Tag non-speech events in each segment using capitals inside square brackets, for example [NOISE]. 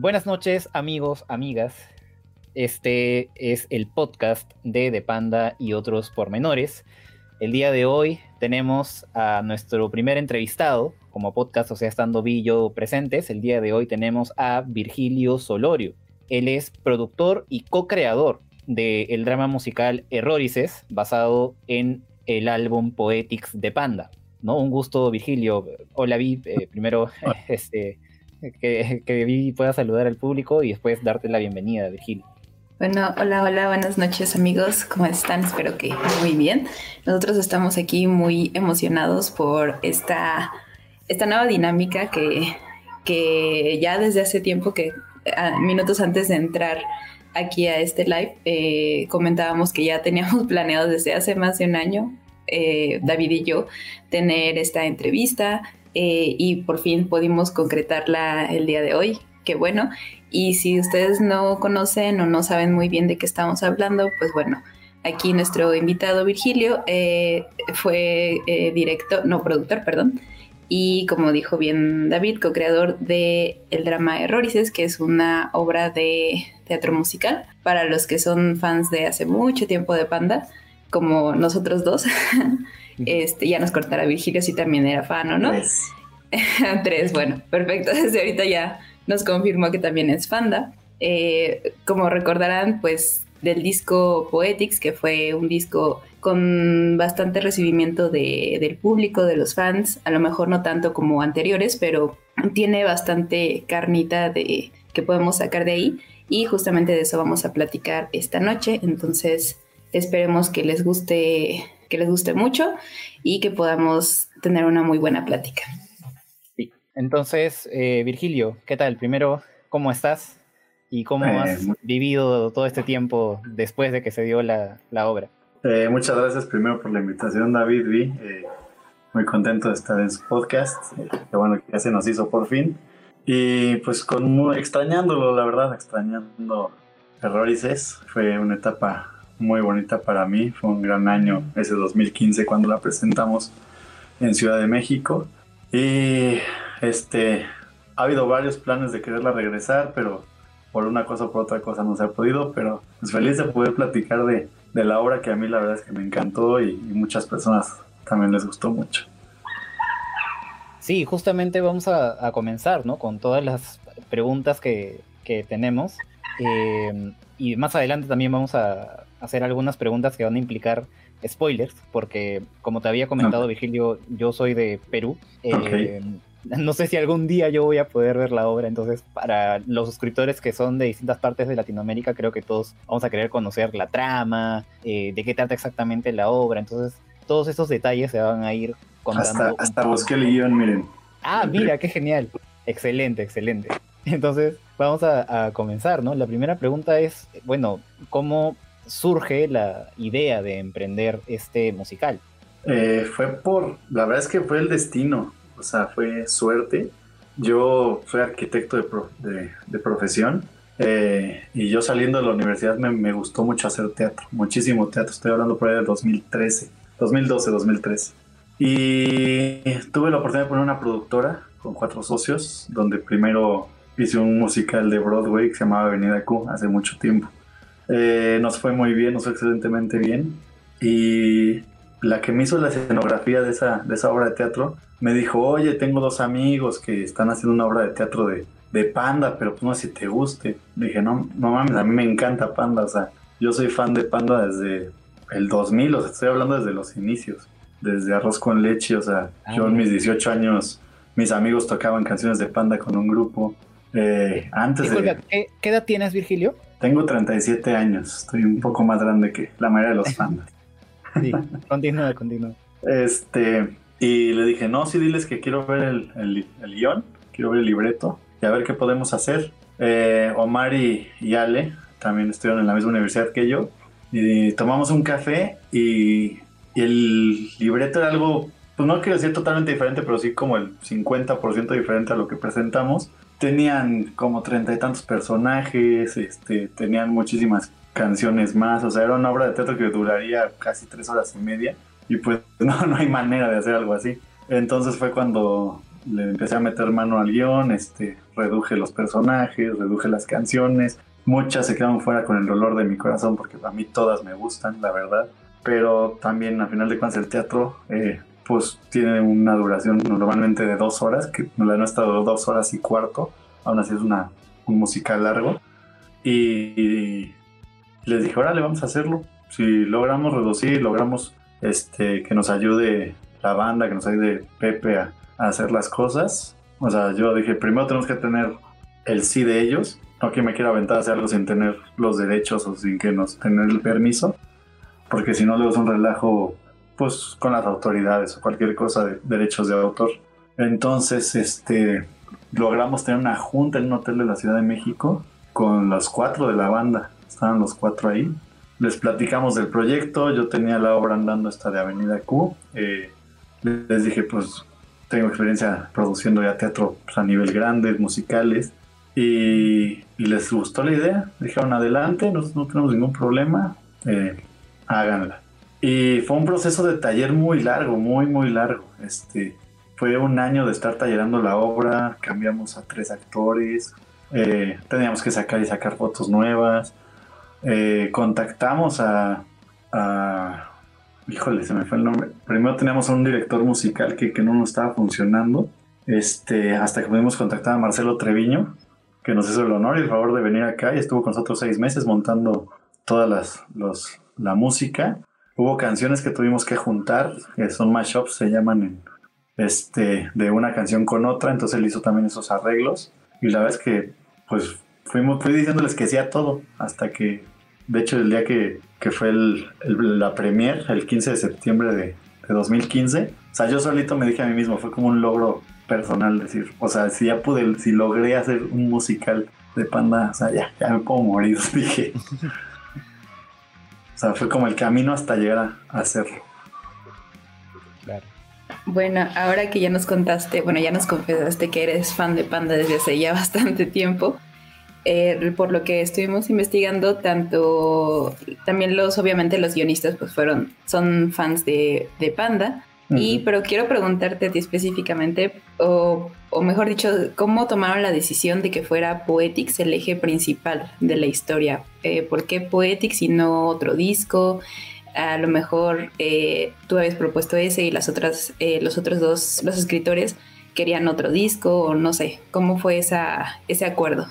Buenas noches, amigos, amigas. Este es el podcast de De Panda y otros pormenores. El día de hoy tenemos a nuestro primer entrevistado como podcast, o sea, estando Villo presentes. El día de hoy tenemos a Virgilio Solorio. Él es productor y co-creador del drama musical Errorices, basado en el álbum Poetics de Panda. ¿no? Un gusto, Virgilio. Hola, Vi. Eh, primero, [LAUGHS] este, que, que Vi pueda saludar al público y después darte la bienvenida, Virgilio. Bueno, hola, hola, buenas noches amigos, ¿cómo están? Espero que muy bien. Nosotros estamos aquí muy emocionados por esta, esta nueva dinámica que, que ya desde hace tiempo, que minutos antes de entrar aquí a este live, eh, comentábamos que ya teníamos [LAUGHS] planeado desde hace más de un año, eh, David y yo, tener esta entrevista eh, y por fin pudimos concretarla el día de hoy. Qué bueno. Y si ustedes no conocen o no saben muy bien de qué estamos hablando, pues bueno, aquí nuestro invitado Virgilio fue director, no productor, perdón, y como dijo bien David, co-creador de el drama Errorices, que es una obra de teatro musical para los que son fans de hace mucho tiempo de Panda, como nosotros dos. [LAUGHS] este, ya nos cortará Virgilio si también era fan o no. Tres. [LAUGHS] Tres, bueno, perfecto. [LAUGHS] Desde ahorita ya nos confirmó que también es fanda. Eh, como recordarán, pues del disco Poetics, que fue un disco con bastante recibimiento del público, de los fans, a lo mejor no tanto como anteriores, pero tiene bastante carnita de que podemos sacar de ahí y justamente de eso vamos a platicar esta noche, entonces esperemos que les guste que les guste mucho y que podamos tener una muy buena plática. Sí. Entonces, eh, Virgilio, ¿qué tal? Primero, ¿cómo estás? ¿Y cómo eh, has vivido todo este tiempo después de que se dio la, la obra? Eh, muchas gracias primero por la invitación, David. Vi. Eh, muy contento de estar en su podcast. Que bueno que ya se nos hizo por fin. Y pues con extrañándolo, la verdad, extrañando Errorices. Fue una etapa muy bonita para mí. Fue un gran año ese 2015 cuando la presentamos en Ciudad de México. Y este ha habido varios planes de quererla regresar, pero por una cosa o por otra cosa no se ha podido. Pero pues feliz de poder platicar de de la obra que a mí la verdad es que me encantó y, muchas personas también les gustó mucho. Sí, justamente vamos a, comenzar, ¿no? Con todas las preguntas que, tenemos. Eh, y más adelante también vamos a hacer algunas preguntas que van a implicar spoilers, porque como te había comentado, Virgilio, yo soy de Perú. Eh, no sé si algún día yo voy a poder ver la obra, entonces para los suscriptores que son de distintas partes de Latinoamérica, creo que todos vamos a querer conocer la trama, eh, de qué trata exactamente la obra, entonces todos esos detalles se van a ir contando. Hasta, hasta busqué el guion, miren. Ah, mira, qué genial. Excelente, excelente. [LAUGHS] Entonces, vamos a, comenzar, ¿no? La primera pregunta es, bueno, ¿cómo surge la idea de emprender este musical? Eh, fue por, la verdad es que fue el destino o sea, fue suerte. Yo fui arquitecto de, de, profesión eh, y yo saliendo de la universidad me, me, gustó mucho hacer teatro, muchísimo teatro. Estoy hablando por ahí del 2013, 2012, 2013. Y tuve la oportunidad de poner una productora con cuatro socios, donde primero hice un musical de Broadway que se llamaba Avenida Q hace mucho tiempo. Eh, nos fue muy bien, nos fue excelentemente bien. Y la que me hizo la escenografía de esa, de esa obra de teatro me dijo, oye, tengo dos amigos que están haciendo una obra de teatro de, de Panda, pero pues no sé si te guste. Dije, no, no mames, a mí me encanta Panda, o sea, yo soy fan de Panda desde el 2000, o sea, estoy hablando desde los inicios, desde Arroz con Leche, o sea, ah, yo en mis 18 años, mis amigos tocaban canciones de Panda con un grupo. Eh, antes de... ¿qué, ¿qué, edad tienes, Virgilio? Tengo 37 años, estoy un poco más grande que la mayoría de los fans. Sí, continúa, continúa. Este, y le dije, no, sí, diles que quiero ver el, el, guion, quiero ver el libreto y a ver qué podemos hacer. Eh, Omar y, Ale también estuvieron en la misma universidad que yo y tomamos un café y, el libreto era algo, pues no quiero decir totalmente diferente, pero sí como el 50% diferente a lo que presentamos. Tenían como treinta y tantos personajes, este, tenían muchísimas canciones más, o sea, era una obra de teatro que duraría casi tres horas y media y pues [LAUGHS] no, no hay manera de hacer algo así. Entonces fue cuando le empecé a meter mano al guion, este, reduje los personajes, reduje las canciones. Muchas se quedaron fuera con el dolor de mi corazón porque a mí todas me gustan, la verdad. Pero también, a final de cuentas, el teatro, eh, pues tiene una duración normalmente de dos horas, que no han estado dos horas y cuarto. Aún así es una, un musical largo. Y, les dije, órale, vamos a hacerlo. Si logramos reducir, logramos este, que nos ayude la banda, que nos ayude Pepe a, hacer las cosas. O sea, yo dije, primero tenemos que tener el sí de ellos, no que me quiera aventar a hacer algo sin tener los derechos o sin que nos tener el permiso, porque si no luego es un relajo pues con las autoridades o cualquier cosa de derechos de autor. Entonces, este logramos tener una junta en un hotel de la Ciudad de México con los cuatro de la banda. Estaban los cuatro ahí. Les platicamos del proyecto. Yo tenía la obra andando esta de Avenida Q. Eh, les dije, pues tengo experiencia produciendo ya teatro pues, a nivel grande, musicales, y, les gustó la idea. Dijeron, adelante, no, no tenemos ningún problema, eh, háganla. Y fue un proceso de taller muy largo, muy, muy largo. Este, fue un año de estar tallerando la obra, cambiamos a tres actores, eh, teníamos que sacar y sacar fotos nuevas, eh, contactamos a híjole, se me fue el nombre. Primero teníamos a un director musical que, no nos estaba funcionando, este, hasta que pudimos contactar a Marcelo Treviño, que nos hizo el honor y el favor de venir acá y estuvo con nosotros seis meses montando todas las, los, la música. Hubo canciones que tuvimos que juntar, que son mashups, se llaman este, de una canción con otra, entonces él hizo también esos arreglos y la verdad es que pues fuimos, fui diciéndoles que sí a todo, hasta que de hecho, el día que, fue el, la premier, el 15 de septiembre de, 2015, o sea, yo solito me dije a mí mismo, fue como un logro personal decir, o sea, si ya pude, si logré hacer un musical de panda, o sea, ya, ya me puedo morir, [LAUGHS] dije. O sea, fue como el camino hasta llegar a, hacerlo. Claro. Bueno, ahora que ya nos contaste, bueno, ya nos confesaste que eres fan de Panda desde hace ya [LAUGHS] bastante tiempo. Eh, por lo que estuvimos investigando, tanto también los, obviamente los guionistas pues fueron, son fans de, Panda, y, pero quiero preguntarte a ti específicamente, o, mejor dicho, ¿cómo tomaron la decisión de que fuera Poetics el eje principal de la historia? Eh, ¿Por qué Poetics y no otro disco? A lo mejor eh, tú habías propuesto ese y las otras, los otros dos, los escritores querían otro disco o no sé, ¿cómo fue esa, ese acuerdo?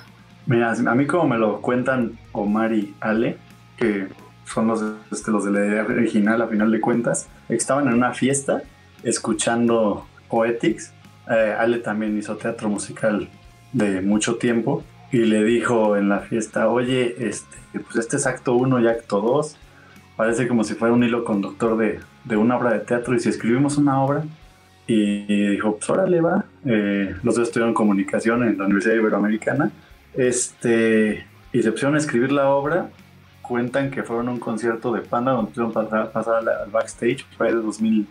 Mira, a mí como me lo cuentan Omar y Ale, que son los, este, los de la idea original a final de cuentas, estaban en una fiesta escuchando Poetics. Eh, Ale también hizo teatro musical de mucho tiempo y le dijo en la fiesta, oye, este, pues este es acto 1 y acto 2. Parece como si fuera un hilo conductor de, de una obra de teatro y si escribimos una obra y, dijo, pues órale va. Eh, los dos estudiaron comunicación en la Universidad Iberoamericana este, y se pusieron a escribir la obra. Cuentan que fueron a un concierto de Panda donde pusieron pasar, pasar al, backstage. Fue de 2000,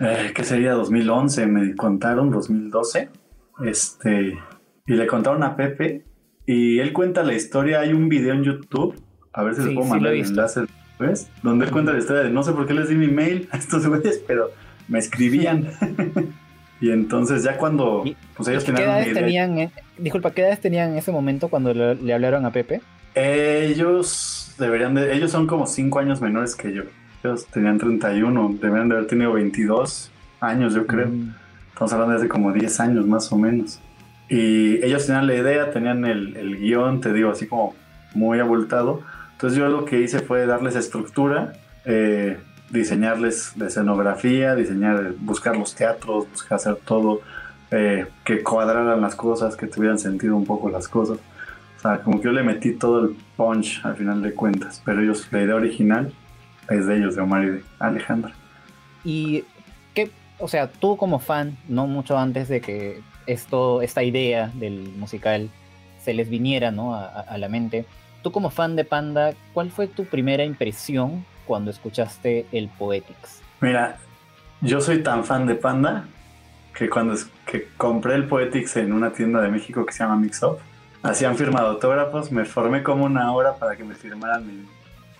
eh, ¿qué sería? 2011, me contaron, 2012. Este, y le contaron a Pepe. Y él cuenta la historia. Hay un video en YouTube. A ver si les puedo mandar el enlace ¿ves? Donde él cuenta la historia de no sé por qué les di mi mail a estos güeyes, pero me escribían. [LAUGHS] Y entonces ya cuando pues ellos ¿qué edades tenían, eh? disculpa, ¿qué edades tenían en ese momento cuando le, hablaron a Pepe? Ellos deberían de, ellos son como 5 años menores que yo. Ellos tenían 31, deberían de haber tenido 22 años, yo creo. Mm. Estamos hablando de hace como 10 años más o menos. Y ellos tenían la idea, tenían el, el guion, te digo, así como muy abultado. Entonces yo lo que hice fue darles estructura. Eh, diseñarles la escenografía, diseñar, buscar los teatros, buscar hacer todo, eh, que cuadraran las cosas, que tuvieran sentido un poco las cosas. O sea, como que yo le metí todo el punch al final de cuentas, pero ellos, la idea original es de ellos, de Omar y de Alejandra. Y qué, o sea, tú como fan, no mucho antes de que esto, esta idea del musical se les viniera ¿no? a, a la mente, tú como fan de Panda, ¿cuál fue tu primera impresión cuando escuchaste el Poetics? Mira, yo soy tan fan de Panda que cuando que compré el Poetics en una tienda de México que se llama Mix Up, hacían firmado autógrafos, me formé como una hora para que me firmaran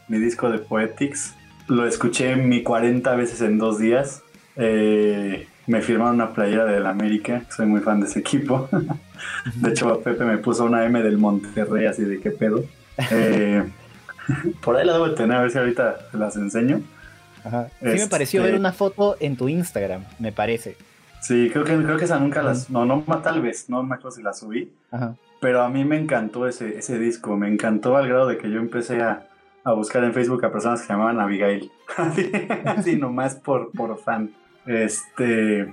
mi, disco de Poetics. Lo escuché mi 40 veces en dos días. Eh, me firmaron una playera del América, soy muy fan de ese equipo. [LAUGHS] de hecho, Pepe me puso una M del Monterrey, así de qué pedo. Eh, [LAUGHS] por ahí la debo tener, a ver si ahorita se las enseño. Ajá. Sí me pareció ver este una foto en tu Instagram, me parece. Sí, creo que, creo que esa nunca las... No, no, tal vez, no me acuerdo si la subí. Ajá. Pero a mí me encantó ese, ese disco, me encantó al grado de que yo empecé a, a buscar en Facebook a personas que se llamaban Abigail. [LAUGHS] así, nomás por, por fan. Este,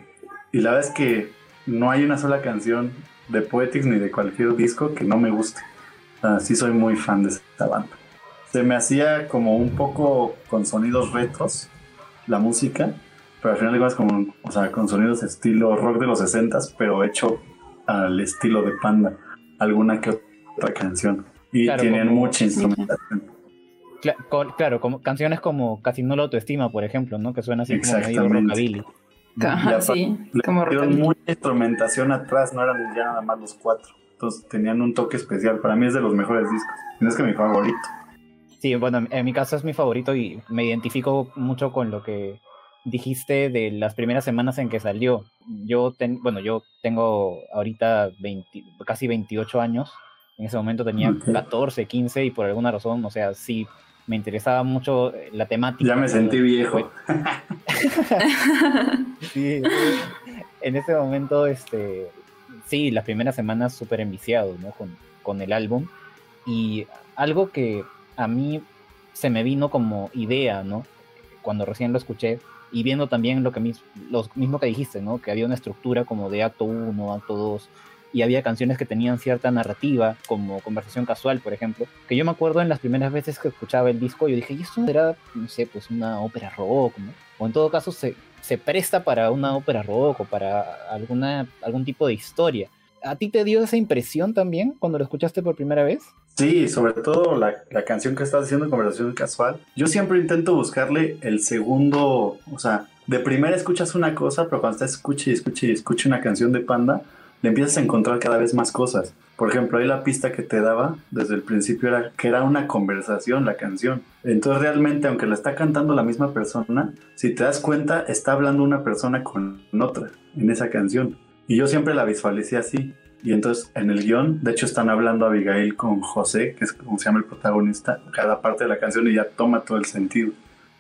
y la verdad es que no hay una sola canción de Poetics ni de cualquier disco que no me guste. O sí soy muy fan de esta banda. Se me hacía como un poco con sonidos retros la música, pero al final igual como, o sea, con sonidos estilo rock de los 60 pero hecho al estilo de Panda, alguna que otra canción. Y tienen mucha instrumentación. Claro, como canciones como Casi no la autoestima, por ejemplo, ¿no? Que suena así como medio rockabilly. Ajá, sí, como mucha instrumentación atrás, no eran ya nada más los cuatro. Entonces tenían un toque especial. Para mí es de los mejores discos. No es que mi favorito. Sí, bueno, en mi caso es mi favorito y me identifico mucho con lo que dijiste de las primeras semanas en que salió. Yo, bueno, yo tengo ahorita casi 28 años. En ese momento tenía 14, 15 y por alguna razón, o sea, sí me interesaba mucho eh, la temática. Ya me sentí viejo. [LAUGHS] sí, en ese momento, este, sí, las primeras semanas súper enviciado, ¿no? Con, con el álbum. Y algo que a mí se me vino como idea, ¿no? Cuando recién lo escuché, y viendo también lo, que lo mismo que dijiste, ¿no? Que había una estructura como de acto 1, acto 2, y había canciones que tenían cierta narrativa, como Conversación Casual, por ejemplo, que yo me acuerdo en las primeras veces que escuchaba el disco, yo dije, ¿y esto era, no sé, pues una ópera rock, ¿no? O en todo caso se, se presta para una ópera rock o para alguna, algún tipo de historia. ¿A ti te dio esa impresión también cuando lo escuchaste por primera vez? Sí, sobre todo la, la canción que estás haciendo, Conversación Casual. Yo siempre intento buscarle el segundo, o sea, de primera escuchas una cosa, pero cuando estás escucha y escucha y escucha una canción de Panda, le empiezas a encontrar cada vez más cosas. Por ejemplo, ahí la pista que te daba desde el principio era que era una conversación la canción. Entonces realmente, aunque la está cantando la misma persona, si te das cuenta, está hablando una persona con otra en esa canción. Y yo siempre la visualicé así. Y entonces en el guion, de hecho están hablando Abigail con José, que es como se llama el protagonista, cada parte de la canción y ya toma todo el sentido.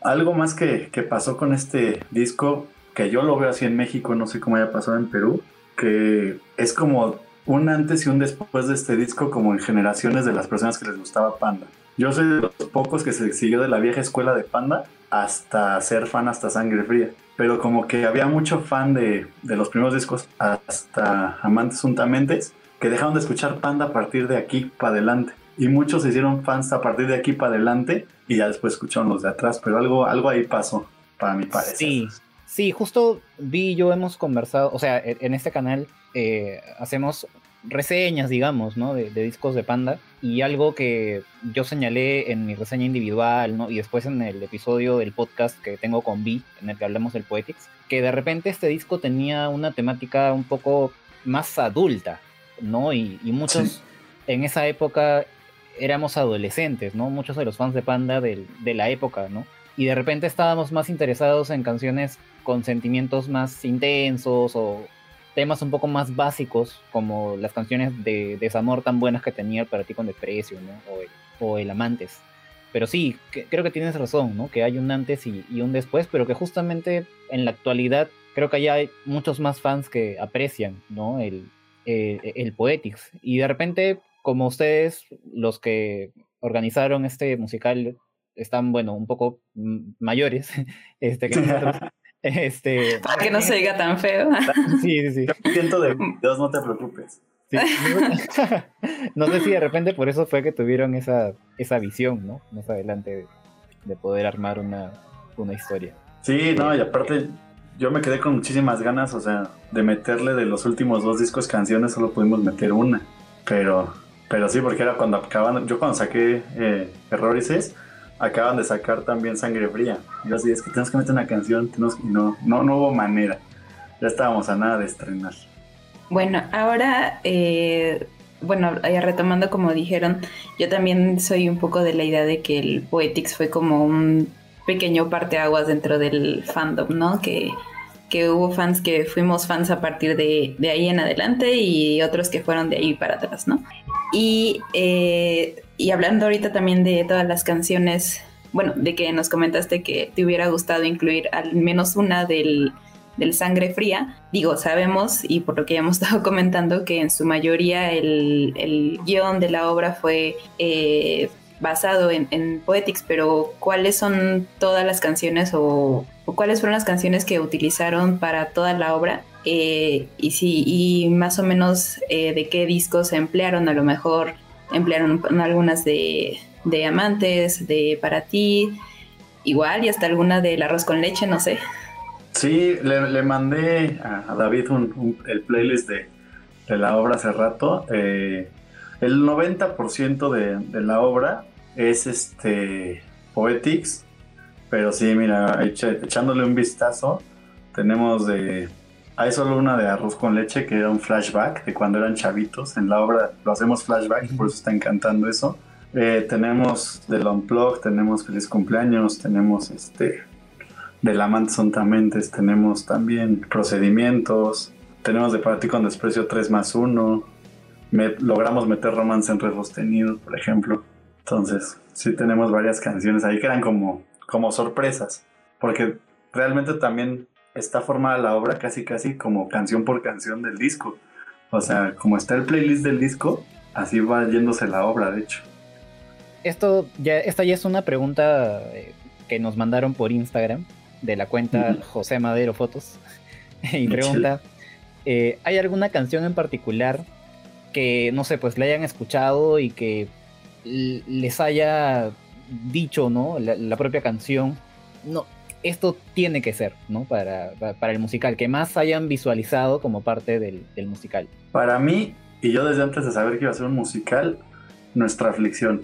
Algo más que, que pasó con este disco, que yo lo veo así en México, no sé cómo haya pasado en Perú, que es como un antes y un después de este disco, como en generaciones de las personas que les gustaba Panda. Yo soy de los pocos que se siguió de la vieja escuela de Panda hasta ser fan hasta Sangre Fría. Pero como que había mucho fan de, de los primeros discos hasta Amantes Untamentes que dejaron de escuchar Panda a partir de aquí para adelante. Y muchos se hicieron fans a partir de aquí para adelante y ya después escucharon los de atrás. Pero algo, algo ahí pasó, para mi parecer. Sí, Sí, justo vi yo hemos conversado, o sea, en este canal eh, hacemos reseñas, digamos, ¿no? De, discos de Panda. Y algo que yo señalé en mi reseña individual, ¿no? Y después en el episodio del podcast que tengo con Vi, en el que hablamos del Poetics, que de repente este disco tenía una temática un poco más adulta, ¿no? Y, muchos en esa época éramos adolescentes, ¿no? Muchos de los fans de Panda de la época, ¿no? Y de repente estábamos más interesados en canciones con sentimientos más intensos o temas un poco más básicos como las canciones de desamor tan buenas que tenía para ti con Desprecio ¿no? o, el, Amantes. Pero sí, creo que tienes razón, ¿no? Que hay un antes y, un después, pero que justamente en la actualidad creo que ya hay muchos más fans que aprecian, ¿no? El, eh, el Poetics. Y de repente, como ustedes, los que organizaron este musical, están, bueno, un poco mayores [LAUGHS] este, que nosotros. [LAUGHS] Este, Para que no se diga tan feo. Sí, sí, sí. Siento de Dios, no te preocupes. [LAUGHS] no sé si de repente por eso fue que tuvieron esa, esa visión, ¿no? Más adelante de, poder armar una, una historia. Sí, no, y aparte yo me quedé con muchísimas ganas, o sea, de meterle de los últimos dos discos canciones solo pudimos meter una. Pero, pero sí, porque era cuando acaban, yo cuando saqué eh, Errores acaban de sacar también Sangre Fría. Y así es que tenemos que meter una canción, y no, no, no hubo manera. Ya estábamos a nada de estrenar. Bueno, ahora, eh, bueno, retomando como dijeron, yo también soy un poco de la idea de que el Poetics fue como un pequeño parteaguas dentro del fandom, ¿no? Que, que hubo fans que fuimos fans a partir de, ahí en adelante y otros que fueron de ahí para atrás, ¿no? Y, eh, y hablando ahorita también de todas las canciones, bueno, de que nos comentaste que te hubiera gustado incluir al menos una del, del Sangre Fría, digo, sabemos y por lo que ya hemos [LAUGHS] estado comentando que en su mayoría el, el guion de la obra fue eh, basado en, Poetics, pero ¿cuáles son todas las canciones o, cuáles fueron las canciones que utilizaron para toda la obra? Eh, y sí, y más o menos eh, de qué discos se emplearon, a lo mejor emplearon algunas de, de Amantes, de Para ti, igual, y hasta alguna del Arroz con Leche, no sé. Sí, le, mandé a, David el playlist de, de, la obra hace rato. Eh, el 90% de, de la obra es este Poetics, pero sí, mira, echándole un vistazo, tenemos de... Hay solo una de arroz con leche que era un flashback de cuando eran chavitos. En la obra lo hacemos flashback, por eso está encantando eso. Eh, tenemos del Unplug, tenemos Feliz Cumpleaños, tenemos este del Amante son tenemos también procedimientos, tenemos de Para ti con desprecio 3 más 1, logramos meter romance en re sostenido, por ejemplo. Entonces, sí tenemos varias canciones ahí que eran como, como sorpresas, porque realmente también está formada la obra casi casi como canción por canción del disco. O sea, como está el playlist del disco, así va yéndose la obra, de hecho. Esto ya, esta ya es una pregunta eh, que nos mandaron por Instagram de la cuenta José Madero Fotos. [LAUGHS] y pregunta, eh, ¿hay alguna canción en particular que, no sé, pues la hayan escuchado y que les haya dicho, ¿no? La, propia canción, no, esto tiene que ser, ¿no? Para, para, el musical, que más hayan visualizado como parte del, musical. Para mí, y yo desde antes de saber que iba a ser un musical, Nuestra Aflicción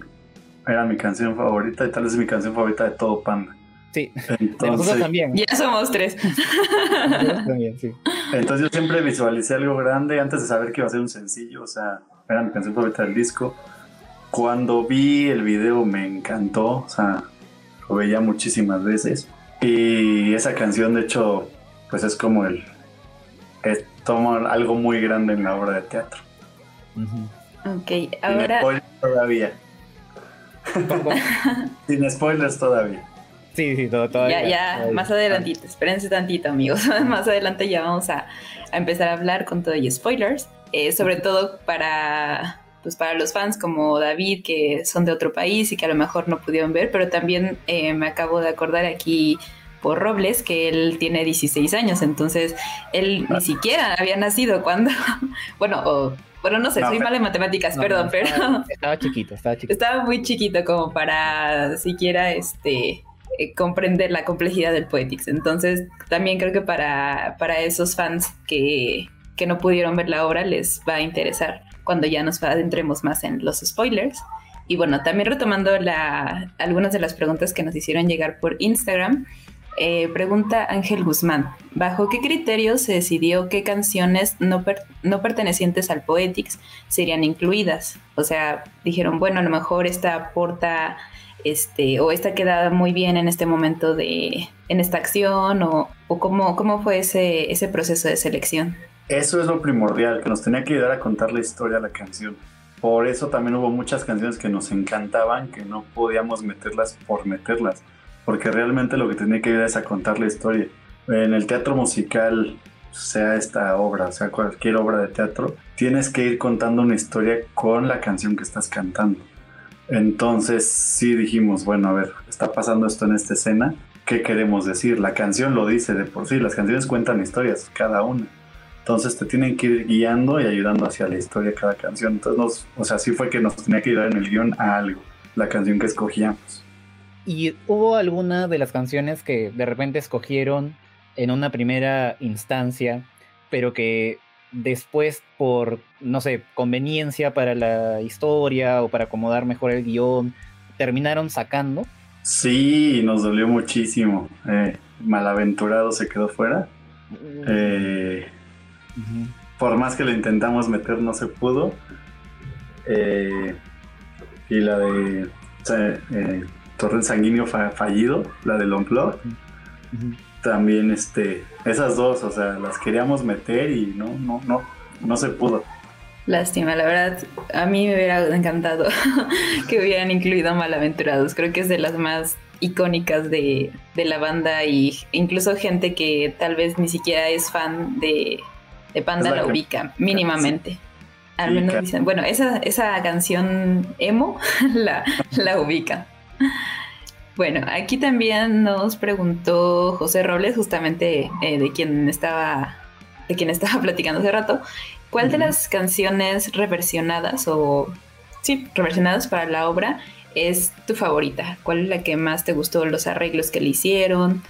era mi canción favorita y tal vez mi canción favorita de todo Panda. Sí, [LAUGHS] nosotros también. Ya somos tres. también, sí. Entonces yo siempre visualicé algo grande antes de saber que iba a ser un sencillo, o sea, era mi canción favorita del disco. Cuando vi el video me encantó, o sea, lo veía muchísimas veces. Y esa canción, de hecho, pues es como el. Es, toma algo muy grande en la obra de teatro. Ok, ahora. Sin spoilers todavía. [LAUGHS] Sin spoilers todavía. Sí, sí, todo, todavía. Ya, ya, más adelantito, espérense tantito, amigos. [LAUGHS] más adelante ya vamos a, a, empezar a hablar con todo y spoilers. Eh, sobre todo para pues para los fans como David, que son de otro país y que a lo mejor no pudieron ver, pero también eh, me acabo de acordar aquí por Robles que él tiene 16 años, entonces él ni siquiera había nacido cuando, [LAUGHS] bueno, bueno, no sé, soy mala en matemáticas, perdón, pero... [LAUGHS] Estaba, chiquito, estaba chiquito. Estaba muy chiquito como para siquiera este eh, comprender la complejidad del Poetics. Entonces, también creo que para, para esos fans que, que no pudieron ver la obra les va a interesar cuando ya nos adentremos más en los spoilers. Y bueno, también retomando la, algunas de las preguntas que nos hicieron llegar por Instagram, eh, pregunta Ángel Guzmán, ¿bajo qué criterios se decidió qué canciones no, no pertenecientes al Poetics serían incluidas? O sea, dijeron, bueno, a lo mejor esta aporta, este, o esta queda muy bien en este momento de, en esta acción, o, o cómo, cómo fue ese, ese proceso de selección. Eso es lo primordial, que nos tenía que ayudar a contar la historia de la canción. Por eso también hubo muchas canciones que nos encantaban, que no podíamos meterlas por meterlas, porque realmente lo que tenía que ayudar es a contar la historia. En el teatro musical, sea esta obra, sea cualquier obra de teatro, tienes que ir contando una historia con la canción que estás cantando. Entonces sí dijimos, bueno, a ver, está pasando esto en esta escena, ¿qué queremos decir? La canción lo dice de por sí, las canciones cuentan historias, cada una. Entonces te tienen que ir guiando y ayudando hacia la historia de cada canción. Entonces, nos, o sea, así fue que nos tenía que ayudar en el guion a algo, la canción que escogíamos. ¿Y hubo alguna de las canciones que de repente escogieron en una primera instancia, pero que después por, no sé, conveniencia para la historia o para acomodar mejor el guion, terminaron sacando? Sí, nos dolió muchísimo. Eh, Malaventurado se quedó fuera. Mm. Eh, por más que lo intentamos meter, no se pudo. Eh, y la de eh, Torre Sanguíneo Fallido, la de Unplug. también este, esas dos, o sea, las queríamos meter y no, no, no, no se pudo. Lástima, la verdad, a mí me hubiera encantado [LAUGHS] que hubieran incluido Malaventurados. Creo que es de las más icónicas de, la banda y incluso gente que tal vez ni siquiera es fan de, de Panda la, ubica mínimamente. Al menos dicen, bueno, esa, esa canción emo [LAUGHS] la, la ubica. Bueno, aquí también nos preguntó José Robles, justamente eh, de quien estaba, de quien estaba [LAUGHS] platicando hace rato, ¿cuál de las canciones reversionadas o sí, reversionadas para la obra es tu favorita? ¿Cuál es la que más te gustó? Los arreglos que le hicieron,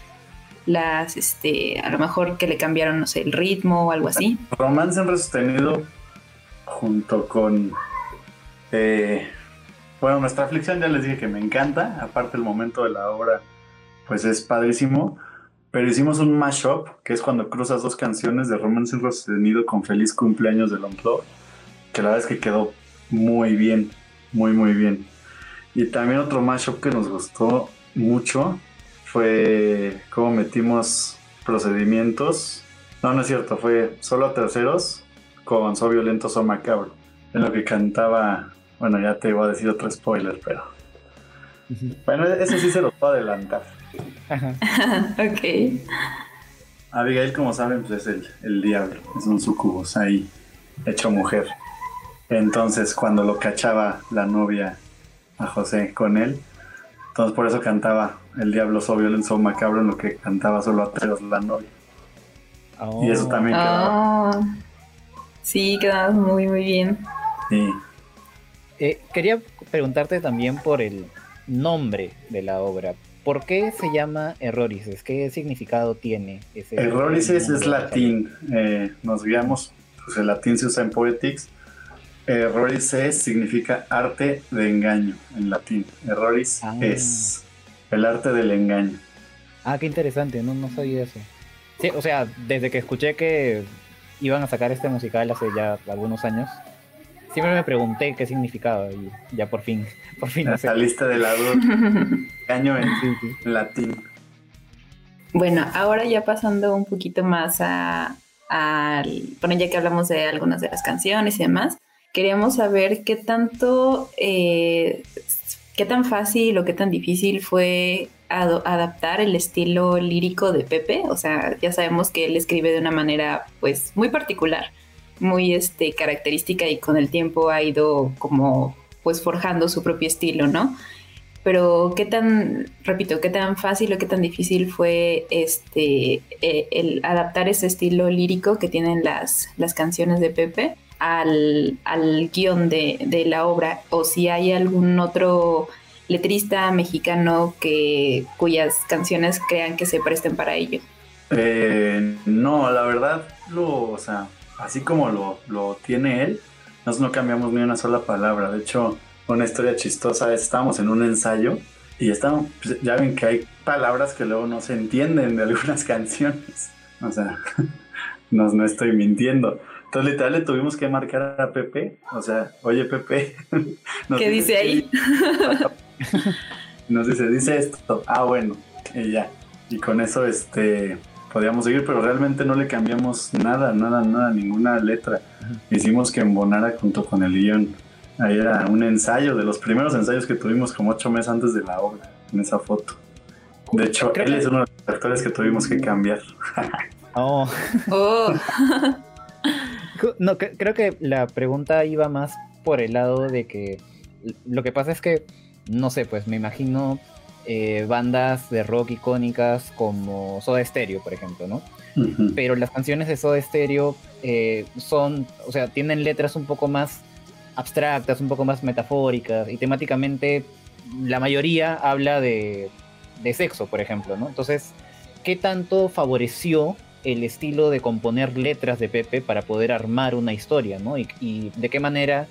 las, este, a lo mejor que le cambiaron, no sé, el ritmo o algo así. Romance en sostenido junto con eh, bueno, nuestra aflicción ya les dije que me encanta, aparte el momento de la obra, pues es padrísimo. Pero hicimos un mashup, que es cuando cruzas dos canciones de Romance Sostenido con Feliz Cumpleaños de Unplugged, que la verdad es que quedó muy bien, muy, muy bien. Y también otro mashup que nos gustó mucho fue cómo metimos procedimientos. No, no es cierto, fue solo a terceros con So Violento, So Macabro, en lo que cantaba bueno, ya te iba a decir otro spoiler, pero. Bueno, eso sí se lo puedo adelantar. [LAUGHS] ok. Abigail, como saben, pues es el, el diablo. Es un sucubus ahí, hecho mujer. Entonces, cuando lo cachaba la novia a José con él, entonces por eso cantaba el diablo so violent, so macabro, en lo que cantaba solo a tres la novia. Y eso también quedaba. Ah. Sí, quedaba muy, muy bien. Sí. Eh, quería preguntarte también por el nombre de la obra. ¿Por qué se llama Errorices? ¿Qué significado tiene ese Errorices es latín. Eh, nos guiamos, pues el latín se usa en Poetics. Errorices significa arte de engaño en latín. Erroris ah. es el arte del engaño. Ah, qué interesante, no, no sabía eso. Sí, o sea, desde que escuché que iban a sacar este musical hace ya algunos años, siempre me pregunté qué significaba y ya por fin, [LAUGHS] por fin. La lista de la año en latín. Bueno, ahora ya pasando un poquito más a, bueno, ya que hablamos de algunas de las canciones y demás, queríamos saber qué tanto, eh, qué tan fácil o qué tan difícil fue adaptar el estilo lírico de Pepe. O sea, ya sabemos que él escribe de una manera, pues, muy particular muy este, característica y con el tiempo ha ido como pues forjando su propio estilo, ¿no? Pero qué tan, repito, qué tan fácil o qué tan difícil fue este eh, el adaptar ese estilo lírico que tienen las, las canciones de Pepe al, al guion de, de la obra, o si hay algún otro letrista mexicano que cuyas canciones crean que se presten para ello. Eh, no, la verdad, lo, o sea, así como lo, lo tiene él, nosotros no cambiamos ni una sola palabra. De hecho, una historia chistosa, estábamos en un ensayo y estamos, pues, ya ven que hay palabras que luego no se entienden de algunas [LAUGHS] canciones. O sea, [LAUGHS] no, no estoy mintiendo. Entonces, literal, le tuvimos que marcar a Pepe. O sea, oye, Pepe. [LAUGHS] ¿Qué dice ahí? [LAUGHS] Nos dice, dice esto. Ah, bueno. Y ya. Y con eso, este, podíamos seguir, pero realmente no le cambiamos nada, nada, nada, ninguna letra. Hicimos que embonara junto con el guion. Ahí era un ensayo, de los primeros ensayos que tuvimos como ocho meses antes de la obra, en esa foto. De hecho, él es uno de los actores que tuvimos que cambiar. [LAUGHS] oh. oh. No, creo que la pregunta iba más por el lado de que lo que pasa es que, no sé, pues me imagino eh, bandas de rock icónicas como Soda Stereo, por ejemplo, ¿no? Pero las canciones de Soda Stereo eh, son, o sea, tienen letras un poco más abstractas, un poco más metafóricas y temáticamente la mayoría habla de, sexo, por ejemplo, ¿no? Entonces, ¿qué tanto favoreció el estilo de componer letras de Pepe para poder armar una historia, ¿no? y de qué manera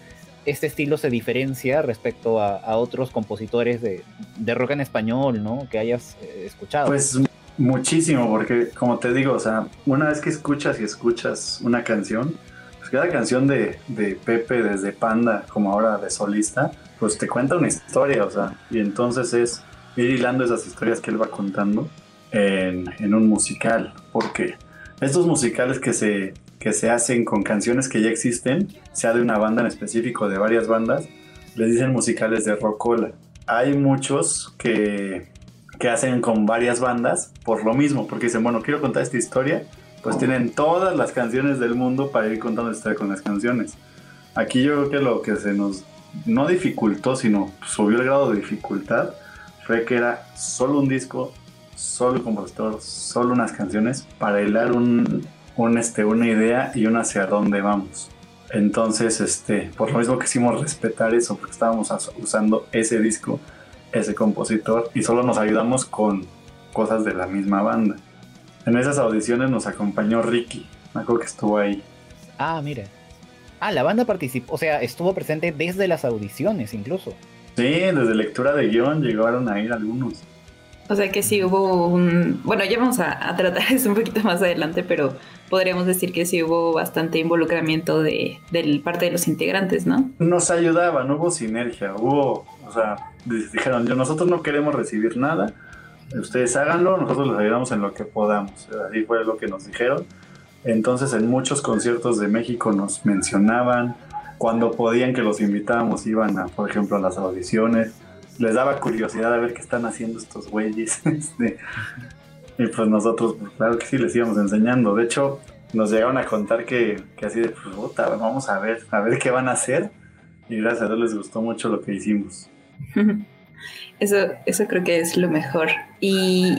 este estilo se diferencia respecto a, otros compositores de, rock en español, ¿no? Que hayas eh, escuchado. Pues muchísimo, porque como te digo, o sea, una vez que escuchas y escuchas una canción, pues cada canción de, Pepe desde Panda, como ahora de solista, pues te cuenta una historia, o sea, y entonces es ir hilando esas historias que él va contando en, un musical, porque estos musicales que se, que se hacen con canciones que ya existen, sea de una banda en específico, de varias bandas, les dicen musicales de rocola. Hay muchos que, que hacen con varias bandas por lo mismo, porque dicen, bueno, quiero contar esta historia, pues tienen todas las canciones del mundo para ir contando esta con las canciones. Aquí yo creo que lo que se nos no dificultó, sino subió el grado de dificultad, fue que era solo un disco, solo el compositor, solo unas canciones para hilar un, un, este, una idea y un hacia dónde vamos. Entonces, este, por lo mismo quisimos respetar eso, porque estábamos usando ese disco, ese compositor, y solo nos ayudamos con cosas de la misma banda. En esas audiciones nos acompañó Ricky, me acuerdo que estuvo ahí. Ah, mire. Ah, la banda participó, o sea, estuvo presente desde las audiciones incluso. Sí, desde lectura de guion llegaron a ir algunos. O sea que sí hubo un... Bueno, ya vamos a, tratar [LAUGHS] eso un poquito más adelante, pero podríamos decir que sí hubo bastante involucramiento de, parte de los integrantes, ¿no? Nos ayudaba, no hubo sinergia, hubo, o sea, dijeron, nosotros no queremos recibir nada, ustedes háganlo, nosotros les ayudamos en lo que podamos. Así fue lo que nos dijeron. Entonces en muchos conciertos de México nos mencionaban, cuando podían que los invitábamos iban a, por ejemplo, a las audiciones, les daba curiosidad a ver qué están haciendo estos güeyes. [LAUGHS] Este, y pues nosotros, pues, claro que sí, les íbamos enseñando. De hecho, nos llegaron a contar que, que así de, pues, puta, vamos a ver, a ver qué van a hacer. Y gracias a Dios les gustó mucho lo que hicimos. [LAUGHS] Eso, eso creo que es lo mejor. Y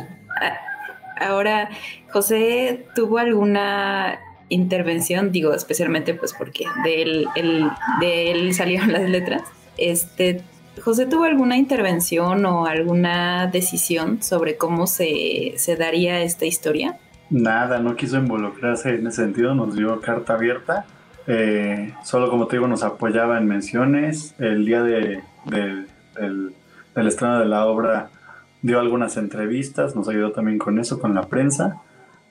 ahora, José, ¿tuvo alguna intervención? Digo, especialmente pues porque de él, de él salieron [LAUGHS] las letras. Este, José, ¿tuvo alguna intervención o alguna decisión sobre cómo se, se daría esta historia? Nada, no quiso involucrarse en ese sentido, nos dio carta abierta. Eh, solo como te digo, nos apoyaba en menciones. El día de, del, estreno de la obra dio algunas entrevistas, nos ayudó también con eso, con la prensa.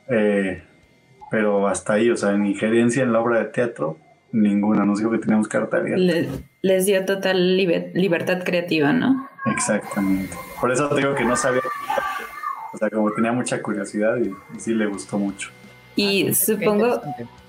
Eh, pero hasta ahí, o sea, en injerencia en la obra de teatro, ninguna. Nos dijo que teníamos carta abierta. les dio total libertad creativa, ¿no? Exactamente. Por eso te digo que no sabía. O sea, como tenía mucha curiosidad y, sí le gustó mucho. Y supongo.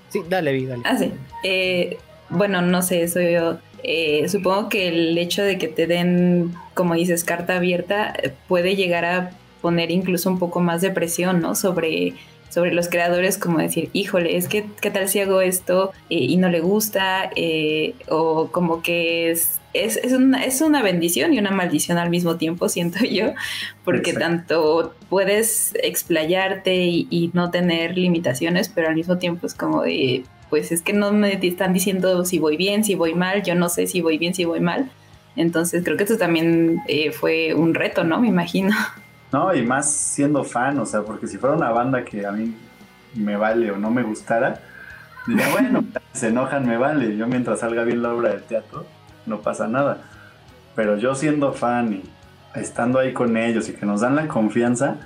Sí, dale, vi, dale. Ah, sí. Eh, bueno, no sé, eso yo. Eh, supongo que el hecho de que te den, como dices, carta abierta eh, puede llegar a poner incluso un poco más de presión, ¿no? Sobre sobre los creadores como decir, híjole, es que qué tal si hago esto eh, y no le gusta, eh, o como que es, es, una, es una bendición y una maldición al mismo tiempo, [LAUGHS] siento yo, porque tanto puedes explayarte y, no tener limitaciones, pero al mismo tiempo es como de, pues es que no me están diciendo si voy bien, si voy mal, yo no sé si voy bien, si voy mal. Entonces creo que esto también eh, fue un reto, ¿no? Me imagino. [LAUGHS] No, y más siendo fan, o sea, porque si fuera una banda que a mí me vale o no me gustara, diría, [LAUGHS] bueno, se enojan, me vale. Yo mientras salga bien la obra de teatro, no pasa nada. Pero yo siendo fan y estando ahí con ellos y que nos dan la confianza,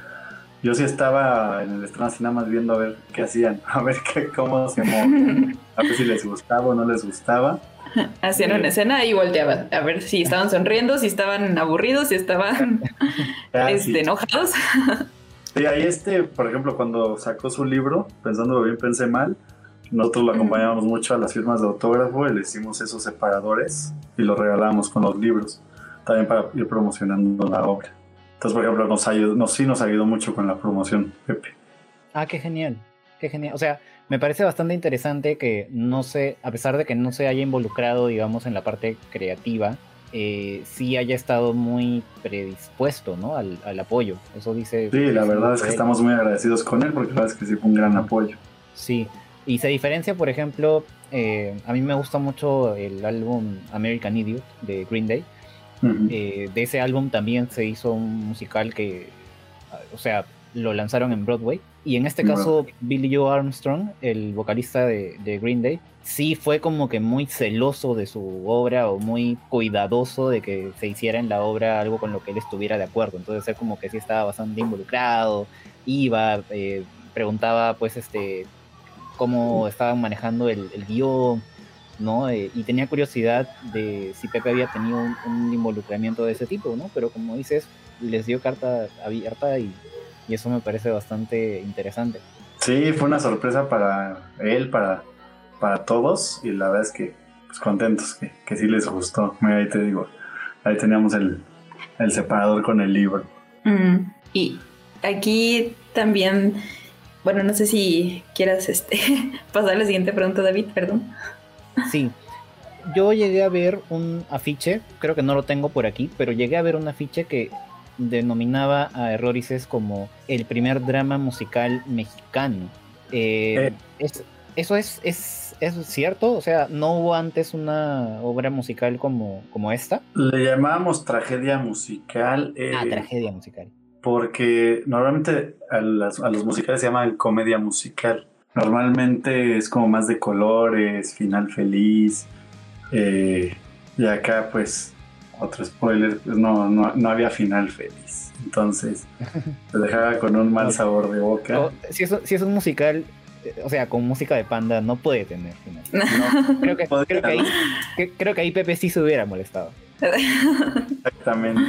yo sí estaba en el estreno así nada más viendo a ver qué hacían, [LAUGHS] a ver qué, cómo se movían, a ver si les gustaba o no les gustaba. [LAUGHS] Hacían una escena y volteaban a ver si estaban sonriendo, si estaban aburridos, si estaban [LAUGHS] ah, este, enojados. Sí, ahí este, por ejemplo, cuando sacó su libro, pensándolo bien, pensé mal, nosotros lo acompañábamos mucho a las firmas de autógrafo y le hicimos esos separadores y los regalábamos con los libros, también para ir promocionando la obra. Entonces, por ejemplo, nos ayudó, nos, sí nos ayudó mucho con la promoción, Pepe. Ah, qué genial, qué genial. O sea, me parece bastante interesante que no se, a pesar de que no se haya involucrado, digamos, en la parte creativa, eh, sí haya estado muy predispuesto, ¿no? Al, apoyo. Eso dice. Sí, la verdad es que estamos muy agradecidos con él porque la verdad es que sí fue un gran apoyo. Sí. Y se diferencia, por ejemplo, eh, a mí me gusta mucho el álbum American Idiot de Green Day. Eh, de ese álbum también se hizo un musical que, o sea, lo lanzaron en Broadway. Y en este caso, Billy Joe Armstrong, el vocalista de, Green Day, sí fue como que muy celoso de su obra o muy cuidadoso de que se hiciera en la obra algo con lo que él estuviera de acuerdo. Entonces él como que sí estaba bastante involucrado, iba, eh, preguntaba pues este cómo estaban manejando el, guion, ¿no? Eh, y tenía curiosidad de si Pepe había tenido un, un, involucramiento de ese tipo, ¿no? Pero como dices, les dio carta abierta y y eso me parece bastante interesante. Sí, fue una sorpresa para él, para, para todos y la verdad es que pues, contentos, que, que sí les gustó. Mira, ahí te digo, ahí teníamos el, el separador con el libro. Mm, y aquí también, bueno, no sé si quieras este, [LAUGHS] pasar a la siguiente pregunta, David, perdón. Sí, yo llegué a ver un afiche, creo que no lo tengo por aquí, pero llegué a ver un afiche que denominaba a Errorices como el primer drama musical mexicano. Eh, Eh. es- ¿Eso es, es, es cierto? O sea, ¿no hubo antes una obra musical como, como esta? Le llamábamos tragedia musical. eh, Ah, tragedia musical. Porque normalmente a, las- a los musicales se llaman comedia musical. Normalmente es como más de colores, final feliz. y acá, pues, otro spoiler, pues no, no, no había final feliz. Entonces, [LAUGHS] te dejaba con un mal sabor de boca. O- si, es, si es un musical, eh, o sea, con música de panda, no puede tener final. [LAUGHS] No, Creo que, creo que, ahí, creo que ahí Pepe sí se hubiera molestado. [LAUGHS] Exactamente.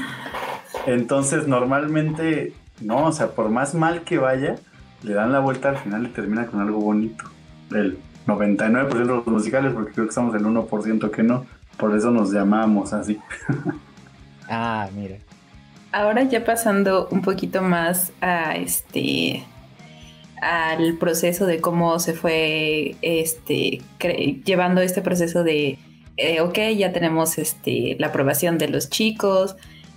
Entonces, normalmente, no, o sea, por más mal que vaya, le dan la vuelta al final y termina con algo bonito. El 99% de los musicales, porque creo que estamos el 1% que no. Por eso nos llamamos así. [LAUGHS] Ah, mira. Ahora ya pasando un poquito más a este al proceso de cómo se fue este llevando este proceso de eh, ok ya tenemos este la aprobación de los chicos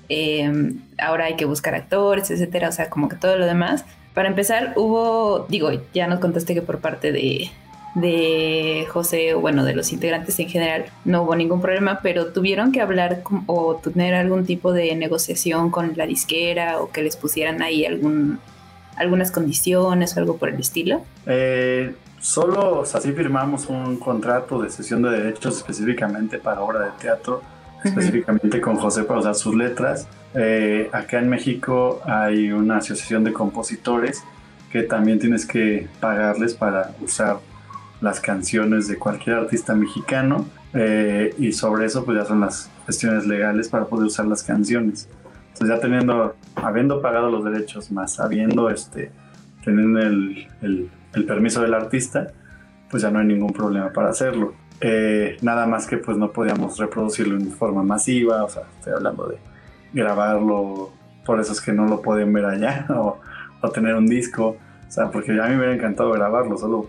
eh, ahora hay que buscar actores etcétera o sea como que todo lo demás para empezar hubo digo ya nos contaste que por parte de de José o bueno de los integrantes en general no hubo ningún problema pero tuvieron que hablar con- o tener algún tipo de negociación con la disquera o que les pusieran ahí algún algunas condiciones o algo por el estilo Eh, solo, o sea, sí firmamos un contrato de cesión de derechos específicamente para obra de teatro, específicamente con José para usar sus letras. Eh, acá en México hay una asociación de compositores que también tienes que pagarles para usar las canciones de cualquier artista mexicano eh, y sobre eso pues ya son las cuestiones legales para poder usar las canciones. Entonces ya teniendo, habiendo pagado los derechos más habiendo este, teniendo el, permiso del artista, pues ya no hay ningún problema para hacerlo. Eh, nada más que pues no podíamos reproducirlo en forma masiva, o sea, estoy hablando de grabarlo, por eso es que no lo pueden ver allá, [LAUGHS] o, tener un disco, o sea, porque a mí me hubiera encantado grabarlo, solo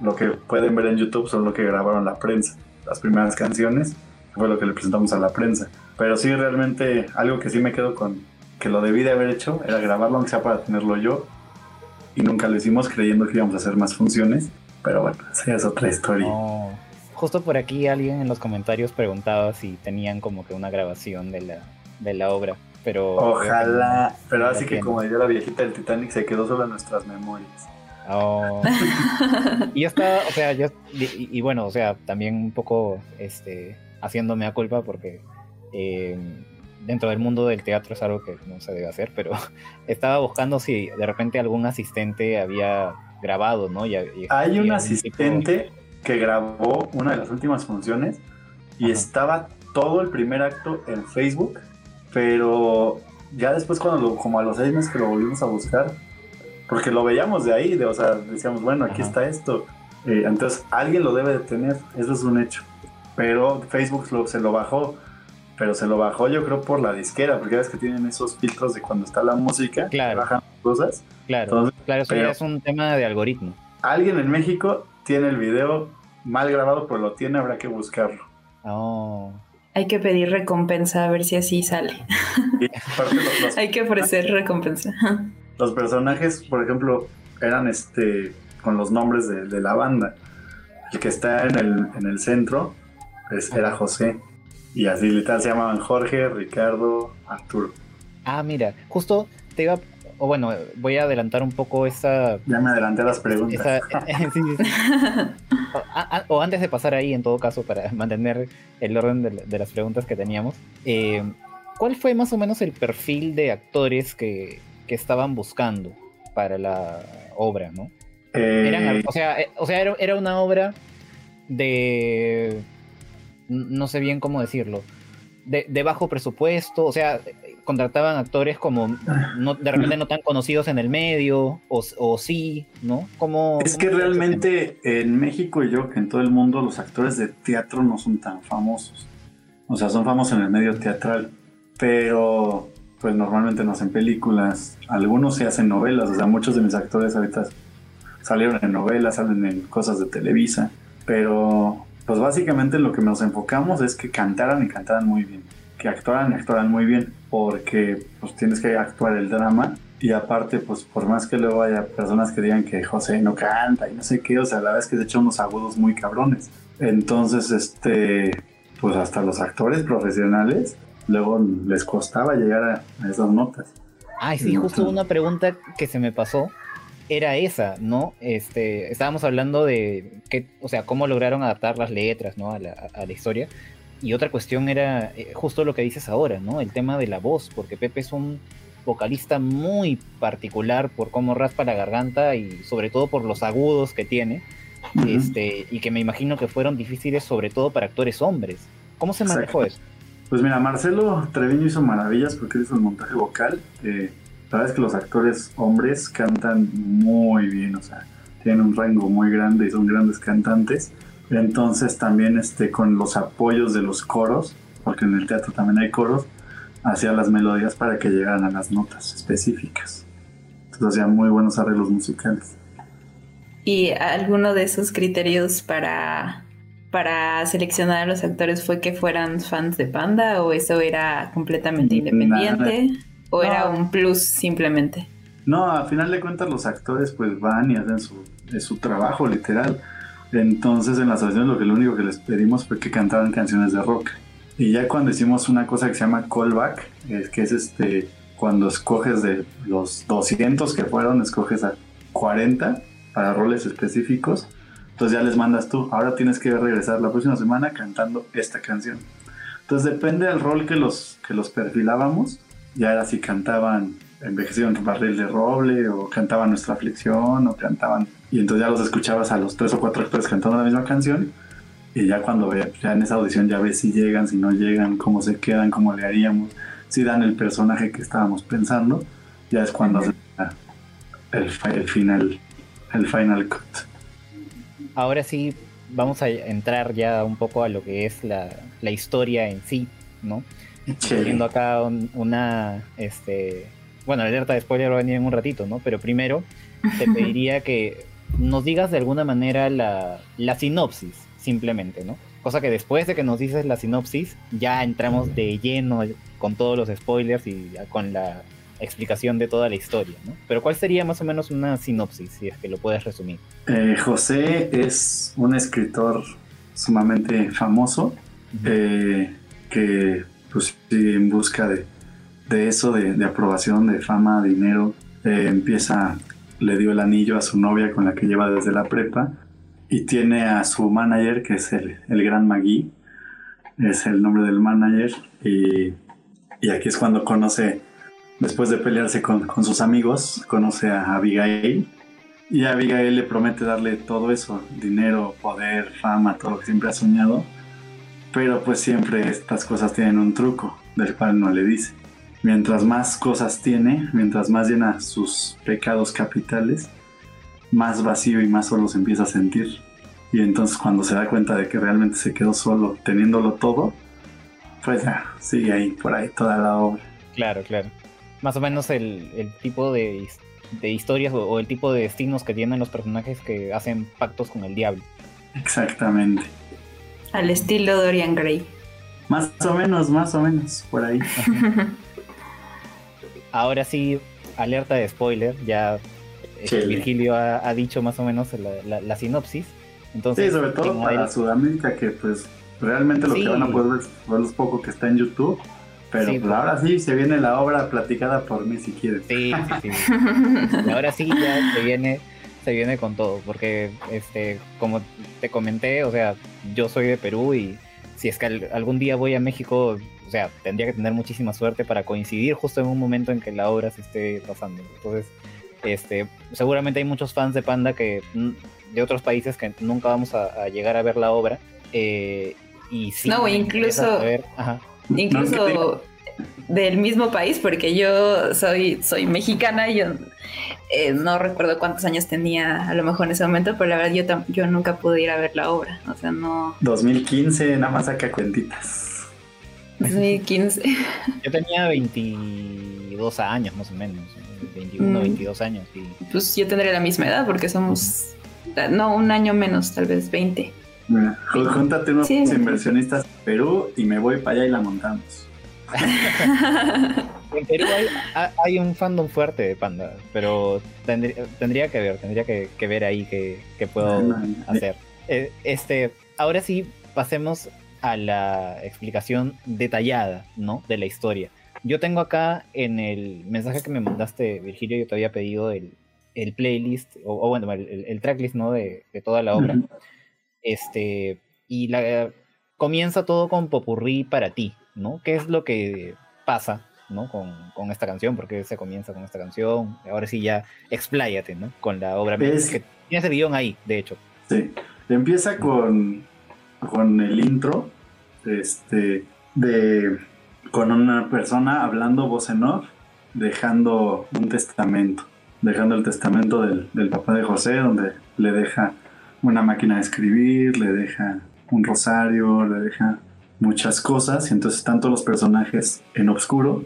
lo que pueden ver en YouTube son lo que grabaron la prensa, las primeras canciones, fue lo que le presentamos a la prensa. Pero sí, realmente algo que sí me quedo con que lo debí de haber hecho era grabarlo, aunque sea para tenerlo yo, y nunca lo hicimos creyendo que íbamos a hacer más funciones, pero bueno, esa es otra historia. No. Justo por aquí alguien en los comentarios preguntaba si tenían como que una grabación de la, de la obra, pero... Ojalá, pero así que como diría la viejita del Titanic, se quedó solo en nuestras memorias. Oh. y estaba, o sea, yo, y, y bueno, o sea, también un poco este, haciéndome a culpa porque eh, dentro del mundo del teatro es algo que no se debe hacer, pero [LAUGHS] estaba buscando si de repente algún asistente había grabado, ¿no? Y- y- Hay un asistente que grabó una de las últimas funciones y Ajá. estaba todo el primer acto en Facebook, pero ya después cuando lo- como a los seis meses que lo volvimos a buscar, porque lo veíamos de ahí, de, o sea, decíamos, bueno, aquí Ajá. está esto. Eh, entonces alguien lo debe de tener, eso es un hecho. Pero Facebook lo- se lo bajó, pero se lo bajó yo creo por la disquera, porque ya ves que tienen esos filtros de cuando está la música, que Claro. bajan cosas. Claro, Entonces, claro, eso pero- ya es un tema de algoritmo. alguien en México tiene el video mal grabado, pero lo tiene, habrá que buscarlo. Oh. hay que pedir recompensa a ver si así sale aparte los, los- [LAUGHS] hay que ofrecer recompensa los personajes, por ejemplo, eran este con los nombres de, de la banda. El que está en el, en el centro es, era José. Y así literal se llamaban Jorge, Ricardo, Arturo. Ah, mira, justo te iba, o bueno, voy a adelantar un poco esa Ya me adelanté las preguntas. Esa- [LAUGHS] sí, sí, sí. O, a- a- o antes de pasar ahí, en todo caso, para mantener el orden de, de las preguntas que teníamos, eh, ¿cuál fue más o menos el perfil de actores que, que estaban buscando para la obra, no? Eh, Eran, o sea, eh, o sea era, era una obra de... no sé bien cómo decirlo. De, de bajo presupuesto, o sea, contrataban actores como no, de repente no tan conocidos en el medio, o, sí, ¿no? Como, es que realmente en México y yo que en todo el mundo los actores de teatro no son tan famosos. O sea, son famosos en el medio teatral, pero pues normalmente no hacen películas, algunos se hacen novelas, o sea, muchos de mis actores ahorita salieron en novelas, salen en cosas de Televisa, pero pues básicamente lo que nos enfocamos es que cantaran y cantaran muy bien, que actuaran y actuaran muy bien, porque pues tienes que actuar el drama y aparte pues por más que luego haya personas que digan que José no canta y no sé qué, o sea, la verdad es que se echan unos agudos muy cabrones. Entonces, este, pues hasta los actores profesionales luego les costaba llegar a, esas notas. Ay, sí, justo una pregunta que se me pasó era esa, ¿no? Este, estábamos hablando de qué, o sea, cómo lograron adaptar las letras, ¿no? A la, a la historia. Y otra cuestión era eh, justo lo que dices ahora, ¿no? El tema de la voz, porque Pepe es un vocalista muy particular por cómo raspa la garganta y sobre todo por los agudos que tiene, este, y que me imagino que fueron difíciles sobre todo para actores hombres. ¿Cómo se manejó eso? Pues mira, Marcelo Treviño hizo maravillas porque hizo el montaje vocal. La verdad es que los actores hombres cantan muy bien, o sea, tienen un rango muy grande y son grandes cantantes. Entonces también este, con los apoyos de los coros, porque en el teatro también hay coros, hacía las melodías para que llegaran a las notas específicas. Entonces hacía muy buenos arreglos musicales. ¿Y alguno de esos criterios para, para seleccionar a los actores fue que fueran fans de Panda o eso era completamente independiente? ¿O era un plus simplemente? No, a final de cuentas los actores pues van y hacen su, su trabajo literal. Entonces en las audiciones lo que lo único que les pedimos fue que cantaran canciones de rock. Y ya cuando hicimos una cosa que se llama callback, que es este cuando escoges de los 200 que fueron, escoges a 40 para roles específicos. Entonces ya les mandas tú, ahora tienes que regresar la próxima semana cantando esta canción. Entonces depende del rol que los, que los perfilábamos, ya era si cantaban Envejecieron Barril de Roble o cantaban Nuestra Aflicción o cantaban... Y entonces ya los escuchabas a los tres o cuatro actores cantando la misma canción y ya cuando ve, ya en esa audición ya ves si llegan, si no llegan, cómo se quedan, cómo le haríamos, si dan el personaje que estábamos pensando, ya es cuando el, el final, el final cut. Ahora sí, vamos a entrar ya un poco a lo que es la, la historia en sí, ¿no? Viendo acá una, este, bueno, la alerta de spoiler va a venir en un ratito, ¿no? Pero primero te pediría que nos digas de alguna manera la, la sinopsis, simplemente, ¿no? Cosa que después de que nos dices la sinopsis, ya entramos de lleno con todos los spoilers y con la explicación de toda la historia, ¿no? Pero ¿cuál sería más o menos una sinopsis, si es que lo puedes resumir? Eh, José es un escritor sumamente famoso eh, que pues en busca de, de eso, de, aprobación, de fama, dinero, eh, empieza, le dio el anillo a su novia con la que lleva desde la prepa y tiene a su manager que es el, el gran Magui, es el nombre del manager y, y, aquí es cuando conoce, después de pelearse con, sus amigos, conoce a Abigail y Abigail le promete darle todo eso, dinero, poder, fama, todo lo que siempre ha soñado pero pues siempre estas cosas tienen un truco, del cual no le dice. Mientras más cosas tiene, mientras más llena sus pecados capitales, más vacío y más solo se empieza a sentir. Y entonces cuando se da cuenta de que realmente se quedó solo teniéndolo todo, pues ya, sigue ahí, por ahí toda la obra. Claro, claro. Más o menos el, tipo de, historias o el tipo de destinos que tienen los personajes que hacen pactos con el diablo. Exactamente. Al estilo Dorian Gray. Más o menos, más o menos, por ahí. [LAUGHS] Ahora sí, alerta de spoiler, ya este, Virgilio ha, dicho más o menos la, sinopsis. Entonces, sí, sobre todo para Sudamérica, que pues realmente lo que van a poder ver es poco que está en YouTube. Pero pues, ahora sí se viene la obra platicada por mí si quieres. Sí, sí, sí. [LAUGHS] ahora sí ya se viene se viene con todo, porque este, como te comenté, o sea, yo soy de Perú y si es que algún día voy a México, o sea, tendría que tener muchísima suerte para coincidir justo en un momento en que la obra se esté pasando. Entonces, este, seguramente hay muchos fans de Panda que de otros países que nunca vamos a, llegar a ver la obra. Eh, y no, incluso, incluso del mismo país, porque yo soy, soy mexicana y yo eh, no recuerdo cuántos años tenía a lo mejor en ese momento, pero la verdad yo, yo nunca pude ir a ver la obra. O sea, no. 2015, nada más saca cuentitas. 2015. [LAUGHS] Yo tenía 22 años más o menos. 21, 22 mm. años. Pues yo tendré la misma edad porque somos. No, un año menos, tal vez 20. Júntate unos inversionistas Perú y me voy para allá y la montamos. [LAUGHS] en Perú hay, un fandom fuerte de Panda, pero tendría, que ver, tendría que, ver ahí qué, puedo hacer. Eh, este, ahora sí, pasemos a la explicación detallada, ¿no? De la historia. Yo tengo acá en el mensaje que me mandaste, Virgilio, yo te había pedido el, playlist, o, bueno, el, tracklist, ¿no? De, toda la obra. Este, y la, comienza todo con Popurrí para ti, ¿no? ¿Qué es lo que pasa, ¿no? Con, esta canción, porque se comienza con esta canción. Ahora sí ya expláyate, ¿no? Con la obra. Es... Que tienes el guion ahí, de hecho. Sí, empieza con, con el intro, este, de con una persona hablando voz en off, dejando un testamento, dejando el testamento del, papá de José, donde le deja una máquina de escribir, le deja un rosario, le deja muchas cosas, y entonces están todos los personajes en oscuro,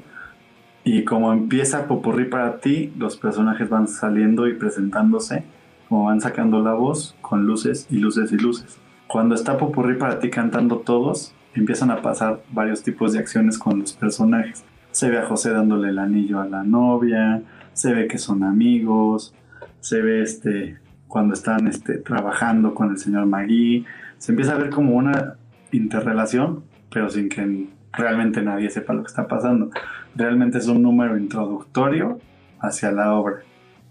y como empieza Popurrí para ti, los personajes van saliendo y presentándose, como van sacando la voz, con luces y luces y luces. Cuando está Popurrí para ti cantando todos, empiezan a pasar varios tipos de acciones con los personajes. Se ve a José dándole el anillo a la novia, se ve que son amigos, se ve este cuando están este, trabajando con el señor Magui, se empieza a ver como una interrelación, pero sin que realmente nadie sepa lo que está pasando. Realmente es un número introductorio hacia la obra.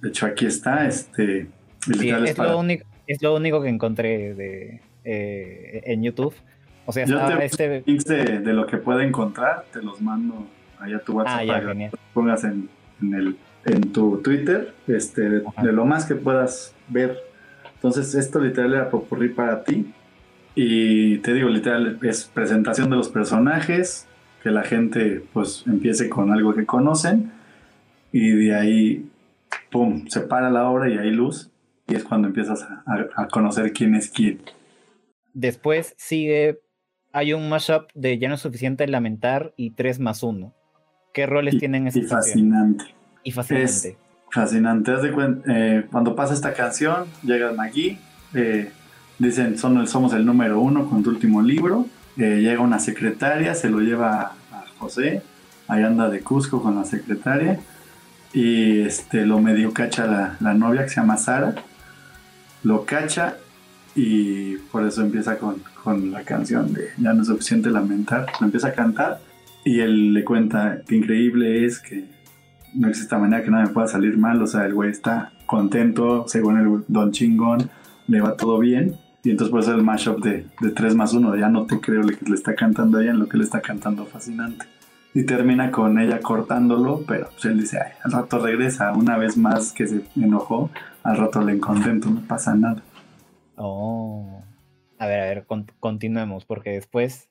De hecho, aquí está, este... es, lo único, es, lo único, que encontré de, eh, en YouTube. O sea, Yo te este... links de, lo que puede encontrar, te los mando allá a tu WhatsApp ah, para que pongas en, el, en tu Twitter, este, de, lo más que puedas ver. Entonces, esto literal era popurrí para ti. Y te digo, literal, es presentación de los personajes, que la gente pues empiece con algo que conocen, y de ahí, pum, se para la obra y hay luz, y es cuando empiezas a, a conocer quién es quién. Después sigue hay un mashup de Ya no es suficiente lamentar y 3 más 1. ¿Qué roles tienen esa Y fascinante. Y fascinante. fascinante. Eh, cuando pasa esta canción, llega Magui, eh, dicen son somos el número uno con tu último libro. Eh, llega una secretaria, se lo lleva a José, ahí anda de Cusco con la secretaria. Y este, lo medio cacha la, la novia que se llama Sara. Lo cacha y por eso empieza con, con, la canción de Ya no es suficiente lamentar, lo empieza a cantar y él le cuenta que increíble es que no existe manera que nada me pueda salir mal, o sea, el güey está contento, según el don chingón, le va todo bien y entonces por eso el mashup de, de 3 más 1, ya no te creo lo que le está cantando a ella en lo que le está cantando fascinante. Y termina con ella cortándolo, pero pues él dice, ay, al rato regresa, una vez más que se enojó, al rato le contento, no pasa nada. Oh. A ver, a ver, continuemos, porque después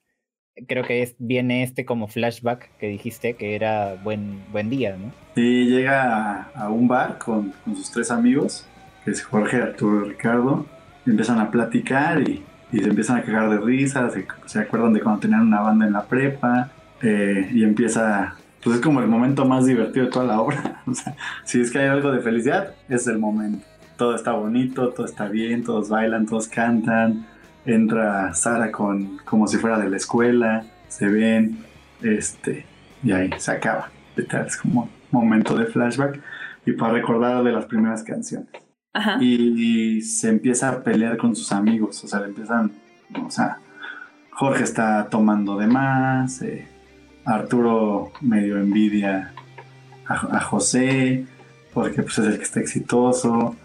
creo que es, viene este como flashback que dijiste que era buen, buen día, ¿no? Sí, llega a, un bar con, sus tres amigos, que es Jorge, Arturo y Ricardo, y empiezan a platicar y, se empiezan a cagar de risa, se, acuerdan de cuando tenían una banda en la prepa, eh, y empieza, pues es como el momento más divertido de toda la obra. [LAUGHS] o sea, si es que hay algo de felicidad, es el momento todo está bonito, todo está bien, todos bailan, todos cantan. Entra Sara con como si fuera de la escuela, se ven, este, y ahí se acaba. Es como un momento de flashback y para recordar de las primeras canciones. Y, se empieza a pelear con sus amigos, o sea, le empiezan, o sea, Jorge está tomando de más, eh, Arturo medio envidia a, José, porque pues, es el que está exitoso,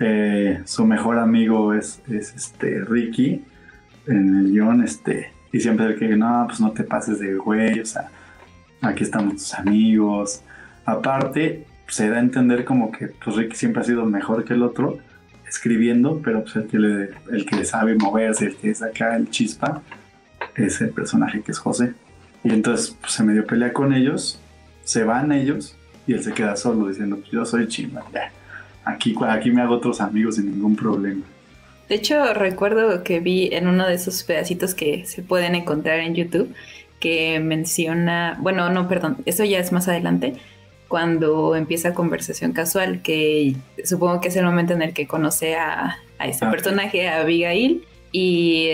eh, su mejor amigo es, este Ricky en el guion, este, y siempre el que no, pues no te pases de güey, o sea, aquí estamos tus amigos. Aparte, se da a entender como que pues Ricky siempre ha sido mejor que el otro escribiendo, pero pues el que le, el que sabe moverse, el que saca el chispa, es el personaje que es José. Y entonces pues, se medio pelea con ellos, se van ellos y él se queda solo diciendo, pues yo soy chima, ya. Aquí, aquí me hago otros amigos sin ningún problema. De hecho, recuerdo que vi en uno de esos pedacitos que se pueden encontrar en YouTube que menciona, bueno, no, perdón, eso ya es más adelante, cuando empieza conversación casual, que supongo que es el momento en el que conoce a, a este ah, personaje, a Abigail, y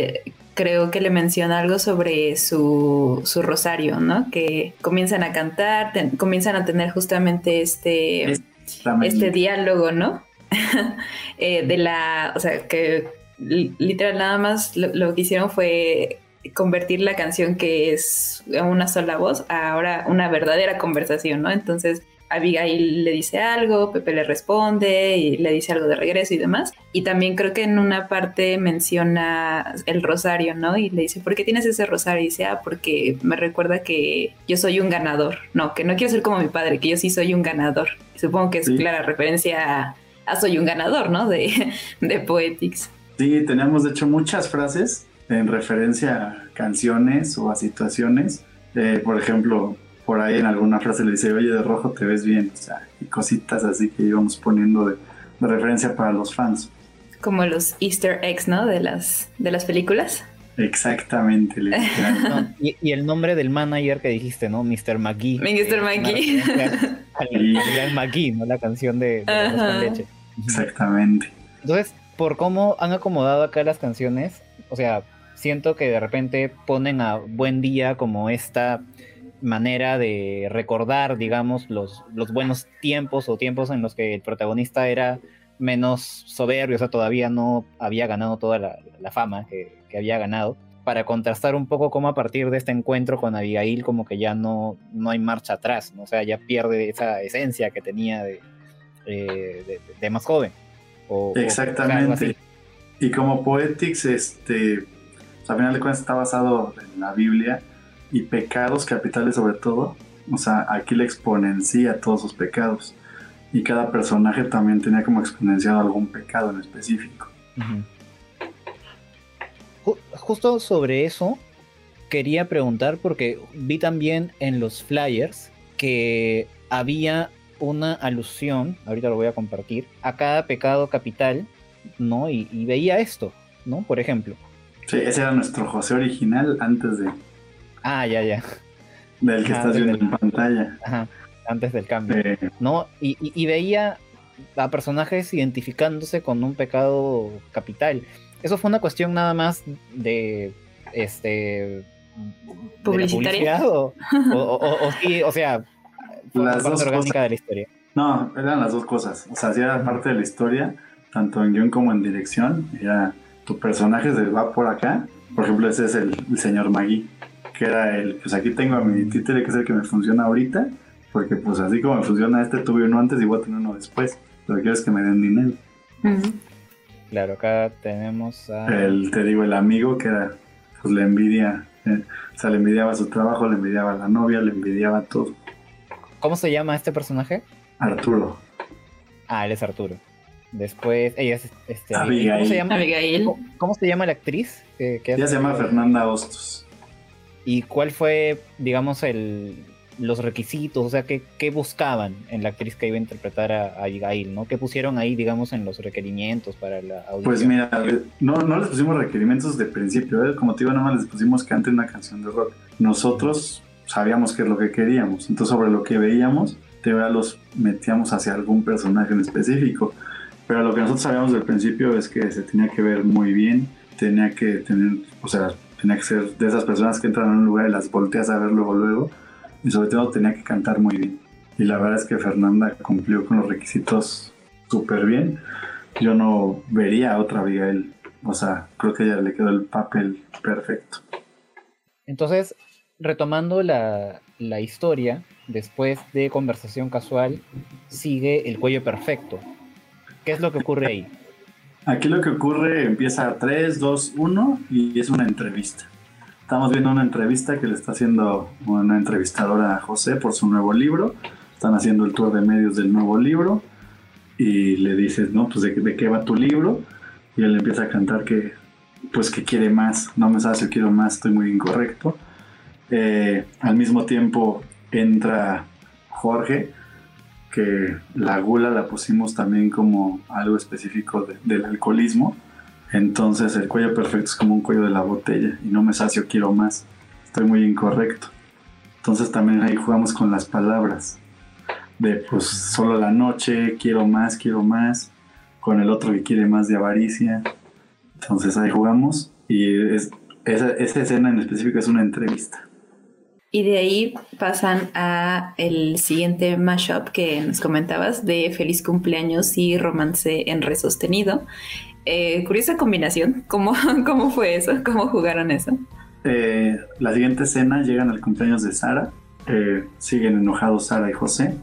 creo que le menciona algo sobre su, su rosario, ¿no? Que comienzan a cantar, comienzan a tener justamente este, este diálogo, ¿no? [LAUGHS] Eh, de la, o sea, que literal nada más lo, que hicieron fue convertir la canción que es una sola voz a ahora una verdadera conversación, ¿no? Entonces Abigail le dice algo, Pepe le responde y le dice algo de regreso y demás. Y también creo que en una parte menciona el rosario, ¿no? Y le dice, ¿por qué tienes ese rosario? Y dice, ah, porque me recuerda que yo soy un ganador. No, que no quiero ser como mi padre, que yo sí soy un ganador. supongo que es clara referencia a, soy un ganador, ¿no? De, [LAUGHS] de Poetics. Sí, tenemos de hecho muchas frases en referencia a canciones o a situaciones. Eh, por ejemplo, por ahí en alguna frase le dice, oye, de rojo te ves bien, o sea, y cositas así que íbamos poniendo de, referencia para los fans. Como los easter eggs, ¿no? De las, de las películas. Exactamente. [LAUGHS] y, el nombre del manager que dijiste, ¿no? Mr. McGee. Mr. McGee. Al McGee, ¿no? La canción de, de leche. Exactamente. Entonces, por cómo han acomodado acá las canciones, o sea, siento que de repente ponen a buen día como esta manera de recordar, digamos, los, los buenos tiempos o tiempos en los que el protagonista era menos soberbio, o sea, todavía no había ganado toda la, fama que, había ganado, para contrastar un poco cómo a partir de este encuentro con Abigail como que ya no, no hay marcha atrás, ¿no? o sea, ya pierde esa esencia que tenía de, eh, de, más joven. Exactamente. y como Poetics, este, al final de cuentas está basado en la Biblia, y pecados capitales sobre todo. O sea, aquí le exponencia todos sus pecados. Y cada personaje también tenía como exponenciado algún pecado en específico. Justo sobre eso quería preguntar porque vi también en los flyers que había una alusión, ahorita lo voy a compartir, a cada pecado capital, ¿no? Y, y veía esto, ¿no? Por ejemplo. Sí, ese era nuestro José original antes de, Ah, ya, ya. Del que estás viendo en pantalla. Ajá, antes del cambio. ¿No? Y, veía a personajes identificándose con un pecado capital. ¿Eso fue una cuestión nada más de este publicitaria o, sí, o sea, las parte dos orgánica de la historia. No, eran las dos cosas. O sea, sí era parte de la historia, tanto en guion como en dirección. Era tu personaje se va por acá. Por ejemplo, ese es el, el señor Magui que era el, pues aquí tengo a mi títere que es el que me funciona ahorita, porque pues así como me funciona este, tuve uno antes y voy a tener uno después, lo que quiero es que me den dinero. Claro, acá tenemos a... El, te digo, el amigo que era, pues le envidia, eh, o sea, le envidiaba su trabajo, le envidiaba a la novia, le envidiaba todo. ¿Cómo se llama este personaje? Arturo. Ah, él es Arturo. Después, ella es este, Abigail. ¿Cómo se llama? Abigail. ¿Cómo, se llama la actriz? ella se llama Fernanda Hostos. ¿Y cuál fue, digamos, el, los requisitos? O sea, ¿qué, ¿qué, buscaban en la actriz que iba a interpretar a, Abigail? ¿no? ¿Qué pusieron ahí, digamos, en los requerimientos para la audición? Pues mira, no, no les pusimos requerimientos de principio, ¿eh? como te digo, nada más les pusimos que antes una canción de rock. Nosotros sabíamos qué es lo que queríamos, entonces sobre lo que veíamos, te los metíamos hacia algún personaje en específico. Pero lo que nosotros sabíamos del principio es que se tenía que ver muy bien, tenía que tener, o sea, tenía que ser de esas personas que entran a un lugar y las volteas a ver luego, luego. Y sobre todo tenía que cantar muy bien. Y la verdad es que Fernanda cumplió con los requisitos súper bien. Yo no vería a otra Abigail. O sea, creo que a ella le quedó el papel perfecto. Entonces, retomando la, la historia, después de conversación casual, sigue el cuello perfecto. ¿Qué es lo que ocurre ahí? [LAUGHS] Aquí lo que ocurre empieza 3, 2, 1 y es una entrevista. Estamos viendo una entrevista que le está haciendo una entrevistadora a José por su nuevo libro. Están haciendo el tour de medios del nuevo libro y le dices, ¿no? Pues de, qué va tu libro. Y él empieza a cantar que, pues que quiere más. No me sabes si quiero más, estoy muy incorrecto. Eh, al mismo tiempo entra Jorge, que la gula la pusimos también como algo específico del alcoholismo. Entonces el cuello perfecto es como un cuello de la botella y no me sacio, quiero más. Estoy muy incorrecto. Entonces también ahí jugamos con las palabras. De pues solo la noche, quiero más, quiero más. Con el otro que quiere más de avaricia. Entonces ahí jugamos y esa, escena en específico es una entrevista. Y de ahí pasan a el siguiente mashup que nos comentabas de Feliz cumpleaños y romance en re sostenido. Eh, curiosa combinación. ¿Cómo, [LAUGHS] ¿Cómo fue eso? ¿Cómo jugaron eso? Eh, la siguiente escena llegan al cumpleaños de Sara. Eh, siguen enojados Sara y José.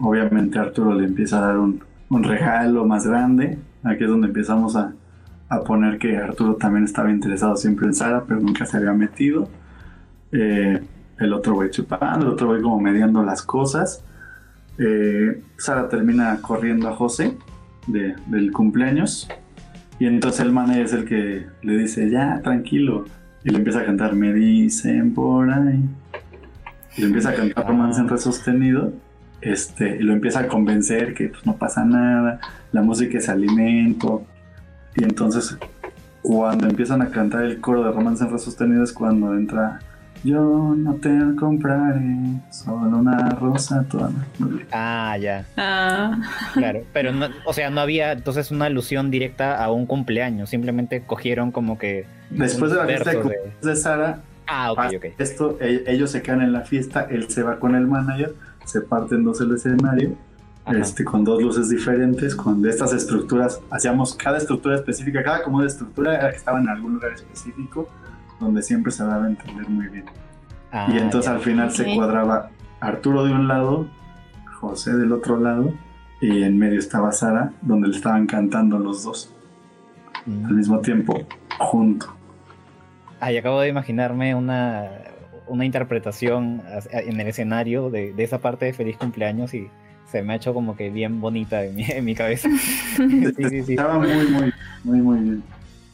obviamente Arturo le empieza a dar un, un, regalo más grande. Aquí es donde empezamos a, a poner que Arturo también estaba interesado siempre en Sara, pero nunca se había metido eh, el otro güey chupando, el otro güey como mediando las cosas. Eh, Sara termina corriendo a José del cumpleaños y entonces el man es el que le dice, ya, tranquilo. Y le empieza a cantar, me dicen por ahí. Y le empieza a cantar romance en re sostenido. Este, y lo empieza a convencer que pues, no pasa nada, la música es alimento. Y entonces, cuando empiezan a cantar el coro de romance en re sostenido, es cuando entra yo no te compraré solo una rosa toda Ah, ya. Ah. Claro, pero no, o sea, no había entonces una alusión directa a un cumpleaños, simplemente cogieron como que... Después de la fiesta de, de Sara, ah, okay, okay. esto, e, ellos se quedan en la fiesta, él se va con el manager, se parten dos el escenario, este, con dos luces diferentes, con estas estructuras, hacíamos cada estructura específica, cada como de estructura era que estaba en algún lugar específico donde siempre se daba a entender muy bien. Ah, y entonces al final se cuadraba Arturo de un lado, José del otro lado, y en medio estaba Sara, donde le estaban cantando los dos mm. al mismo tiempo, junto. Ay, acabo de imaginarme una, una interpretación en el escenario de, de, esa parte de Feliz Cumpleaños y se me ha hecho como que bien bonita en mi, en mi cabeza. [LAUGHS] sí, sí, sí. Estaba muy, muy, muy, muy bien.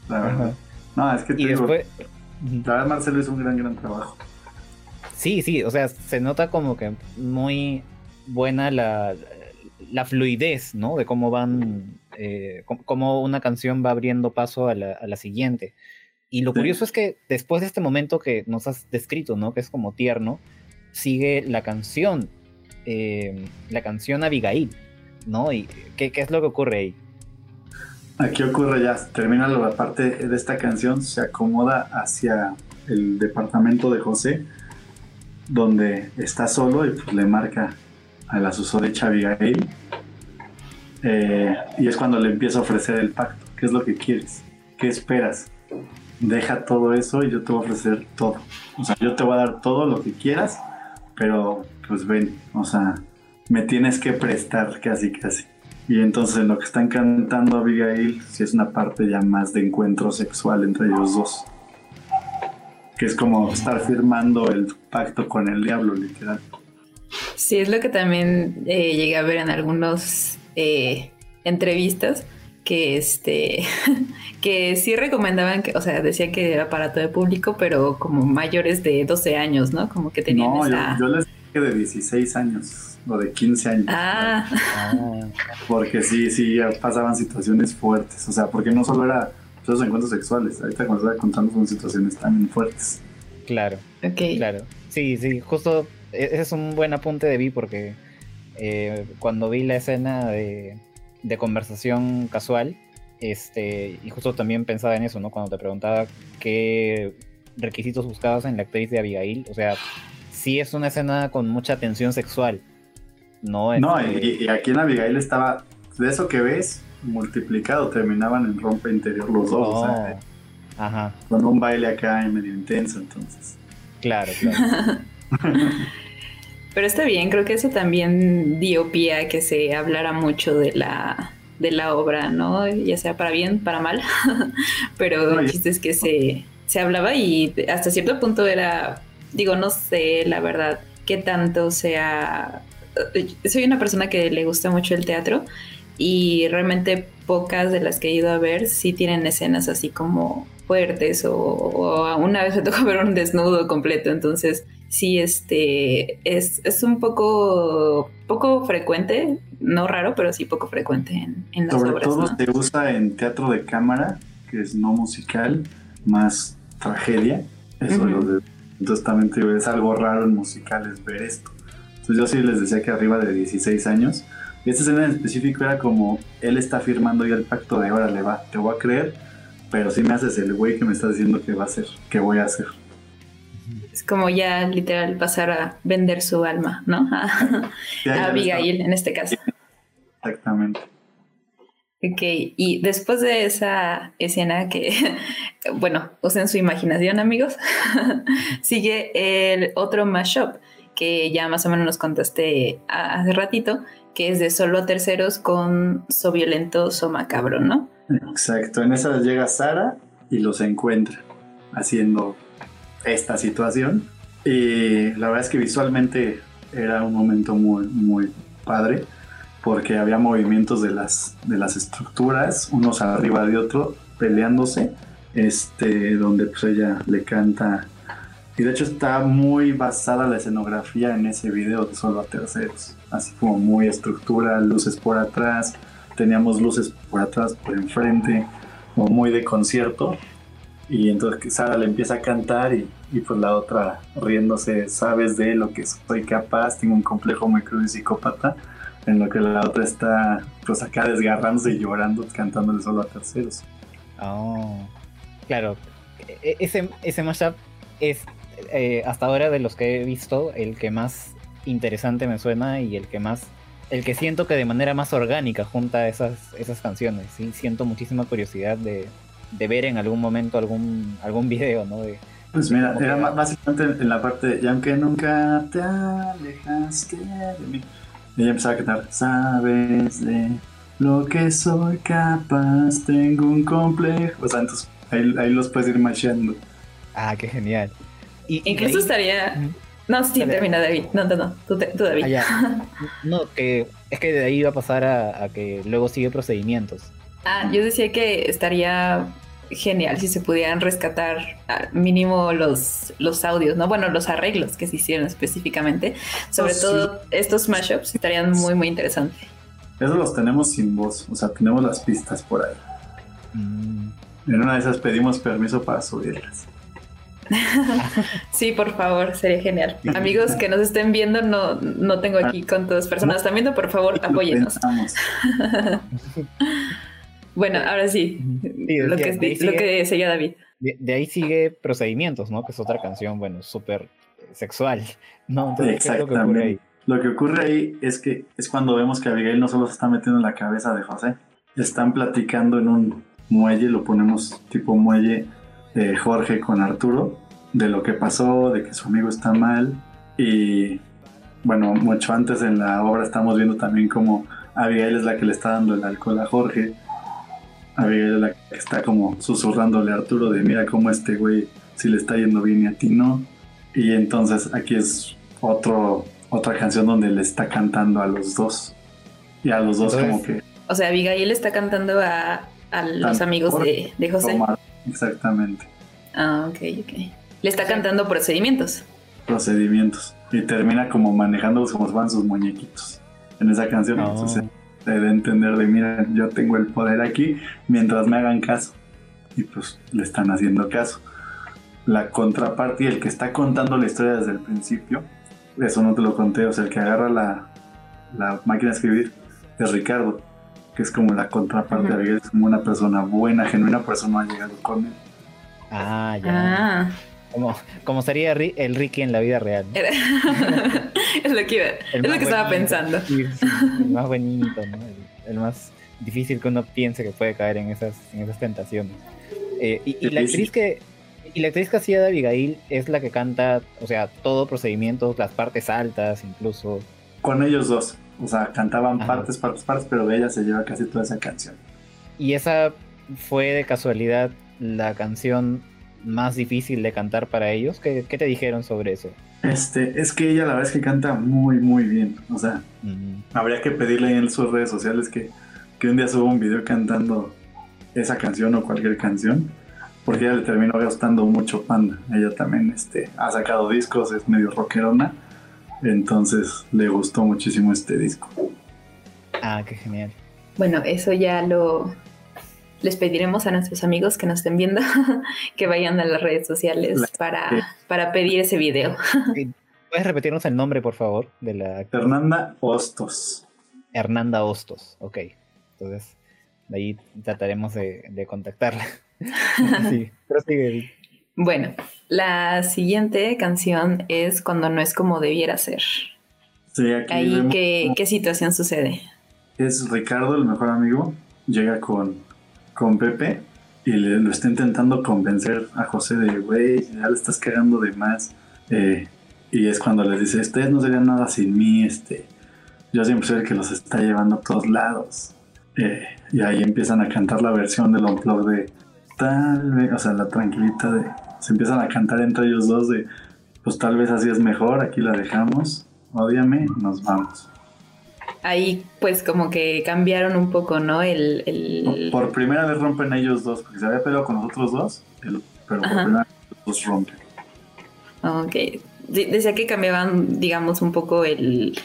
La verdad. No, es que y después, la verdad, Marcelo hizo un gran, gran trabajo. Sí, sí, o sea, se nota como que muy buena la, la fluidez, ¿no? De cómo van, eh, cómo una canción va abriendo paso a la, a la siguiente. Y lo curioso es que después de este momento que nos has descrito, ¿no? Que es como tierno, sigue la canción, eh, la canción Abigail, ¿no? ¿Y qué, qué es lo que ocurre ahí? Aquí ocurre ya, termina la parte de esta canción, se acomoda hacia el departamento de José, donde está solo y pues le marca a la susodicha Abigail. Eh, y es cuando le empieza a ofrecer el pacto. ¿Qué es lo que quieres? ¿Qué esperas? Deja todo eso y yo te voy a ofrecer todo. O sea, yo te voy a dar todo lo que quieras, pero pues ven, o sea, me tienes que prestar casi casi. Y entonces en lo que están cantando Abigail, sí es una parte ya más de encuentro sexual entre ellos dos. Que es como estar firmando el pacto con el diablo, literal. Sí, es lo que también eh, llegué a ver en algunas eh, entrevistas que este [LAUGHS] que sí recomendaban que, o sea, decía que era para todo el público, pero como mayores de 12 años, ¿no? Como que tenían no, yo, les dije de 16 años o de 15 años. Ah. Porque sí, sí, pasaban situaciones fuertes. O sea, porque no solo era esos encuentros sexuales. Ahorita cuando estaba contando son situaciones tan fuertes. Claro. Ok. Claro. Sí, sí, justo e-, ese es un buen apunte de Vi porque eh, cuando vi la escena de, de conversación casual, este, y justo también pensaba en eso, ¿no? Cuando te preguntaba qué requisitos buscabas en la actriz de Abigail, o sea, sí es una escena con mucha tensión sexual, no, no y, aquí en Abigail estaba, de eso que ves, multiplicado, terminaban en rompe interior los dos. O sea, oh, ajá. Con un baile acá medio intenso, entonces. Claro, claro. [LAUGHS] Pero está bien, creo que eso también dio pie a que se hablara mucho de la, de la obra, ¿no? Ya sea para bien, para mal. [LAUGHS] Pero el chiste es que se, se hablaba y hasta cierto punto era, digo, no sé, la verdad, qué tanto sea soy una persona que le gusta mucho el teatro y realmente pocas de las que he ido a ver sí tienen escenas así como fuertes o, una vez me [LAUGHS] tocó ver un desnudo completo, entonces sí, este, es, es, un poco, poco frecuente, no raro, pero sí poco frecuente en, en las Sobre obras. todo se usa en teatro de cámara, que es no musical, más tragedia. Eso uh entonces también es algo raro en musicales ver esto. Entonces yo sí les decía que arriba de 16 años. Y esta escena en específico era como él está firmando ya el pacto de ahora le va, te voy a creer, pero si me haces el güey que me estás diciendo que va a hacer, que voy a hacer. Es como ya literal pasar a vender su alma, ¿no? [LAUGHS] A, Abigail en este caso. Exactamente. Ok, y después de esa escena que, [LAUGHS] bueno, usen su imaginación amigos, [LAUGHS] sigue el otro mashup que ya más o menos nos contaste hace ratito, que es de solo terceros con So Violento, So Macabro, ¿no? Exacto, en esa llega Sara y los encuentra haciendo esta situación. Y la verdad es que visualmente era un momento muy, muy padre porque había movimientos de las, de las estructuras, unos arriba de otro, peleándose, este, donde pues ella le canta. Y de hecho está muy basada la escenografía en ese video de solo a terceros, así como muy estructura, luces por atrás, teníamos luces por atrás, por enfrente, como muy de concierto. Y entonces Sara le empieza a cantar y, y pues la otra riéndose, sabes de lo que soy capaz, tengo un complejo muy crudo y psicópata en lo que la otra está pues acá desgarrándose y llorando, cantándole solo a terceros. Oh, claro. E-, ese, ese mashup es eh, hasta ahora de los que he visto el que más interesante me suena y el que más el que siento que de manera más orgánica junta esas, esas canciones. ¿sí? Siento muchísima curiosidad de, de ver en algún momento algún, algún video, ¿no? De, pues mira, era básicamente en la parte, y aunque nunca te alejaste de mí, y ella empezaba a cantar, sabes de lo que soy capaz, tengo un complejo. O sea, entonces ahí, ahí los puedes ir macheando. Ah, qué genial. Y, Incluso ahí... estaría... No, sí, termina David. No, no, no. Tú, tú David. Ah, [LAUGHS] no, que es que de ahí iba a pasar a, a, que luego sigue procedimientos. Ah, yo decía que estaría genial si se pudieran rescatar al mínimo los, los audios, ¿no? Bueno, los arreglos que se hicieron específicamente. Sobre oh, todo sí. estos mashups estarían muy, muy interesantes. Eso los tenemos sin voz, o sea, tenemos las pistas por ahí. Mm. En una de esas pedimos permiso para subirlas. [LAUGHS] sí, por favor, sería genial. Amigos que nos estén viendo, no, no tengo aquí con todas personas están viendo, por favor, apóyennos. [LAUGHS] bueno, ahora sí, sí lo, que, de sigue, lo que decía David. De, de, ahí sigue Procedimientos, ¿no? Que es otra canción, bueno, súper sexual, ¿no? Entonces, Exactamente. Lo que, ocurre ahí? lo que ocurre ahí es que es cuando vemos que Abigail no solo se está metiendo en la cabeza de José, están platicando en un muelle, lo ponemos tipo muelle eh, Jorge con Arturo de lo que pasó, de que su amigo está mal y bueno, mucho antes en la obra estamos viendo también como Abigail es la que le está dando el alcohol a Jorge, Abigail es la que está como susurrándole a Arturo de mira cómo este güey si le está yendo bien y a ti no y entonces aquí es otro otra canción donde le está cantando a los dos. Y a los dos entonces, como que o sea Abigail está cantando a, a los amigos de, de José. Omar, exactamente Ah, ok, ok. Le está cantando procedimientos. Procedimientos. Y termina como manejándolos como fueran sus muñequitos. En esa canción. No. Entonces se debe entender de, mira, yo tengo el poder aquí mientras me hagan caso. Y pues le están haciendo caso. La contraparte y el que está contando la historia desde el principio, eso no te lo conté, o sea, el que agarra la, la máquina de escribir es Ricardo, que es como la contraparte uh -huh. de es como una persona buena, genuina, por eso no ha llegado con él. Ah, ya. Ah. Como, como, sería el Ricky en la vida real. ¿no? [LAUGHS] es lo que, iba, es lo que estaba pensando. El más bonito, ¿no? El, el, más difícil que uno piense que puede caer en esas, en esas tentaciones. Eh, y, y, la actriz que, y la actriz que hacía de Abigail es la que canta, o sea, todo procedimientos, las partes altas, incluso. Con ellos dos. O sea, cantaban Ajá. partes, partes, partes, pero ella se lleva casi toda esa canción. Y esa fue de casualidad la canción más difícil de cantar para ellos? ¿Qué, ¿Qué, te dijeron sobre eso? Este, es que ella la verdad es que canta muy, muy bien. O sea, uh -huh. habría que pedirle en sus redes sociales que que un día subo un video cantando esa canción o cualquier canción, porque ella le terminó gustando mucho Panda. Ella también este, ha sacado discos, es medio rockerona, entonces le gustó muchísimo este disco. Ah, qué genial. Bueno, eso ya lo les pediremos a nuestros amigos que nos estén viendo [LAUGHS] que vayan a las redes sociales para, para pedir ese video. ¿Puedes repetirnos el nombre, por favor, de la Fernanda Hostos. Hernanda Hostos, ok. Entonces, de ahí trataremos de, contactarla. [LAUGHS] sí, pero sigue. Bueno, la siguiente canción es Cuando no es como debiera ser. Sí, aquí Ahí, ¿qué, ¿qué, situación sucede? Es Ricardo, el mejor amigo, llega con, con Pepe y le, lo está intentando convencer a José de, güey, ya le estás cagando de más. Eh, y es cuando les dice, ustedes no serían nada sin mí, este, yo siempre soy el que los está llevando a todos lados. Eh, y ahí empiezan a cantar la versión del Unplug de tal vez, o sea, la tranquilita de, se empiezan a cantar entre ellos dos de, pues tal vez así es mejor, aquí la dejamos, odiame, nos vamos. Ahí pues como que cambiaron un poco, ¿no? El, Por primera vez rompen ellos dos, porque se había peleado con los otros dos, pero por primera vez los rompen. Ok, decía que cambiaban, digamos, un poco el,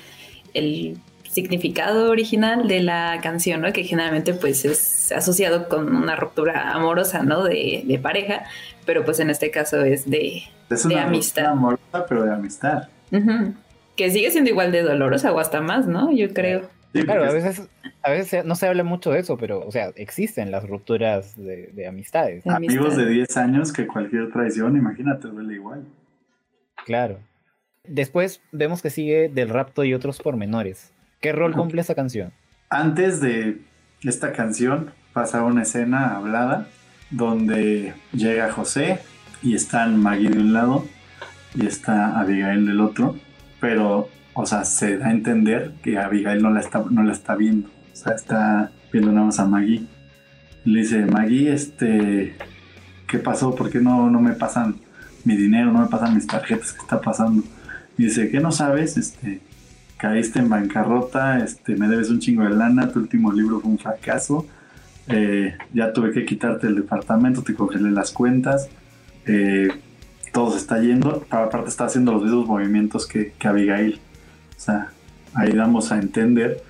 significado original de la canción, ¿no? Que generalmente pues es asociado con una ruptura amorosa, ¿no? De, pareja, pero pues en este caso es de, es una de amistad. amorosa, pero de amistad. Que sigue siendo igual de dolorosa o hasta más, ¿no? Yo creo. claro, a veces, a veces no se habla mucho de eso, pero, o sea, existen las rupturas de, amistades. Amigos de 10 años que cualquier traición, imagínate, duele igual. Claro. Después vemos que sigue Del Rapto y otros pormenores. ¿Qué rol cumple esa canción? Antes de esta canción pasa una escena hablada donde llega José y están Maggie de un lado y está Abigail del otro, pero, o sea, se da a entender que Abigail no la está, no la está viendo, o sea, está viendo nada más a Maggie. Le dice, Maggie, este, ¿qué pasó? ¿Por qué no, no me pasan mi dinero, no me pasan mis tarjetas? ¿Qué está pasando? dice, ¿qué no sabes? Este, caíste en bancarrota, este, me debes un chingo de lana, tu último libro fue un fracaso, eh, ya tuve que quitarte el departamento, te congelé las cuentas, eh, todo se está yendo, aparte está haciendo los mismos movimientos que, Abigail. O sea, ahí damos a entender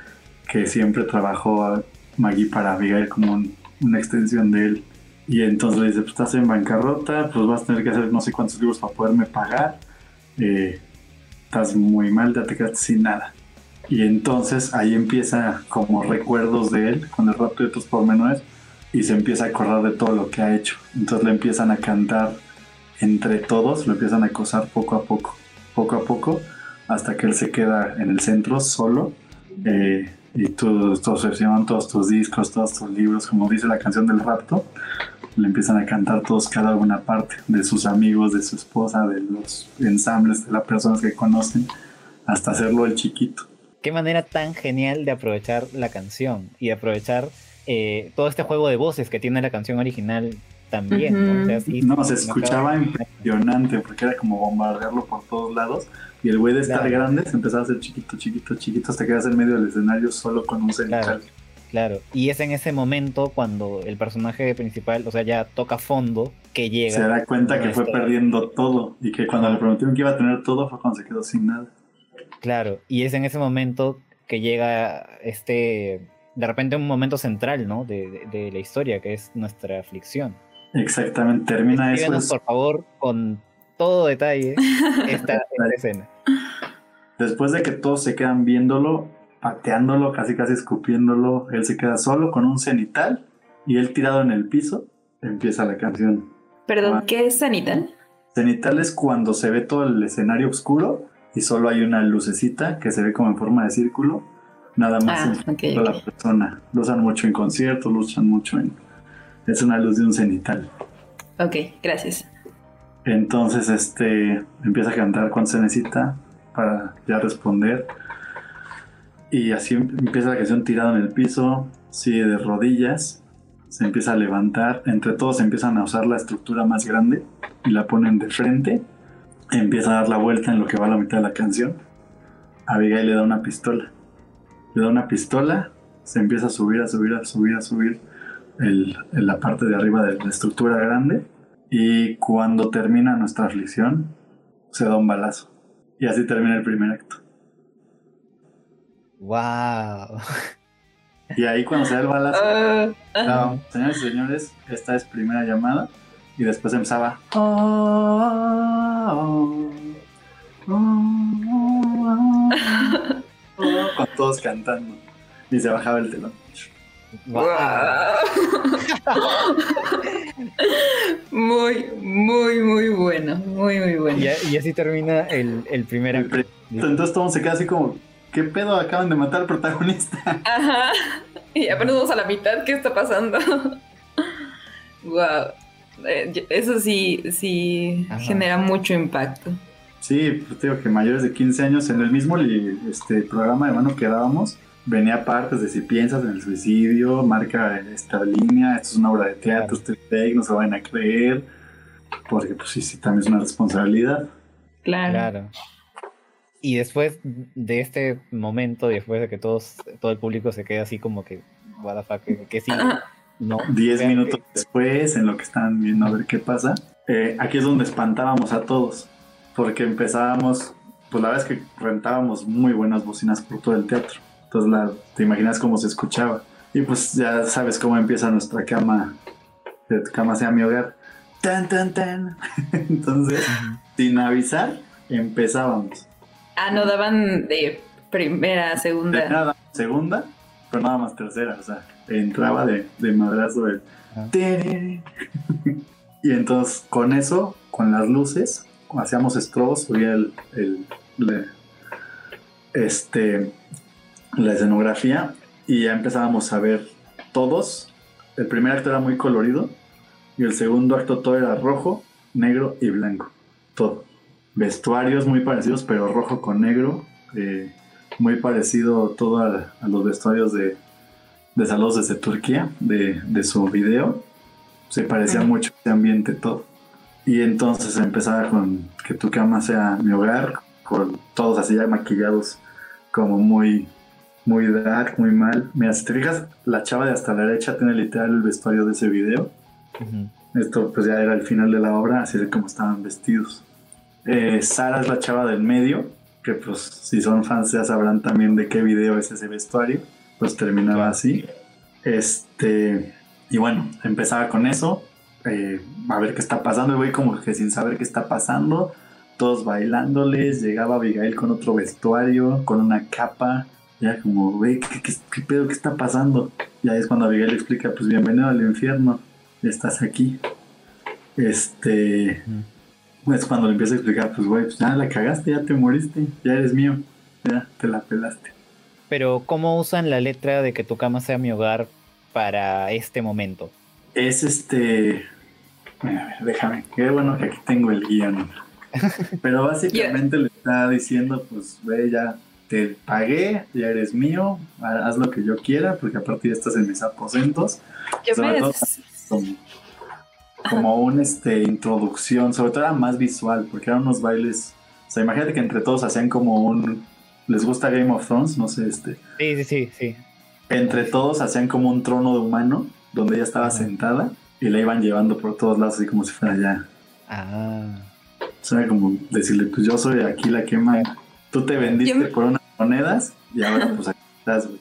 que siempre trabajó a Maggie para Abigail como una extensión de él. Y entonces le dice, pues estás en bancarrota, pues vas a tener que hacer no sé cuántos libros para poderme pagar. Eh, estás muy mal, ya te quedaste sin nada. Y entonces ahí empieza como recuerdos de él con el rapto de tus pormenores y se empieza a acordar de todo lo que ha hecho. Entonces le empiezan a cantar entre todos, lo empiezan a acosar poco a poco, poco a poco, hasta que él se queda en el centro solo. Eh, y tu obsesión, todos tus discos, todos tus libros, como dice la canción del rapto, le empiezan a cantar todos cada una parte, de sus amigos, de su esposa, de los ensambles, de las personas que conocen, hasta hacerlo el chiquito. Qué manera tan genial de aprovechar la canción y de aprovechar eh, todo este juego de voces que tiene la canción original también. ¿no? se escuchaba impresionante porque era como bombardearlo por todos lados y el güey de estar grande se empezaba a hacer chiquito, chiquito, chiquito hasta quedas en medio del escenario solo con un central. Claro, y es en ese momento cuando el personaje principal, o sea, ya toca fondo, que llega. Se da cuenta que fue perdiendo todo y que cuando le prometieron que iba a tener todo fue cuando se quedó sin nada. Claro, y es en ese momento que llega este, de repente un momento central, ¿no? De, la historia, que es nuestra aflicción. Exactamente, termina eso. por favor, con todo detalle, [LAUGHS] esta escena. Después de que todos se quedan viéndolo, pateándolo, casi casi escupiéndolo. Él se queda solo con un cenital y él tirado en el piso. Empieza la canción. Perdón, ¿qué es cenital? Cenital es cuando se ve todo el escenario oscuro y solo hay una lucecita que se ve como en forma de círculo. Nada más ah, en la persona. Lo usan mucho en conciertos, lo usan mucho en. Es una luz de un cenital. Ok, gracias. Entonces, este empieza a cantar cuando se necesita para ya responder. Y así empieza la canción tirada en el piso, sigue de rodillas, se empieza a levantar, entre todos empiezan a usar la estructura más grande y la ponen de frente, empieza a dar la vuelta en lo que va a la mitad de la canción. Abigail le da una pistola, le da una pistola se empieza a subir, a subir, a subir, a subir el, en la parte de arriba de la estructura grande y cuando termina nuestra aflicción se da un balazo y así termina el primer acto. ¡Wow! Y ahí cuando se da el balazo, no, señores y señores, esta es primera llamada y después empezaba con todos cantando y se bajaba el telón. ¡Wow! muy, muy, muy bueno. Muy, muy bueno. Y, así termina el, el primer El Entonces todo se queda así como, ¿qué pedo? Acaban de matar al protagonista. [LAUGHS] Ajá. Y apenas vamos a la mitad. ¿Qué está pasando? [LAUGHS] wow. Eso sí, sí Ajá. genera mucho impacto. Sí, pues te digo que mayores de 15 años en el mismo este, programa de mano que dábamos, venía partes de si piensas en el suicidio, marca esta línea, esto es una obra de teatro, fake, no se van a creer, porque pues sí, sí, también es una responsabilidad. Claro. Claro. Y después de este momento, y después de que todos, todo el público se queda así como que, what the fuck, que, que sí, no. 10 Vean minutos que- después, en lo que estaban viendo a ver qué pasa, eh, aquí es donde espantábamos a todos, porque empezábamos, pues la verdad es que rentábamos muy buenas bocinas por todo el teatro, entonces la, te imaginas cómo se escuchaba, y pues ya sabes cómo empieza nuestra cama, que tu cama sea mi hogar, tan tan tan, [LAUGHS] entonces sin avisar empezábamos, Ah, no daban de primera, segunda. nada, segunda, pero nada más tercera, o sea, entraba de, de madrazo el... Terere. Y entonces con eso, con las luces, hacíamos estrobos, subía el, el- este, la escenografía y ya empezábamos a ver todos. El primer acto era muy colorido y el segundo acto todo era rojo, negro y blanco. Todo. Vestuarios muy parecidos, pero rojo con negro. eh, muy parecido todo a, a los vestuarios de, de Saludos desde Turquía, de, de su video. Se parecía Ujú. mucho ese ambiente todo. Y entonces empezaba con que tu cama sea mi hogar, con todos así ya maquillados, como muy, muy dark, muy mal. Mira, si te fijas, la chava de hasta la derecha tiene literal el vestuario de ese video. Esto pues ya era el final de la obra, así de como estaban vestidos. Eh, Sara es la chava del medio, que pues si son fans ya sabrán también de qué video es ese vestuario. Pues terminaba así. Este, y bueno, empezaba con eso, eh, a ver qué está pasando, y voy como que sin saber qué está pasando, todos bailándoles, llegaba Abigail con otro vestuario, con una capa, ya como, güey, ¿qué, qué, qué pedo, qué está pasando? Y ahí es cuando Abigail explica, pues bienvenido al infierno, estás aquí. Este. Es cuando le empieza a explicar, pues güey, pues ya la cagaste, ya te moriste, ya eres mío, ya te la pelaste. Pero, ¿cómo usan la letra de que tu cama sea mi hogar para este momento? Es este. Mira, a ver, déjame. Qué bueno que aquí tengo el guion. [LAUGHS] Pero básicamente le está diciendo: Pues, ve, ya te pagué, ya eres mío, ha- haz lo que yo quiera, porque a partir de estás en mis aposentos. Yo Sobre me- todo- Como, una este, introducción, sobre todo era más visual, porque eran unos bailes. O sea, imagínate que entre todos hacían como un. ¿Les gusta Game of Thrones? No sé, este. Sí, sí, sí, sí. entre todos hacían como un trono de humano donde ella estaba Ajá. sentada y la iban llevando por todos lados así como si fuera ya. Ah, O sea, como decirle, pues yo soy aquí la que manda. Tú te vendiste me- por unas monedas y ahora pues aquí estás, güey.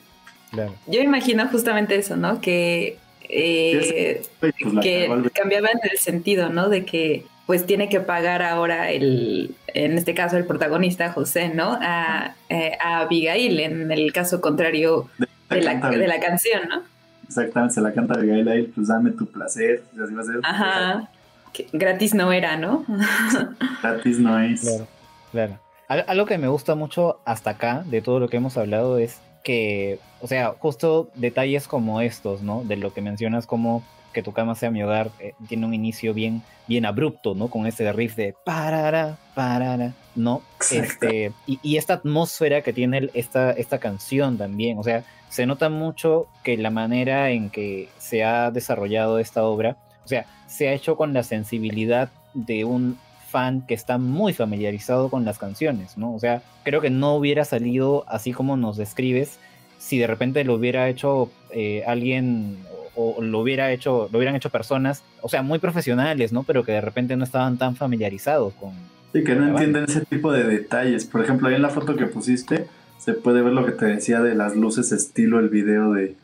claro. Yo imagino justamente eso, ¿no? Que, eh, pues, que cagó el- cambiaba en el sentido, ¿no? De que pues tiene que pagar ahora el, en este caso el protagonista José, ¿no? A, eh, a Abigail, en el caso contrario de la, canta, de la canción, ¿no? Exactamente, se la canta Abigail a él, pues dame tu placer, y así va a ser. Ajá. Que gratis no era, ¿no? [LAUGHS] Gratis no es. Claro, claro. Al- Algo que me gusta mucho hasta acá de todo lo que hemos hablado es que, o sea, justo detalles como estos, ¿no? De lo que mencionas como que tu cama sea mi hogar, eh, tiene un inicio bien, bien abrupto, ¿no? Con ese riff de parara, parara, ¿no? Exacto. Este, y, y esta atmósfera que tiene esta, esta canción también, o sea, se nota mucho que la manera en que se ha desarrollado esta obra, o sea, se ha hecho con la sensibilidad de un fan que está muy familiarizado con las canciones, ¿no? O sea, creo que no hubiera salido así como nos describes si de repente lo hubiera hecho eh, alguien o, lo hubiera hecho, lo hubieran hecho personas, o sea, muy profesionales, ¿no? Pero que de repente no estaban tan familiarizados con. Sí, que no entienden ese tipo de detalles. Por ejemplo, ahí en la foto que pusiste se puede ver lo que te decía de las luces estilo el video de,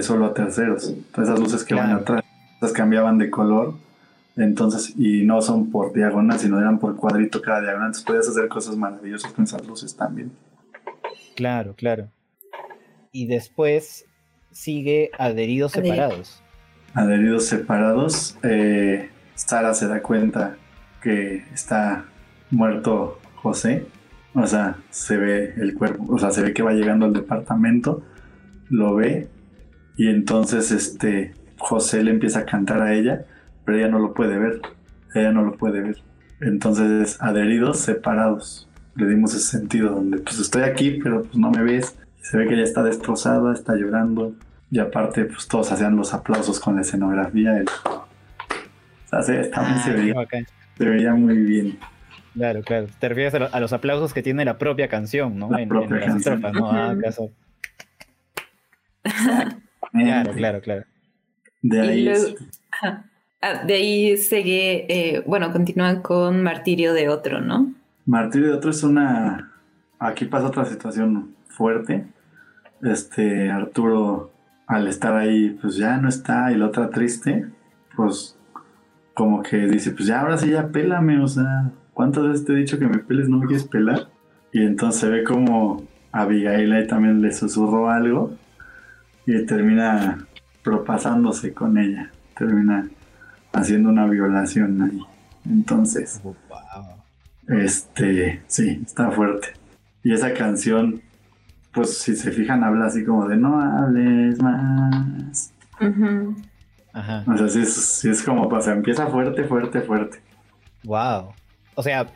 solo a terceros. esas luces que van atrás, esas cambiaban de color. Entonces, y no son por diagonal, sino eran por cuadrito cada diagonal. Entonces puedes hacer cosas maravillosas con esas luces también. Claro, claro. Y después sigue adheridos separados. Adheridos separados. Eh, Sara se da cuenta que está muerto José. O sea, se ve el cuerpo, o sea, se ve que va llegando al departamento, lo ve y entonces este José le empieza a cantar a ella, pero ella no lo puede ver. Ella no lo puede ver. Entonces, adheridos separados. Le dimos ese sentido donde pues estoy aquí, pero pues no me ves. Se ve que ella está destrozada, está llorando. Y aparte, pues todos hacían los aplausos con la escenografía. O sea, se, también se, ah, veía, muy bien. Claro, claro. Te refieres a, los aplausos que tiene la propia canción, ¿no? La en, propia canción. ¿no? Ah, claro, claro, claro. De ahí, ah, de ahí sigue, eh, bueno, continúan con Martirio de Otro, ¿no? Martirio de Otro es una... Aquí pasa otra situación fuerte. Este, Arturo al estar ahí, pues ya no está, y la otra triste, pues como que dice, pues ya ahora sí ya pélame, o sea, ¿cuántas veces te he dicho que me peles, no me quieres pelar? Y entonces se ve como Abigail ahí también le susurró algo y termina propasándose con ella, termina haciendo una violación ahí. Entonces, oh, este, sí, está fuerte. Y esa canción pues si se fijan, habla así como de no hables más. Ajá. O sea, sí es, como, pues empieza fuerte, fuerte, fuerte. Wow. O sea,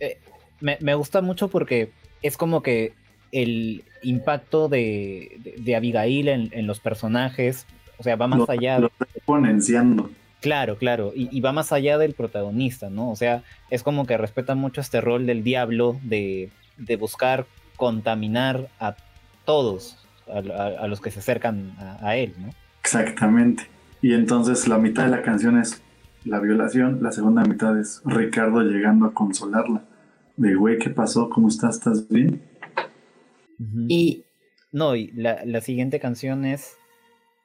eh, me, gusta mucho porque es como que el impacto de, de, Abigail en, los personajes, o sea, va más allá. Lo exponenciando. Claro, claro, y, y, va más allá del protagonista, ¿no? O sea, es como que respeta mucho este rol del diablo de, de buscar contaminar a todos, a, los que se acercan a, él, ¿no? Exactamente. Y entonces la mitad de la canción es la violación, la segunda mitad es Ricardo llegando a consolarla. De, güey, ¿qué pasó? ¿Cómo estás? ¿Estás bien? Y... No, y la, siguiente canción es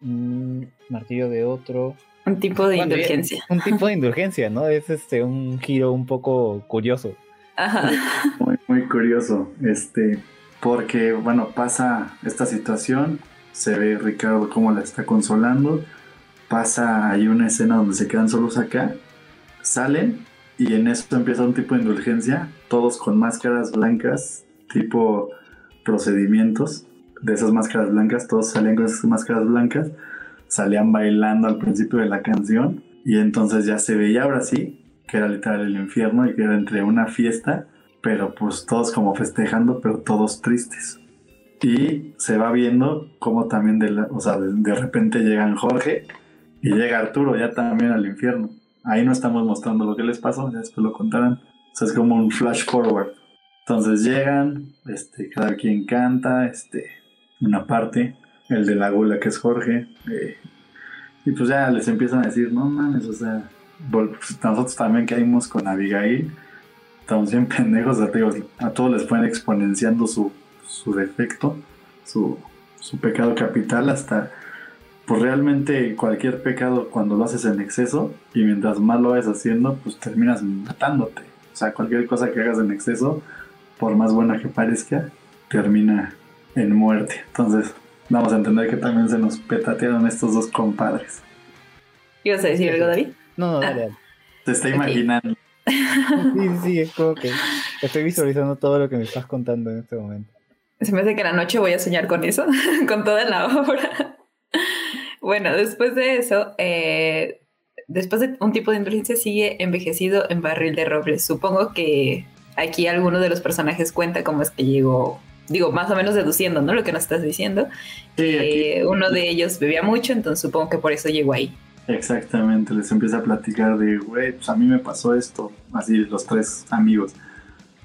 mm, Martillo de Otro. Un tipo de indulgencia. Un tipo de indulgencia, ¿no? Es este un giro un poco curioso. Ajá. Muy, muy curioso. Este, porque, bueno, pasa esta situación, se ve Ricardo cómo la está consolando, pasa ahí una escena donde se quedan solos acá, salen y en esto empieza un tipo de indulgencia, todos con máscaras blancas, tipo procedimientos de esas máscaras blancas, todos salían con esas máscaras blancas, salían bailando al principio de la canción y entonces ya se veía ahora sí que era literal el infierno y que era entre una fiesta, pero pues todos como festejando, pero todos tristes. Y se va viendo como también de, o sea, de, repente llegan Jorge y llega Arturo ya también al infierno. Ahí no estamos mostrando lo que les pasó, ya después lo contarán. O sea, es como un flash forward. Entonces llegan, este, cada quien canta, este, una parte, el de la gula que es Jorge, eh, y pues ya les empiezan a decir, no mames, o sea, pues, nosotros también caímos con Abigail, estamos bien pendejos, a todos les fueron exponenciando su, su defecto, su, su pecado capital, hasta pues realmente cualquier pecado cuando lo haces en exceso y mientras más lo vayas haciendo, pues terminas matándote. O sea, cualquier cosa que hagas en exceso, por más buena que parezca, termina en muerte. Entonces, vamos a entender que también se nos petatearon estos dos compadres. ¿Ibas a decir algo, David? No, no, dale, dale. Te está imaginando. Sí, sí, es como que estoy visualizando todo lo que me estás contando en este momento. Se me hace que en la noche voy a soñar con eso, [LAUGHS] con toda la obra. Bueno, después de eso, eh, después de un tipo de indulgencia sigue envejecido en barril de roble. Supongo que aquí alguno de los personajes cuenta cómo es que llegó, digo, más o menos deduciendo, ¿no? Lo que nos estás diciendo. Sí, uno de ellos bebía mucho, entonces supongo que por eso llegó ahí. Exactamente, les empieza a platicar de, güey, pues a mí me pasó esto, así los tres amigos.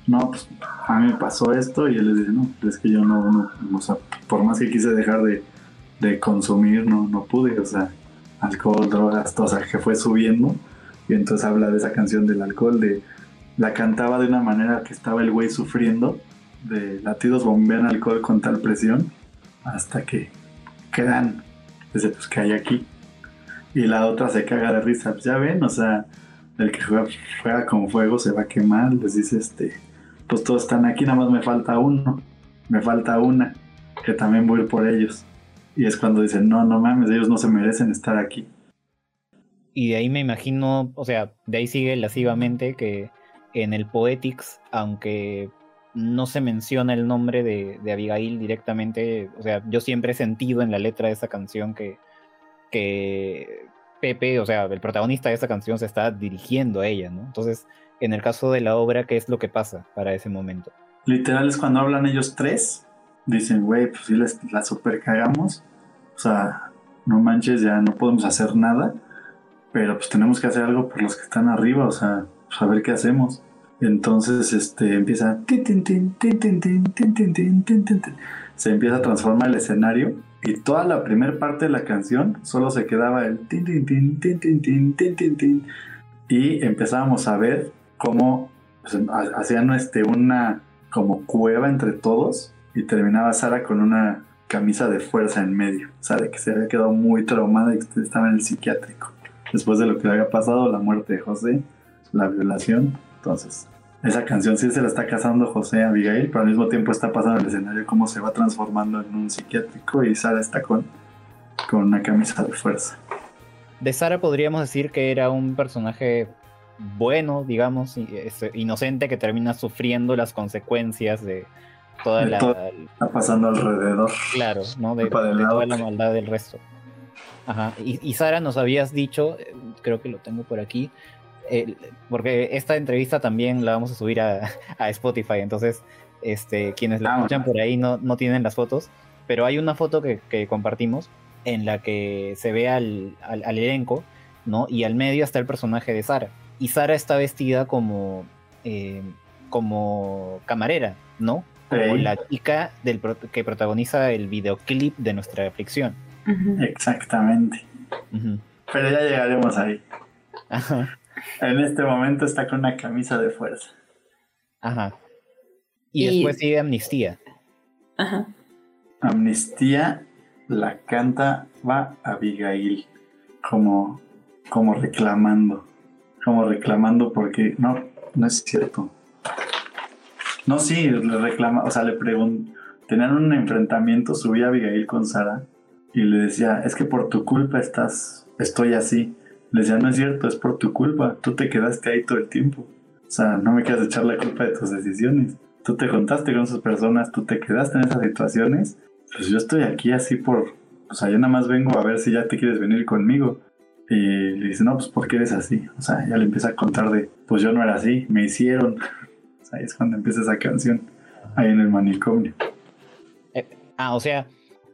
no, pues a mí me pasó esto y él les dice, no, es que yo no, no, o sea, por más que quise dejar de, de consumir, no, no pude, o sea, alcohol, drogas, todo, o sea, que fue subiendo y entonces habla de esa canción del alcohol, de la cantaba de una manera que estaba el güey sufriendo, de latidos bombean alcohol con tal presión, hasta que quedan, dice, pues que hay aquí. Y la otra se caga de risa, pues ya ven, o sea, el que juega, juega con fuego se va a quemar, les dice este, pues todos están aquí, nada más me falta uno, me falta una, que también voy por ellos. Y es cuando dicen, no, no mames, ellos no se merecen estar aquí. Y de ahí me imagino, o sea, de ahí sigue lascivamente que en el Poetics, aunque no se menciona el nombre de, Abigail directamente, o sea, yo siempre he sentido en la letra de esa canción que, que Pepe, o sea, el protagonista de esa canción se está dirigiendo a ella, ¿no? Entonces, en el caso de la obra, ¿qué es lo que pasa para ese momento? Literal es cuando hablan ellos tres, dicen, güey, pues si les, la super cagamos, o sea, no manches, ya no podemos hacer nada, pero pues tenemos que hacer algo por los que están arriba, o sea, pues a ver qué hacemos. Entonces este empieza se empieza a transformar el escenario y toda la primera parte de la canción solo se quedaba el y empezábamos a ver cómo pues, hacían este una como cueva entre todos y terminaba Sara con una camisa de fuerza en medio, o que se había quedado muy traumada y estaba en el psiquiátrico después de lo que le había pasado, la muerte de José, la violación, entonces esa canción sí se la está casando José Abigail, pero al mismo tiempo está pasando el escenario cómo se va transformando en un psiquiátrico y Sara está con, con una camisa de fuerza. De Sara podríamos decir que era un personaje bueno, digamos, este, inocente que termina sufriendo las consecuencias de toda la... está pasando alrededor. Claro, ¿no? De, toda la maldad del resto. Ajá. Y, y, Sara, nos habías dicho, eh, creo que lo tengo por aquí, porque esta entrevista también la vamos a subir a, [LAUGHS] Spotify, entonces este, quienes la ah, escuchan por ahí no, no tienen las fotos, pero hay una foto que, compartimos en la que se ve al, elenco, ¿no? Y al medio está el personaje de Sara. Y Sara está vestida como, eh, como camarera, ¿no? Como la chica del que protagoniza el videoclip de nuestra aflicción. Exactamente. Pero ya llegaremos ahí. Ajá. En este momento está con una camisa de fuerza. Ajá. Y, después sigue Amnistía. Ajá. Amnistía la canta va Abigail como, como reclamando. Como reclamando porque no, no es cierto. No, sí, le reclama, o sea, le preguntó, tenían un enfrentamiento, subía Abigail con Sara y le decía, es que por tu culpa estás, estoy así. Le decía, no es cierto, es por tu culpa, tú te quedaste ahí todo el tiempo. O sea, no me quieras echar la culpa de tus decisiones. Tú te contaste con esas personas, tú te quedaste en esas situaciones. Pues yo estoy aquí así por... O sea, yo nada más vengo a ver si ya te quieres venir conmigo. Y le dice, no, pues ¿por qué eres así? O sea, ya le empieza a contar de, pues yo no era así, me hicieron. [LAUGHS] O sea, es cuando empieza esa canción, ahí en el manicomio. Eh, ah, o sea,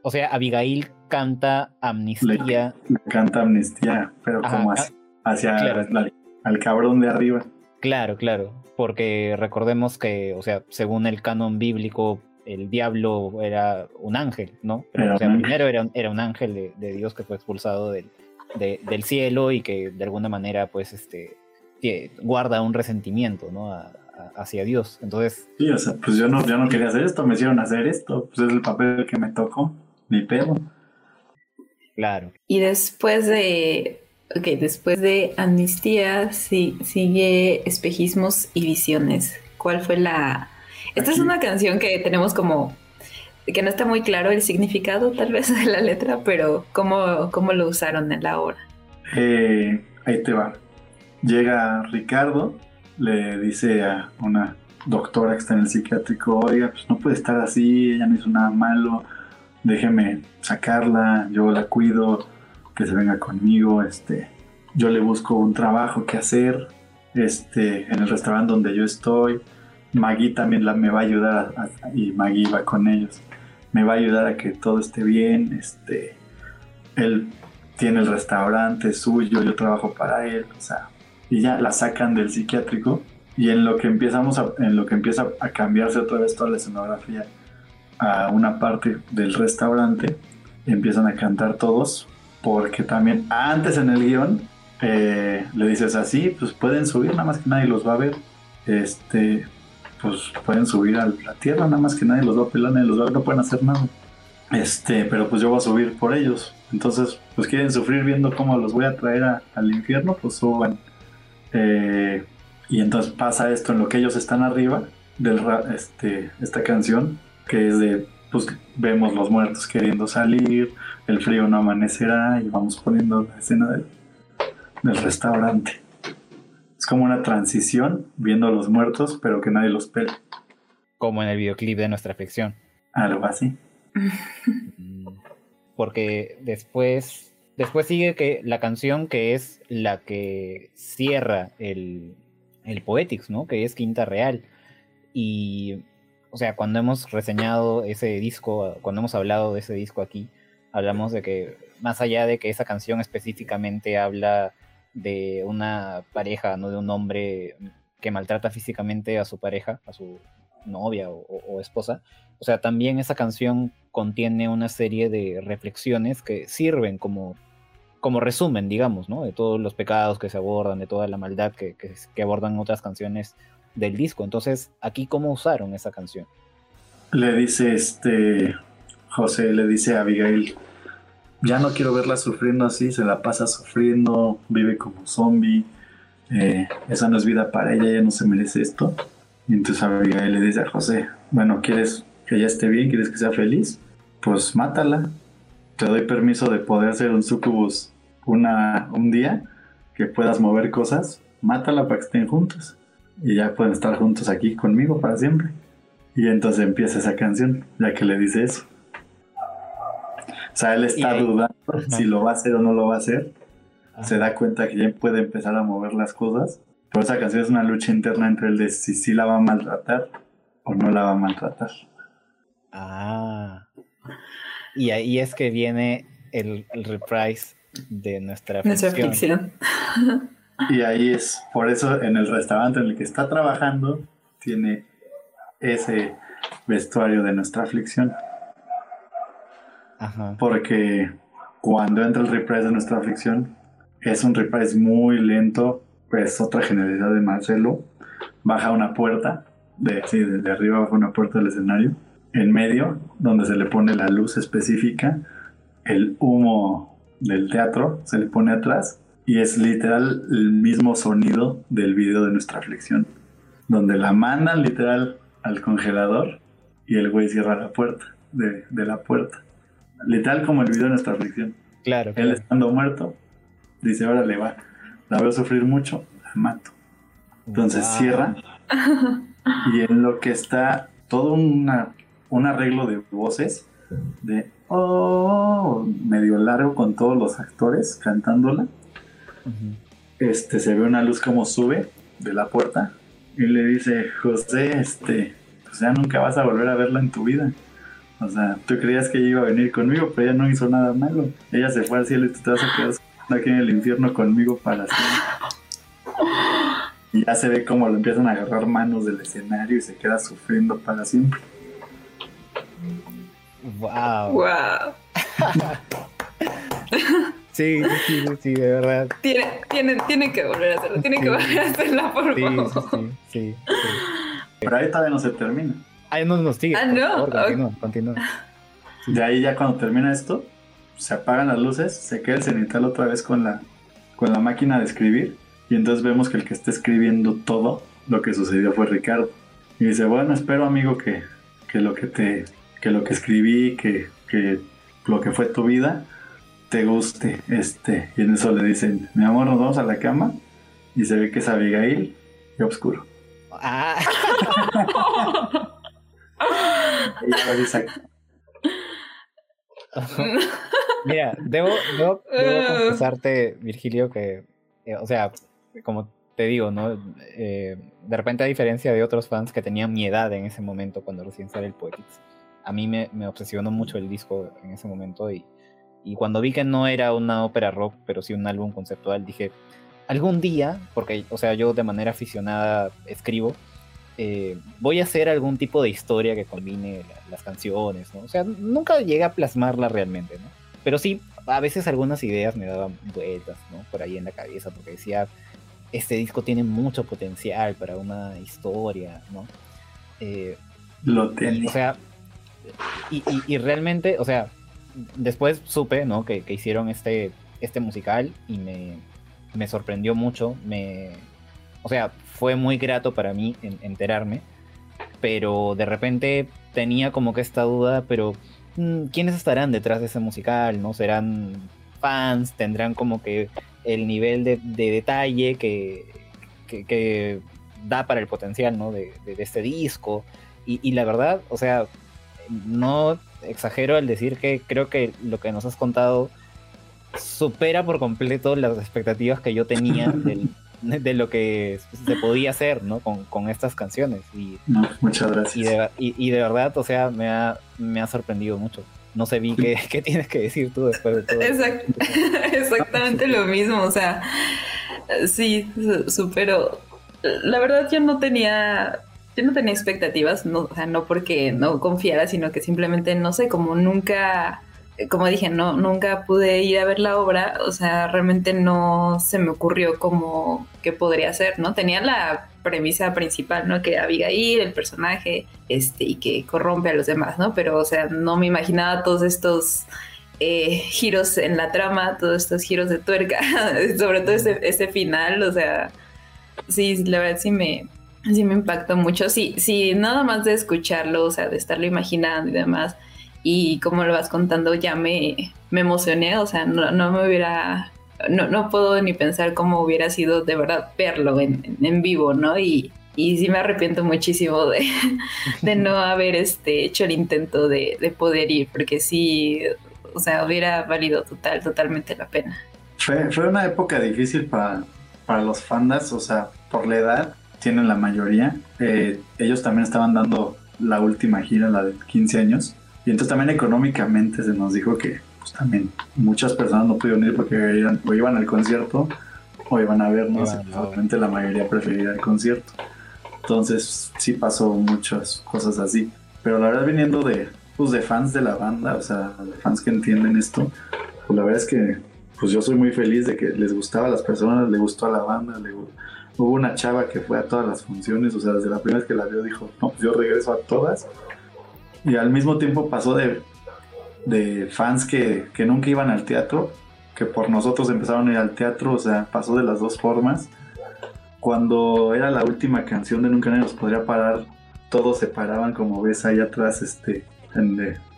o sea, Abigail canta amnistía. canta amnistía, pero como ah, hacia, al cabrón de arriba. Claro, claro, porque recordemos que, o sea, según el canon bíblico, el diablo era un ángel, ¿no? Pero, o sea, primero era, era un ángel de, Dios que fue expulsado del, del cielo y que de alguna manera, pues, este, guarda un resentimiento, ¿no? hacia Dios. Entonces. Sí, o sea, pues yo no, yo no quería hacer esto, me hicieron hacer esto. Pues es el papel que me tocó, mi pedo. Claro. Y después de, ok, después de Amnistía sí, sigue Espejismos y Visiones. ¿Cuál fue la...? Esta es una canción que tenemos como que no está muy claro el significado tal vez de la letra, pero ¿cómo, cómo lo usaron en la obra? Eh, ahí te va. Llega Ricardo, le dice a una doctora que está en el psiquiátrico, oiga, pues no puede estar así, ella no hizo nada malo, déjeme sacarla, yo la cuido, que se venga conmigo, este, yo le busco un trabajo que hacer, este, en el restaurante donde yo estoy. Maggie también la, me va a ayudar y Maggie va con ellos. Me va a ayudar a que todo esté bien. Este, él tiene el restaurante suyo, yo trabajo para él, o sea, y ya la sacan del psiquiátrico Y en lo que empezamos en lo que empieza a cambiarse otra vez toda la escenografía a una parte del restaurante, empiezan a cantar todos, porque también antes en el guion eh, le dices así, pues pueden subir, nada más que nadie los va a ver. Este, pues pueden subir a la tierra, nada más que nadie los va a pelar, nadie los va a ver, no pueden hacer nada. Este, pero pues yo voy a subir por ellos. Entonces, pues quieren sufrir viendo cómo los voy a traer al infierno, pues suban. Eh, y entonces pasa esto en lo que ellos están arriba del este, esta canción, que es de, pues vemos los muertos queriendo salir, el frío no amanecerá y vamos poniendo la escena del, del restaurante. Es como una transición viendo a los muertos, pero que nadie los pela. Como en el videoclip de nuestra ficción. Algo así. [LAUGHS] Porque después, después sigue que la canción que es la que cierra el, el Poetics, ¿no? Que es Quinta Real. Y, o sea, cuando hemos reseñado ese disco, cuando hemos hablado de ese disco aquí, hablamos de que más allá de que esa canción específicamente habla de una pareja, no de un hombre que maltrata físicamente a su pareja, a su novia o, esposa. O sea, también esa canción contiene una serie de reflexiones que sirven como, como resumen, digamos, ¿no? De todos los pecados que se abordan, de toda la maldad que, que, abordan otras canciones del disco. Entonces, aquí, ¿cómo usaron esa canción? Le dice este, José, le dice a Abigail, ya no quiero verla sufriendo así, se la pasa sufriendo, vive como zombie, eh, esa no es vida para ella, ella no se merece esto. Y entonces Abigail le dice a José, bueno, ¿quieres que ella esté bien? ¿Quieres que sea feliz? Pues mátala. Te doy permiso de poder ser un sucubus una, un día, que puedas mover cosas. Mátala para que estén juntos. Y ya pueden estar juntos aquí conmigo para siempre. Y entonces empieza esa canción, ya que le dice eso. O sea, él está dudando si lo va a hacer o no lo va a hacer. Se da cuenta que ya puede empezar a mover las cosas. Pero esa canción es una lucha interna entre el de si sí la va a maltratar o no la va a maltratar. Ah. Y ahí es que viene el, reprise de nuestra ficción. [LAUGHS] Y ahí es, por eso en el restaurante en el que está trabajando, tiene ese vestuario de nuestra aflicción. Porque cuando entra el reprise de nuestra aflicción, es un reprise muy lento, pues otra generalidad de Marcelo. Baja una puerta, de, sí, de arriba baja una puerta del escenario, en medio, donde se le pone la luz específica, el humo del teatro se le pone atrás, y es literal el mismo sonido del video de nuestra aflicción, donde la mandan literal al congelador y el güey cierra la puerta, de, de la puerta. Literal como el video de nuestra aflicción. Claro. Él estando muerto, dice, ahora le va, la veo sufrir mucho, la mato. Entonces cierra. [LAUGHS] Y en lo que está todo una, un arreglo de voces, de oh, medio largo con todos los actores cantándola. Este se ve una luz como sube de la puerta y le dice, José, este, pues ya nunca vas a volver a verla en tu vida. O sea, tú creías que ella iba a venir conmigo, pero ella no hizo nada malo. Ella se fue al cielo y tú te vas a quedar aquí en el infierno conmigo para siempre. Y ya se ve como lo empiezan a agarrar manos del escenario y se queda sufriendo para siempre. Wow. Wow. [LAUGHS] sí, sí, sí, de verdad. Tiene, tiene, tiene que volver a hacerlo, tiene que volver a hacerla, por favor. Sí, sí, sí, Pero ahí todavía no se termina. Ahí no nos sigue. Ah, no. continúa, continúa. De ahí ya cuando termina esto, se apagan las luces, se queda el cenital otra vez con la, con la máquina de escribir y entonces vemos que el que está escribiendo todo lo que sucedió fue Ricardo. Y dice, bueno, espero amigo que, que lo que te que lo que escribí, que, que lo que fue tu vida, te guste. Este, y en eso le dicen, mi amor, nos vamos a la cama. Y se ve que es Abigail y oscuro. Ah. [LAUGHS] [LAUGHS] Mira, debo, debo, confesarte, Virgilio, que, eh, o sea, como te digo, ¿no? Eh, de repente, a diferencia de otros fans que tenían mi edad en ese momento cuando recién sale el Poetics, a mí me, me obsesionó mucho el disco en ese momento y, y cuando vi que no era una ópera rock, pero sí un álbum conceptual, dije, algún día, porque, o sea, yo de manera aficionada escribo, eh, voy a hacer algún tipo de historia que combine las canciones, ¿no? O sea, nunca llegué a plasmarla realmente, ¿no? Pero sí, a veces algunas ideas me daban vueltas, ¿no? Por ahí en la cabeza, porque decía, este disco tiene mucho potencial para una historia, ¿no? Eh, Lo tenía. O sea, y, realmente, o sea, después supe, ¿no? Que, hicieron este, este musical y me, me sorprendió mucho, me... O sea, fue muy grato para mí enterarme, pero de repente tenía como que esta duda, pero mm, ¿quiénes estarán detrás de ese musical? ¿No serán fans? ¿Tendrán como que el nivel de, detalle que, que, da para el potencial ¿no? de, este disco? Y, la verdad, o sea, no exagero al decir que creo que lo que nos has contado supera por completo las expectativas que yo tenía [LAUGHS] del, de lo que se podía hacer, ¿no? Con, estas canciones. Y, muchas gracias. Y de, verdad, o sea, me ha, me ha sorprendido mucho. No sé, vi qué, [LAUGHS] qué tienes que decir tú después de todo. [LAUGHS] exactamente lo mismo, o sea, sí, supero. La verdad yo no tenía, yo no tenía expectativas, no, o sea, no porque no confiara, sino que simplemente, no sé, como nunca como dije, no, nunca pude ir a ver la obra, o sea, realmente no se me ocurrió como que podría ser, ¿no? Tenía la premisa principal, ¿no? Que Abigail, el personaje, este, y que corrompe a los demás, ¿no? Pero, o sea, no me imaginaba todos estos eh, giros en la trama, todos estos giros de tuerca, [LAUGHS] sobre todo ese, ese final, o sea, sí, la verdad sí me, sí me impactó mucho. Sí, sí, nada más de escucharlo, o sea, de estarlo imaginando y demás y como lo vas contando ya me, me emocioné, o sea, no, no me hubiera, no, no, puedo ni pensar cómo hubiera sido de verdad verlo en, en vivo, ¿no? Y, y sí me arrepiento muchísimo de, de no [LAUGHS] haber este, hecho el intento de, de, poder ir, porque sí, o sea, hubiera valido total, totalmente la pena. Fue, fue una época difícil para, para los fandas, o sea, por la edad tienen la mayoría. Eh, ellos también estaban dando la última gira, la de 15 años. Y entonces también económicamente se nos dijo que pues, también muchas personas no pudieron ir porque iban, o iban al concierto o iban a vernos. Obviamente la mayoría prefería el concierto. Entonces sí pasó muchas cosas así. Pero la verdad viniendo de, pues, de fans de la banda, o sea, de fans que entienden esto, pues la verdad es que pues yo soy muy feliz de que les gustaba a las personas, le gustó a la banda, le, hubo una chava que fue a todas las funciones, o sea, desde la primera vez que la vio dijo, no, pues yo regreso a todas y al mismo tiempo pasó de, de fans que, que, nunca iban al teatro, que por nosotros empezaron a ir al teatro, o sea, pasó de las dos formas. Cuando era la última canción de Nunca nadie nos podría parar, todos se paraban como ves ahí atrás, este,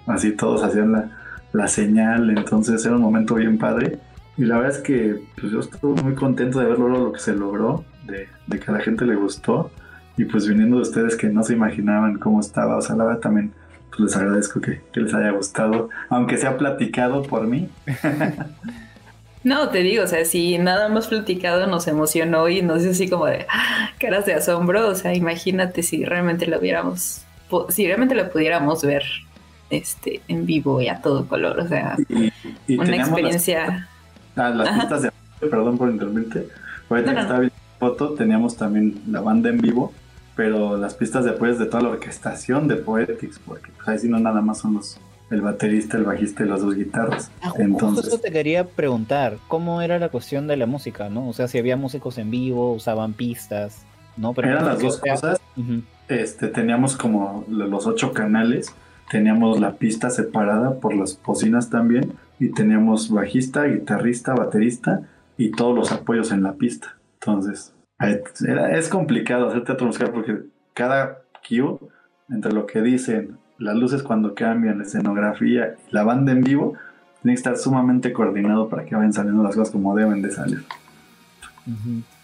así todos hacían la, la, señal, entonces era un momento bien padre. Y la verdad es que pues, yo estuve muy contento de ver lo que se logró, de, de que a la gente le gustó. Y pues viniendo de ustedes que no se imaginaban cómo estaba, o sea, la verdad también pues, les agradezco que, les haya gustado, aunque sea platicado por mí. [LAUGHS] No, te digo, o sea, si nada más platicado nos emocionó y nos hizo así como de ¡ah! caras de asombro, o sea, imagínate si realmente lo viéramos, si realmente lo pudiéramos ver este en vivo y a todo color, o sea, una experiencia. Las, ah, las pistas de perdón por interrumpirte. Ahorita que estaba viendo foto, teníamos también la banda en vivo pero las pistas de apoyo es de toda la orquestación de Poetics, porque pues, ahí sí no nada más son los el baterista, el bajista y las dos guitarras. Ah, Entonces, eso te quería preguntar, ¿cómo era la cuestión de la música, no? O sea, si había músicos en vivo, usaban pistas, ¿no? Pero eran las dos cosas. Este, teníamos como los ocho canales, teníamos la pista separada por las bocinas también, y teníamos bajista, guitarrista, baterista y todos los apoyos en la pista. Entonces, es complicado hacer teatro musical porque cada cue, entre lo que dicen, las luces cuando cambian, la escenografía y la banda en vivo, tiene que estar sumamente coordinado para que vayan saliendo las cosas como deben de salir.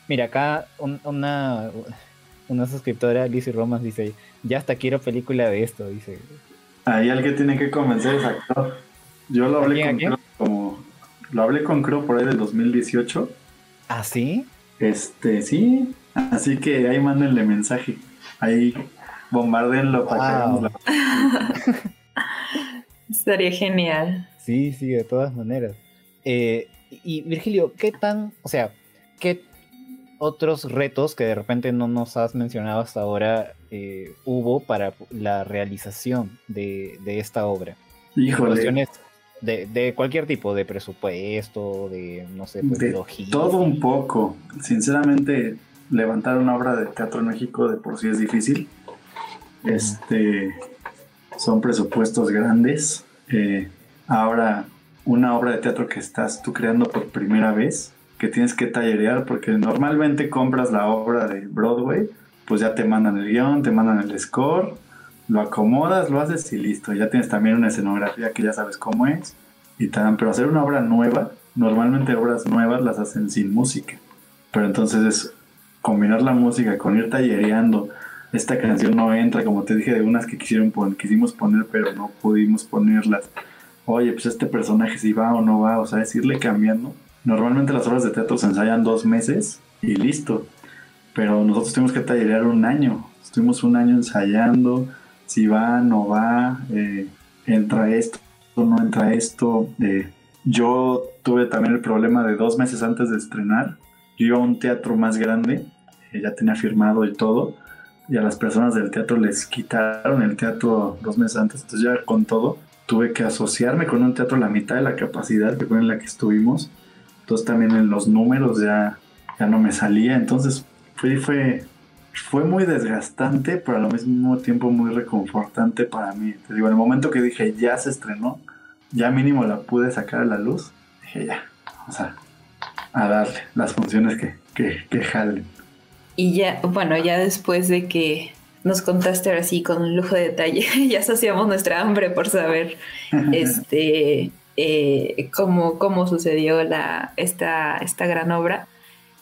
Mira, acá una, una suscriptora, Lizzie Romas, dice, ya hasta quiero película de esto, dice. Ahí alguien tiene que convencer es actor. Yo lo hablé con Crow como... Lo hablé con Crow por ahí del 2018. ¿Ah, sí? Este, sí. Así que ahí mándenle mensaje. Ahí bombardenlo para que la. [LAUGHS] Estaría genial. Sí, sí, de todas maneras. Eh, y Virgilio, ¿qué tan, o sea, qué otros retos que de repente no nos has mencionado hasta ahora eh, hubo para la realización de, esta obra? Híjole. Cuestiones de, cualquier tipo, de presupuesto, de, no sé, pues, de todo un poco. Sinceramente, levantar una obra de teatro en México de por sí es difícil. Este, son presupuestos grandes. Eh, ahora, una obra de teatro que estás tú creando por primera vez, que tienes que tallerear, porque normalmente compras la obra de Broadway, pues ya te mandan el guion, te mandan el score, lo acomodas, lo haces y listo. Ya tienes también una escenografía que ya sabes cómo es y te dan. Pero hacer una obra nueva, normalmente obras nuevas las hacen sin música. Pero entonces es combinar la música con ir tallereando. Esta canción no entra, como te dije, de unas que quisieron quisimos poner, pero no pudimos ponerlas. Oye, pues este personaje si va o no va, o sea, es irle cambiando Normalmente las obras de teatro se ensayan dos meses y listo. Pero nosotros tuvimos que tallerear un año. Estuvimos un año ensayando si va, no va, eh, entra esto, no entra esto. Eh, yo tuve también el problema de dos meses antes de estrenar. Yo iba a un teatro más grande, eh, ya tenía firmado y todo, y a las personas del teatro les quitaron el teatro dos meses antes. Entonces ya con todo tuve que asociarme con un teatro la mitad de la capacidad que fue en la que estuvimos entonces también en los números ya, ya no me salía. Entonces fue, fue, fue muy desgastante, pero al mismo tiempo muy reconfortante para mí. Te digo, en el momento que dije ya se estrenó, ya mínimo la pude sacar a la luz, dije ya, o sea, a darle las funciones que, que, que jalen. Y ya, bueno, ya después de que nos contaste ahora sí con lujo de detalle, [LAUGHS] ya saciamos nuestra hambre por saber [LAUGHS] este eh, cómo, sucedió la, esta, esta gran obra.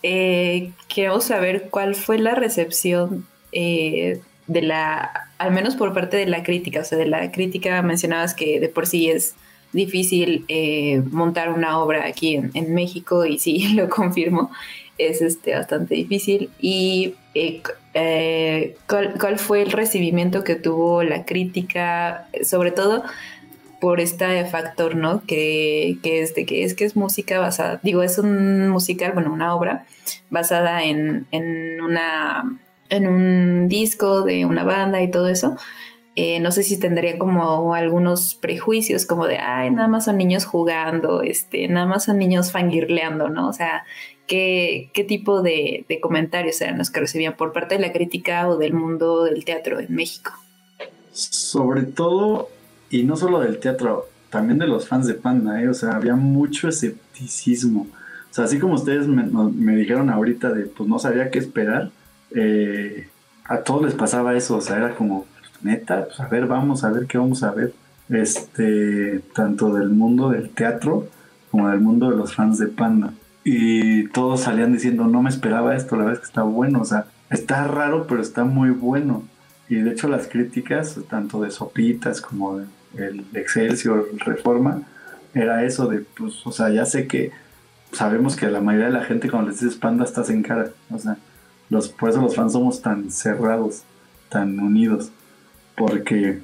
Eh, queremos saber cuál fue la recepción eh, de la, al menos por parte de la crítica, o sea, de la crítica mencionabas que de por sí es difícil eh, montar una obra aquí en, México y sí, [LAUGHS] lo confirmo, es este, bastante difícil. ¿Y ¿cuál, cuál, fue el recibimiento que tuvo la crítica? Sobre todo por este factor, ¿no? Que, es de que es que es música basada, digo, es un musical, bueno, una obra basada en, una en un disco de una banda y todo eso. Eh, no sé si tendría como algunos prejuicios como de, ay, nada más son niños jugando, este, nada más son niños fangirleando, ¿no? O sea, ¿qué, qué tipo de, de comentarios eran los que recibían por parte de la crítica o del mundo del teatro en México? Sobre todo y no solo del teatro, también de los fans de Panda, ¿eh? O sea, había mucho escepticismo. O sea, así como ustedes me, dijeron ahorita de, pues no sabía qué esperar, eh, a todos les pasaba eso, o sea, era como, neta, pues a ver, vamos a ver qué vamos a ver. Este, tanto del mundo del teatro como del mundo de los fans de Panda. Y todos salían diciendo, no me esperaba esto, la verdad es que está bueno, o sea, está raro, pero está muy bueno. Y de hecho las críticas, tanto de Sopitas como de el Excelsior, Reforma, era eso de, pues, o sea, ya sé que sabemos que la mayoría de la gente cuando les dices panda estás en cara, o sea, los, por eso los fans somos tan cerrados, tan unidos, porque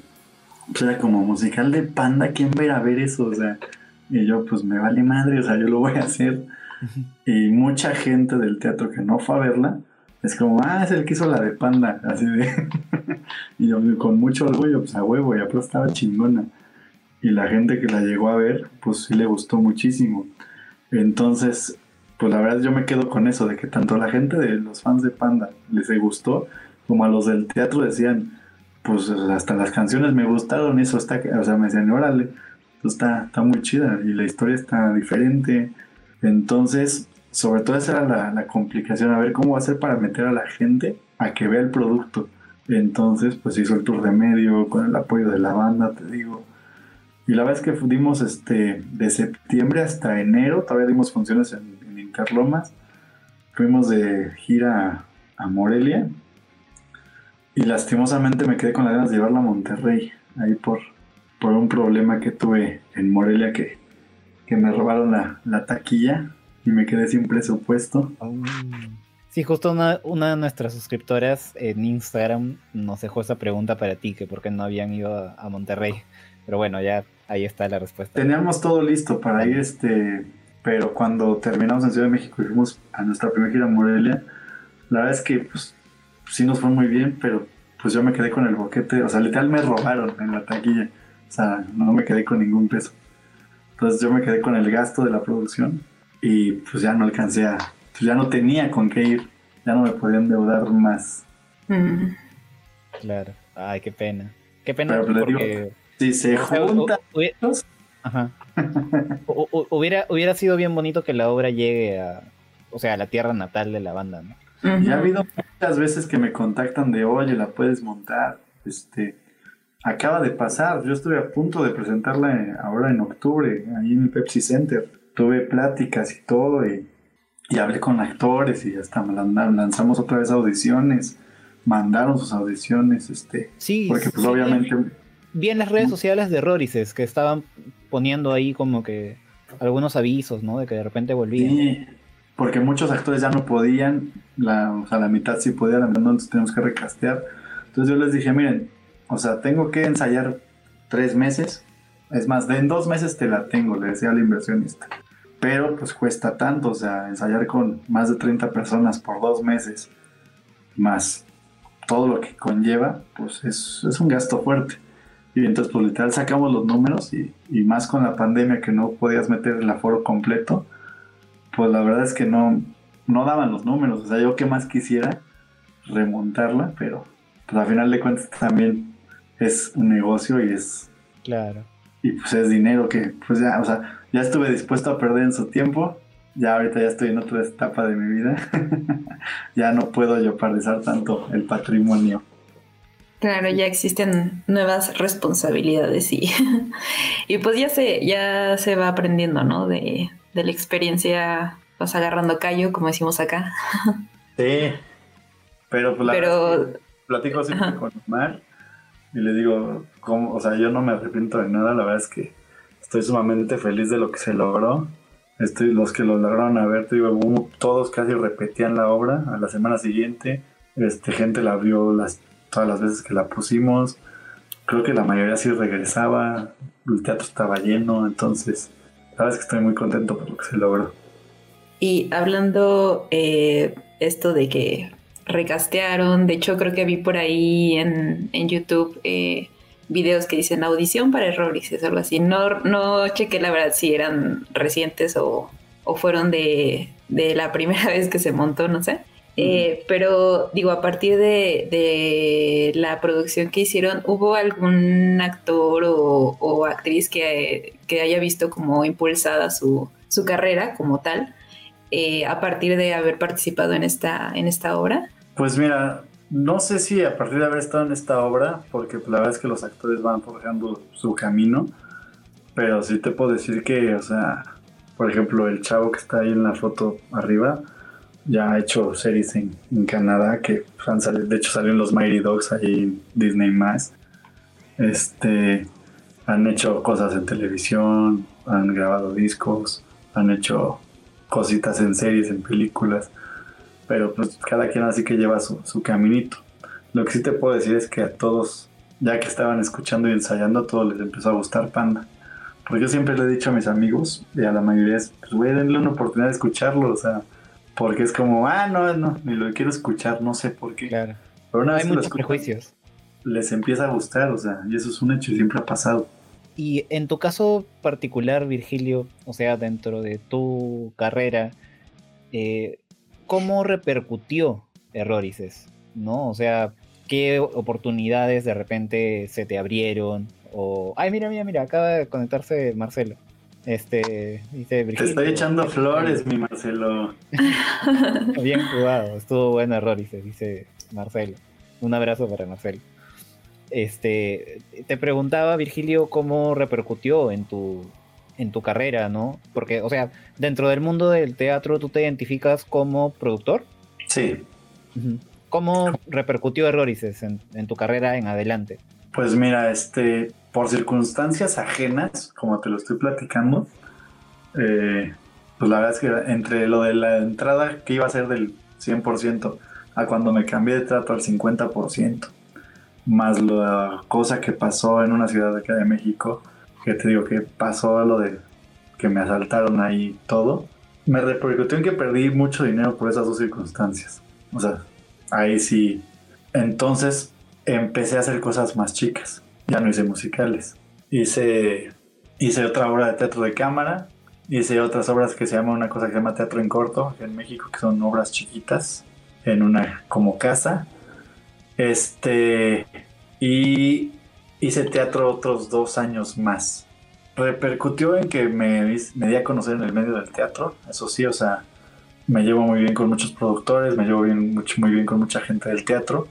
pues, era como musical de panda, ¿quién va a ir a ver eso? O sea, y yo pues me vale madre, o sea, yo lo voy a hacer. Y mucha gente del teatro que no fue a verla, es como, ah, es el que hizo la de panda, así de. [LAUGHS] y yo con mucho orgullo, pues a huevo, y pues estaba chingona. Y la gente que la llegó a ver, pues sí le gustó muchísimo. Entonces, pues la verdad yo me quedo con eso, de que tanto a la gente de los fans de Panda les gustó, como a los del teatro decían, pues hasta las canciones me gustaron, eso está, o sea, me decían, órale, está, está muy chida y la historia está diferente. Entonces, sobre todo esa era la, complicación, a ver cómo va a ser para meter a la gente a que vea el producto. Entonces, pues hizo el tour de medio con el apoyo de la banda, te digo. Y la verdad es que dimos este, de septiembre hasta enero, todavía dimos funciones en, Interlomas. Fuimos de gira a Morelia. Y lastimosamente me quedé con las ganas de llevarla a Monterrey, ahí por, por un problema que tuve en Morelia que, que me robaron la, la taquilla y me quedé sin presupuesto. Oh. Sí, justo una, una, de nuestras suscriptoras en Instagram nos dejó esa pregunta para ti, que por qué no habían ido a, Monterrey. Pero bueno, ya ahí está la respuesta. Teníamos todo listo para ir, este, pero cuando terminamos en Ciudad de México y fuimos a nuestra primera gira en Morelia, La verdad es que pues sí nos fue muy bien, pero pues yo me quedé con el boquete, o sea, literal me robaron en la taquilla, o sea, no me quedé con ningún peso. Entonces yo me quedé con el gasto de la producción y pues ya no alcancé a, pues ya no tenía con qué ir, ya no me podía endeudar más. Mm. Claro. Ay, qué pena. Qué pena Pero, le digo, porque... Si se o sea, hu- juntan, Ajá. [LAUGHS] Hu- hubiera, hubiera sido bien bonito que la obra llegue a, o sea, a la tierra natal de la banda, ¿no? Ya ha habido muchas veces que me contactan de, oye, la puedes montar. Este, acaba de pasar, yo estuve a punto de presentarla eh, ahora en octubre, ahí en el Pepsi Center. Tuve pláticas y todo, y, y hablé con actores y hasta lanzamos otra vez audiciones. Mandaron sus audiciones, este, Sí, porque pues sí, obviamente Vi en las redes sociales de Rorices que estaban poniendo ahí como que algunos avisos, ¿no? De que de repente volvían. Sí, porque muchos actores ya no podían, la, o sea, la mitad sí podía, la mitad no, entonces tenemos que recastear. Entonces yo les dije, miren, o sea, tengo que ensayar tres meses, es más, de en dos meses te la tengo, le decía al inversionista. Pero pues cuesta tanto, o sea, ensayar con más de 30 personas por dos meses, más todo lo que conlleva, pues es, es un gasto fuerte. Y entonces, pues literal sacamos los números y, y más con la pandemia que no podías meter el aforo completo, pues la verdad es que no, no daban los números. O sea, yo que más quisiera remontarla, pero pues al final de cuentas también es un negocio y es, Claro. y pues es dinero que pues ya, o sea, ya estuve dispuesto a perder en su tiempo. Ya ahorita ya estoy en otra etapa de mi vida. [LAUGHS] ya no puedo yo parizar tanto el patrimonio. Claro, ya existen nuevas responsabilidades y, [LAUGHS] y pues ya se, ya se va aprendiendo, ¿no? De, de la experiencia, vas agarrando callo, como decimos acá. Sí. Pero pues la Pero, platico siempre Ajá. con Omar y le digo, ¿cómo? o sea, yo no me arrepiento de nada, la verdad es que estoy sumamente feliz de lo que se logró. Estoy, los que lo lograron a ver, todos casi repetían la obra a la semana siguiente. Este, gente la vio todas las veces que la pusimos. Creo que la mayoría sí regresaba, el teatro estaba lleno, entonces, la verdad es que estoy muy contento por lo que se logró. y hablando eh, esto de que recastearon, de hecho creo que vi por ahí en, en YouTube eh, videos que dicen audición para errores, es algo así. No, no chequé la verdad si eran recientes o, o fueron de, de la [LAUGHS] primera vez que se montó, no sé. Eh, pero digo, a partir de, de la producción que hicieron, ¿hubo algún actor o, o actriz que, que haya visto como impulsada su, su carrera como tal eh, a partir de haber participado en esta, en esta obra? Pues mira, no sé si a partir de haber estado en esta obra, porque pues, la verdad es que los actores van forjando su camino, pero sí te puedo decir que, o sea, por ejemplo, el chavo que está ahí en la foto arriba, ya ha hecho series en, Canadá que pues, han salido, de hecho salieron los Mighty Dogs ahí en Disney más. Este, han hecho cosas en televisión, han grabado discos, han hecho cositas en series, en películas pero pues cada quien así que lleva su, su caminito. Lo que sí te puedo decir es que a todos, ya que estaban escuchando y ensayando, a todos les empezó a gustar Panda. Porque yo siempre le he dicho a mis amigos, y a la mayoría es, pues güey, denle una oportunidad de escucharlo, o sea, porque es como, ah, no, no, ni lo quiero escuchar, no sé por qué. Claro. Pero una Hay vez que lo muchos escuchan, prejuicios. les empieza a gustar, o sea, y eso es un hecho y siempre ha pasado. Y en tu caso particular, Virgilio, o sea, dentro de tu carrera, eh, ¿cómo repercutió Errorices? ¿No? O sea, ¿qué oportunidades de repente se te abrieron? O. Ay, mira, mira, mira, acaba de conectarse Marcelo. Este, dice Te estoy echando flores, mi Marcelo. [LAUGHS] Bien jugado, estuvo bueno Errorices, dice Marcelo. Un abrazo para Marcelo. Este, te preguntaba, Virgilio, cómo repercutió en tu, en tu carrera, ¿no? Porque, o sea, dentro del mundo del teatro, ¿tú te identificas como productor? Sí. ¿Cómo repercutió Errorices en, en tu carrera en adelante? Pues mira, este, por circunstancias ajenas, como te lo estoy platicando, eh, pues la verdad es que entre lo de la entrada que iba a ser del 100% a cuando me cambié de trato al 50%, más la cosa que pasó en una ciudad de acá de México, te digo que pasó lo de que me asaltaron ahí todo, me repercutió en que perdí mucho dinero por esas dos circunstancias. O sea, ahí sí. Entonces empecé a hacer cosas más chicas. Ya no hice musicales. Hice, hice otra obra de teatro de cámara. Hice otras obras que se llama una cosa que se llama teatro en corto en México, que son obras chiquitas en una como casa. Este y hice teatro otros dos años más. Repercutió en que me, me di a conocer en el medio del teatro, eso sí, o sea, me llevo muy bien con muchos productores, me llevo bien, mucho, muy bien con mucha gente del teatro.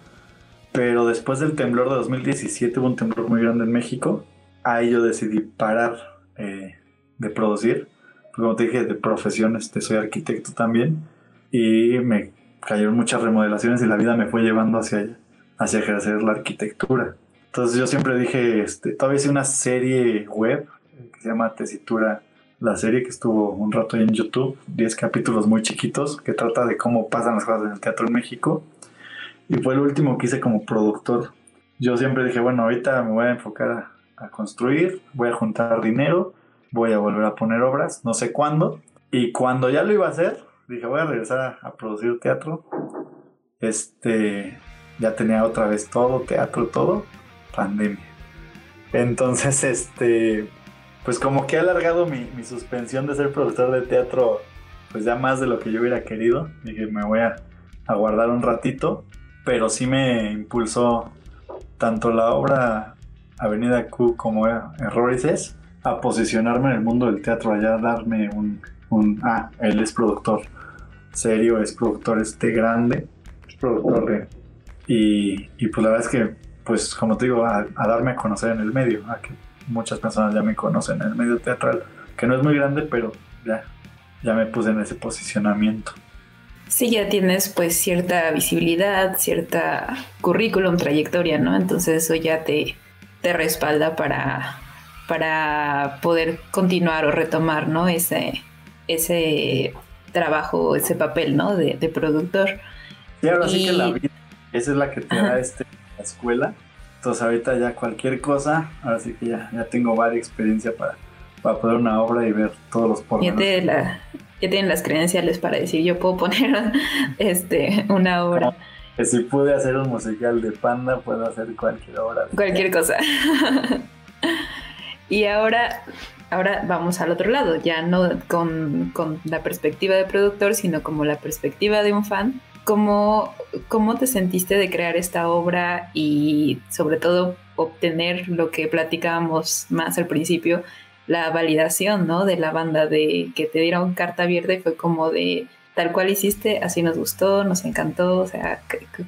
Pero después del temblor de 2017 hubo un temblor muy grande en México. Ahí yo decidí parar eh, de producir. Como te dije, de profesión este, soy arquitecto también. Y me cayeron muchas remodelaciones y la vida me fue llevando hacia hacia ejercer la arquitectura. Entonces yo siempre dije, este, todavía hice una serie web que se llama Tesitura la serie que estuvo un rato en YouTube, 10 capítulos muy chiquitos, que trata de cómo pasan las cosas en el teatro en México. Y fue el último que hice como productor. Yo siempre dije, bueno, ahorita me voy a enfocar a, construir, voy a juntar dinero, voy a volver a poner obras, no sé cuándo. Y cuando ya lo iba a hacer, dije, voy a regresar a, a producir teatro. Este, ya tenía otra vez todo, teatro, todo, pandemia. Entonces, este, pues como que he alargado mi, suspensión de ser profesor de teatro, pues ya más de lo que yo hubiera querido. Dije, me voy a, guardar un ratito, pero sí me impulsó tanto la obra Avenida Q como Errores a posicionarme en el mundo del teatro, allá a darme un, un, ah, él es productor serio, es productor este grande, es productor de, y, y pues la verdad es que, pues como te digo, a, a darme a conocer en el medio, a que muchas personas ya me conocen en el medio teatral, que no es muy grande, pero ya, ya me puse en ese posicionamiento. Sí, ya tienes pues cierta visibilidad, cierta currículum, trayectoria, ¿no? Entonces eso ya te, te respalda para, para poder continuar o retomar, ¿no? Ese, ese trabajo, ese papel, ¿no? De, productor. Sí, ahora sí que la vida, esa es la que te da este, la escuela entonces ahorita ya cualquier cosa, ahora sí que ya, ya tengo varias experiencia para, para poner una obra y ver todos los pormenores. Ya, ya tienen las credenciales para decir yo puedo poner [LAUGHS] este una obra. que si pude hacer un musical de panda, puedo hacer cualquier obra. cualquier cosa. y ahora, ahora vamos al otro lado, ya no con, con la perspectiva de productor, sino como la perspectiva de un fan ¿Cómo, ¿Cómo te sentiste de crear esta obra y sobre todo obtener lo que platicábamos más al principio, la validación ¿no? de la banda, de que te dieron carta abierta y fue como de tal cual hiciste, así nos gustó, nos encantó, o sea,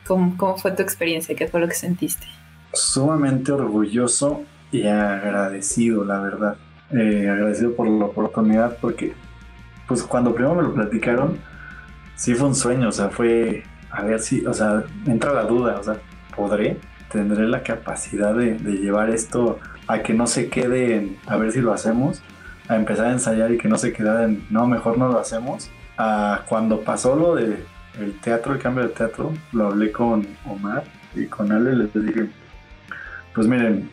¿cómo, cómo fue tu experiencia? ¿Qué fue lo que sentiste? Sumamente orgulloso y agradecido, la verdad. Eh, agradecido por la oportunidad porque, pues cuando primero me lo platicaron, sí fue un sueño, o sea, fue a ver si, o sea, entra la duda, o sea, ¿podré? ¿Tendré la capacidad de, llevar esto a que no se quede en a ver si lo hacemos? A empezar a ensayar y que no se quede en no, mejor no lo hacemos. A cuando pasó lo de teatro, el cambio de teatro, lo hablé con Omar y con Ale, les dije, pues miren,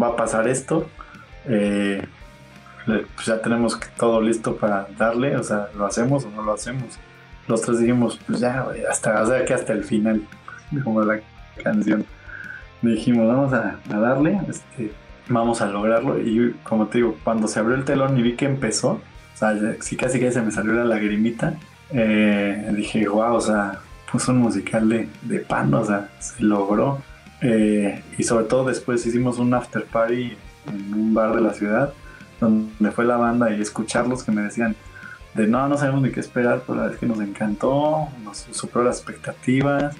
va a pasar esto, eh, pues ya tenemos todo listo para darle, o sea, lo hacemos o no lo hacemos los tres dijimos, pues ya, hasta, o sea, que hasta el final, como la canción. Dijimos, vamos a, darle, este, vamos a lograrlo. Y como te digo, cuando se abrió el telón y vi que empezó, o sea, sí casi que se me salió la lagrimita, eh, dije, wow, o sea, puso un musical de, de pan, o sea, se logró. Eh, y sobre todo después hicimos un after party en un bar de la ciudad, donde fue la banda y escucharlos que me decían, de no, no sabemos ni qué esperar, pero la verdad es que nos encantó, nos superó las expectativas,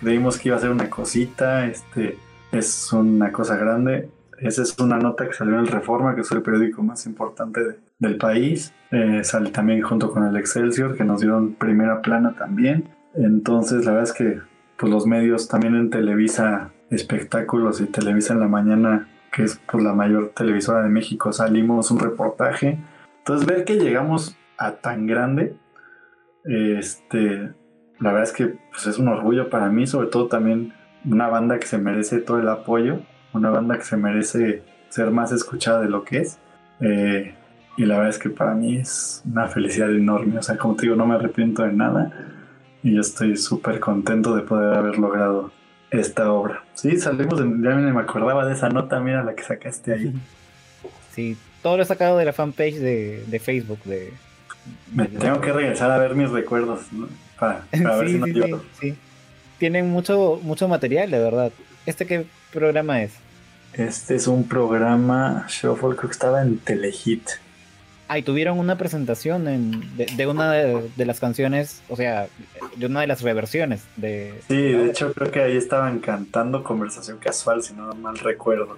creímos que iba a ser una cosita, este es una cosa grande. Esa es una nota que salió en el Reforma, que es el periódico más importante del país. Eh, sale también junto con el Excelsior, que nos dieron primera plana también. Entonces, la verdad es que pues, los medios, también en Televisa Espectáculos y Televisa en la Mañana, que es pues, la mayor televisora de México, salimos un reportaje. Entonces, ver que llegamos a tan grande, este, la verdad es que pues, es un orgullo para mí, sobre todo también una banda que se merece todo el apoyo, una banda que se merece ser más escuchada de lo que es. Eh, y la verdad es que para mí es una felicidad enorme, o sea, como te digo, no me arrepiento de nada. y yo estoy súper contento de poder haber logrado esta obra. Sí, salimos, de, ya me acordaba de esa nota, mira la que sacaste ahí. Sí, todo lo he sacado de la fanpage de, de Facebook. De, me tengo que regresar a ver mis recuerdos [LAUGHS] para, ver si no sí, sí, Tienen mucho, mucho material, de verdad. ¿Este qué programa es? Este es un programa Shuffle, creo que estaba en Telehit. Ah, y tuvieron una presentación de, una de, las canciones, o sea, de una de las reversiones de... Sí, de hecho creo que ahí estaban cantando Conversación Casual, si no mal recuerdo.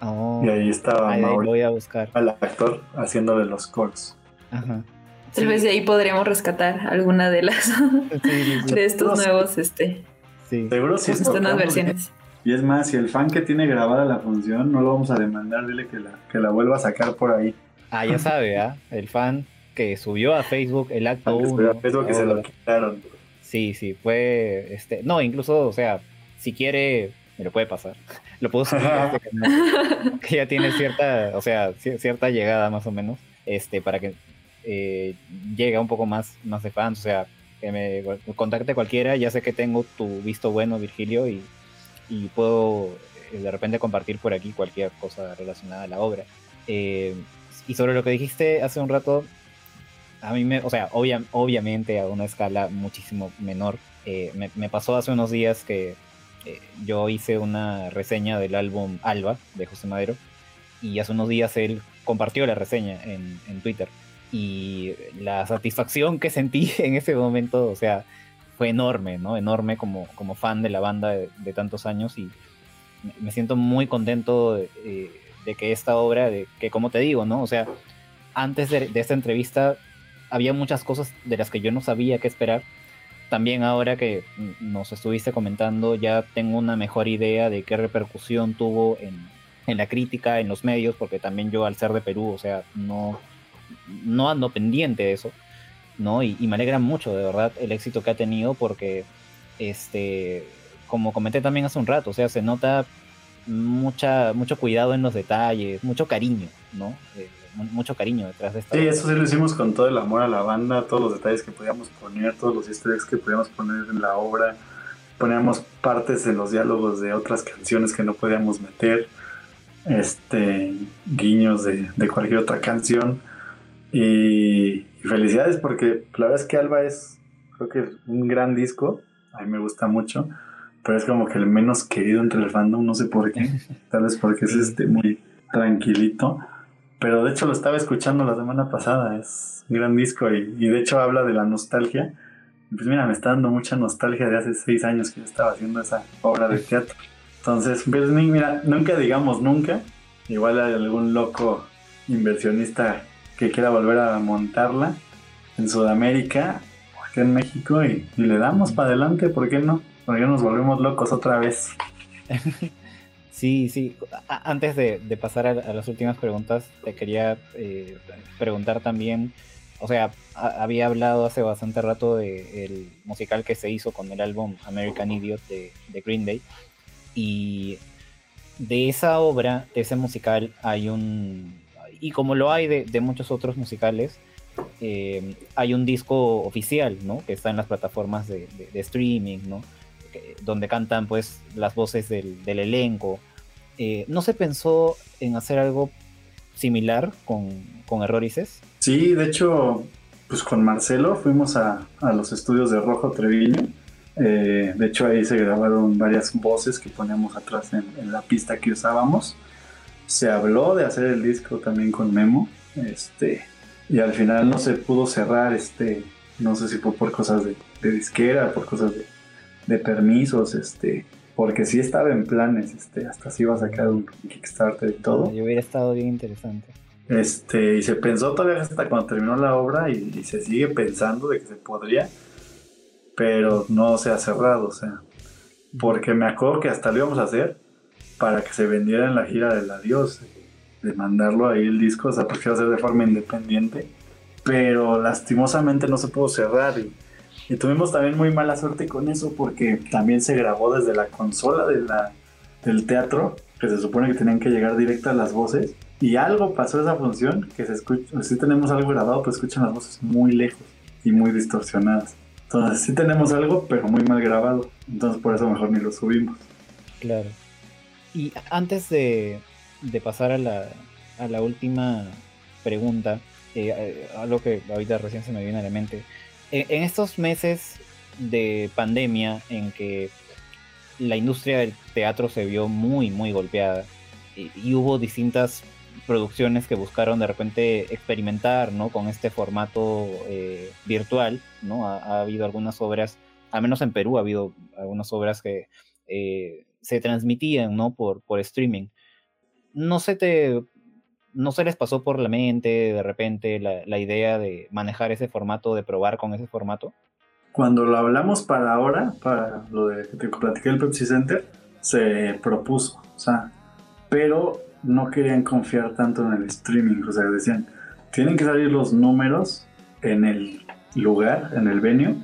Oh, y ahí estaba ahí voy a buscar. al actor haciéndole los coros. Ajá. Tal vez de ahí podríamos rescatar alguna de las [LAUGHS] de estos nuevos, este. Sí. Seguro sí. Estas nuevas versiones. Y es más, si el fan que tiene grabada la función, no lo vamos a demandar, dile que la, que la vuelva a sacar por ahí. Ah, ya sabe, ¿ah? El fan que subió a Facebook el acto 1. Facebook que se lo quitaron. Sí, sí, fue. este No, incluso, o sea, si quiere, me lo puede pasar. [LAUGHS] Lo puedo subir [LAUGHS] este que ya tiene cierta, o sea, cierta llegada más o menos, este, para que eh, llegue un poco más, más de fans, o sea, que me contacte cualquiera, ya sé que tengo tu visto bueno, Virgilio, y, puedo eh, de repente compartir por aquí cualquier cosa relacionada a la obra. Eh, y sobre lo que dijiste hace un rato, a mí me, o sea, obviamente a una escala muchísimo menor, me, pasó hace unos días que yo hice una reseña del álbum Alba de José Madero y hace unos días él compartió la reseña en, Twitter y la satisfacción que sentí [LAUGHS] en ese momento, o sea, fue enorme, ¿no? Enorme como, como fan de la banda de, tantos años y me siento muy contento de, eh, de que esta obra, de que como te digo, ¿no? O sea, antes de, esta entrevista había muchas cosas de las que yo no sabía qué esperar. También ahora que nos estuviste comentando, ya tengo una mejor idea de qué repercusión tuvo en, la crítica, en los medios, porque también yo al ser de Perú, o sea, no, no ando pendiente de eso, ¿no? Y, y me alegra mucho, de verdad, el éxito que ha tenido, porque, este, como comenté también hace un rato, o sea, se nota mucha, mucho cuidado en los detalles, mucho cariño, ¿no? Eh, mucho cariño detrás de esto. Sí, eso sí lo hicimos con todo el amor a la banda, todos los detalles que podíamos poner, todos los easter eggs que podíamos poner en la obra. Poníamos partes de los diálogos de otras canciones que no podíamos meter, este, guiños de, cualquier otra canción. Y, y, felicidades porque la verdad es que Alba es, creo que es un gran disco, a mí me gusta mucho pero es como que el menos querido entre el fandom, no sé por qué, [LAUGHS] tal vez porque es este muy tranquilito, pero de hecho lo estaba escuchando la semana pasada, es un gran disco y, de hecho habla de la nostalgia. Pues mira, me está dando mucha nostalgia de hace seis años que yo estaba haciendo esa obra de teatro. Entonces, pues mira, nunca digamos nunca, igual hay algún loco inversionista que quiera volver a montarla en Sudamérica o aquí en México y, y le damos para adelante, ¿por qué no? Porque nos volvemos locos otra vez. [LAUGHS] sí, sí. antes de, pasar a, las últimas preguntas, te quería eh, preguntar también. O sea, había hablado hace bastante rato del musical que se hizo con el álbum American Idiot de, Green Day. Y de esa obra, de ese musical, hay un. Y como lo hay de, muchos otros musicales, eh, hay un disco oficial, ¿no? Que está en las plataformas de, de streaming, ¿no? donde cantan pues las voces del, elenco. Eh, ¿No se pensó en hacer algo similar con, con Errorices? Sí, de hecho, pues con Marcelo fuimos a, los estudios de Rojo Treviño. Eh, de hecho, ahí se grabaron varias voces que poníamos atrás en, la pista que usábamos. Se habló de hacer el disco también con Memo. Este, y al final no se pudo cerrar, este, no sé si fue por cosas de, de disquera, por cosas de, de permisos, este, porque sí estaba en planes, este, hasta si iba a sacar un Kickstarter y todo. Y hubiera estado bien interesante. Este, y se pensó todavía hasta cuando terminó la obra y, se sigue pensando de que se podría, pero no se ha cerrado, o sea, porque me acuerdo que hasta lo íbamos a hacer para que se vendiera en la gira del adiós, de mandarlo ahí el disco, o sea, a ser de forma independiente, pero lastimosamente no se pudo cerrar y y tuvimos también muy mala suerte con eso porque también se grabó desde la consola de la, del teatro, que se supone que tenían que llegar directo a las voces. Y algo pasó esa función, que se escucha, si tenemos algo grabado, pues escuchan las voces muy lejos y muy distorsionadas. Entonces sí tenemos algo, pero muy mal grabado. Entonces por eso mejor ni lo subimos. Claro. Y antes de, pasar a la, a la última pregunta, eh, eh, algo que ahorita recién se me viene a la mente. En, estos meses de pandemia en que la industria del teatro se vio muy, muy golpeada y, hubo distintas producciones que buscaron de repente experimentar ¿no? con este formato eh, virtual. ¿no? Ha, habido algunas obras, al menos en Perú ha habido algunas obras que se transmitían ¿no? por, por streaming. No se te no se les pasó por la mente de repente la, idea de manejar ese formato, de probar con ese formato? Cuando lo hablamos para ahora, para lo de que te platiqué el Pepsi Center, se propuso, o sea, pero no querían confiar tanto en el streaming, o sea, decían, tienen que salir los números en el lugar, en el venue,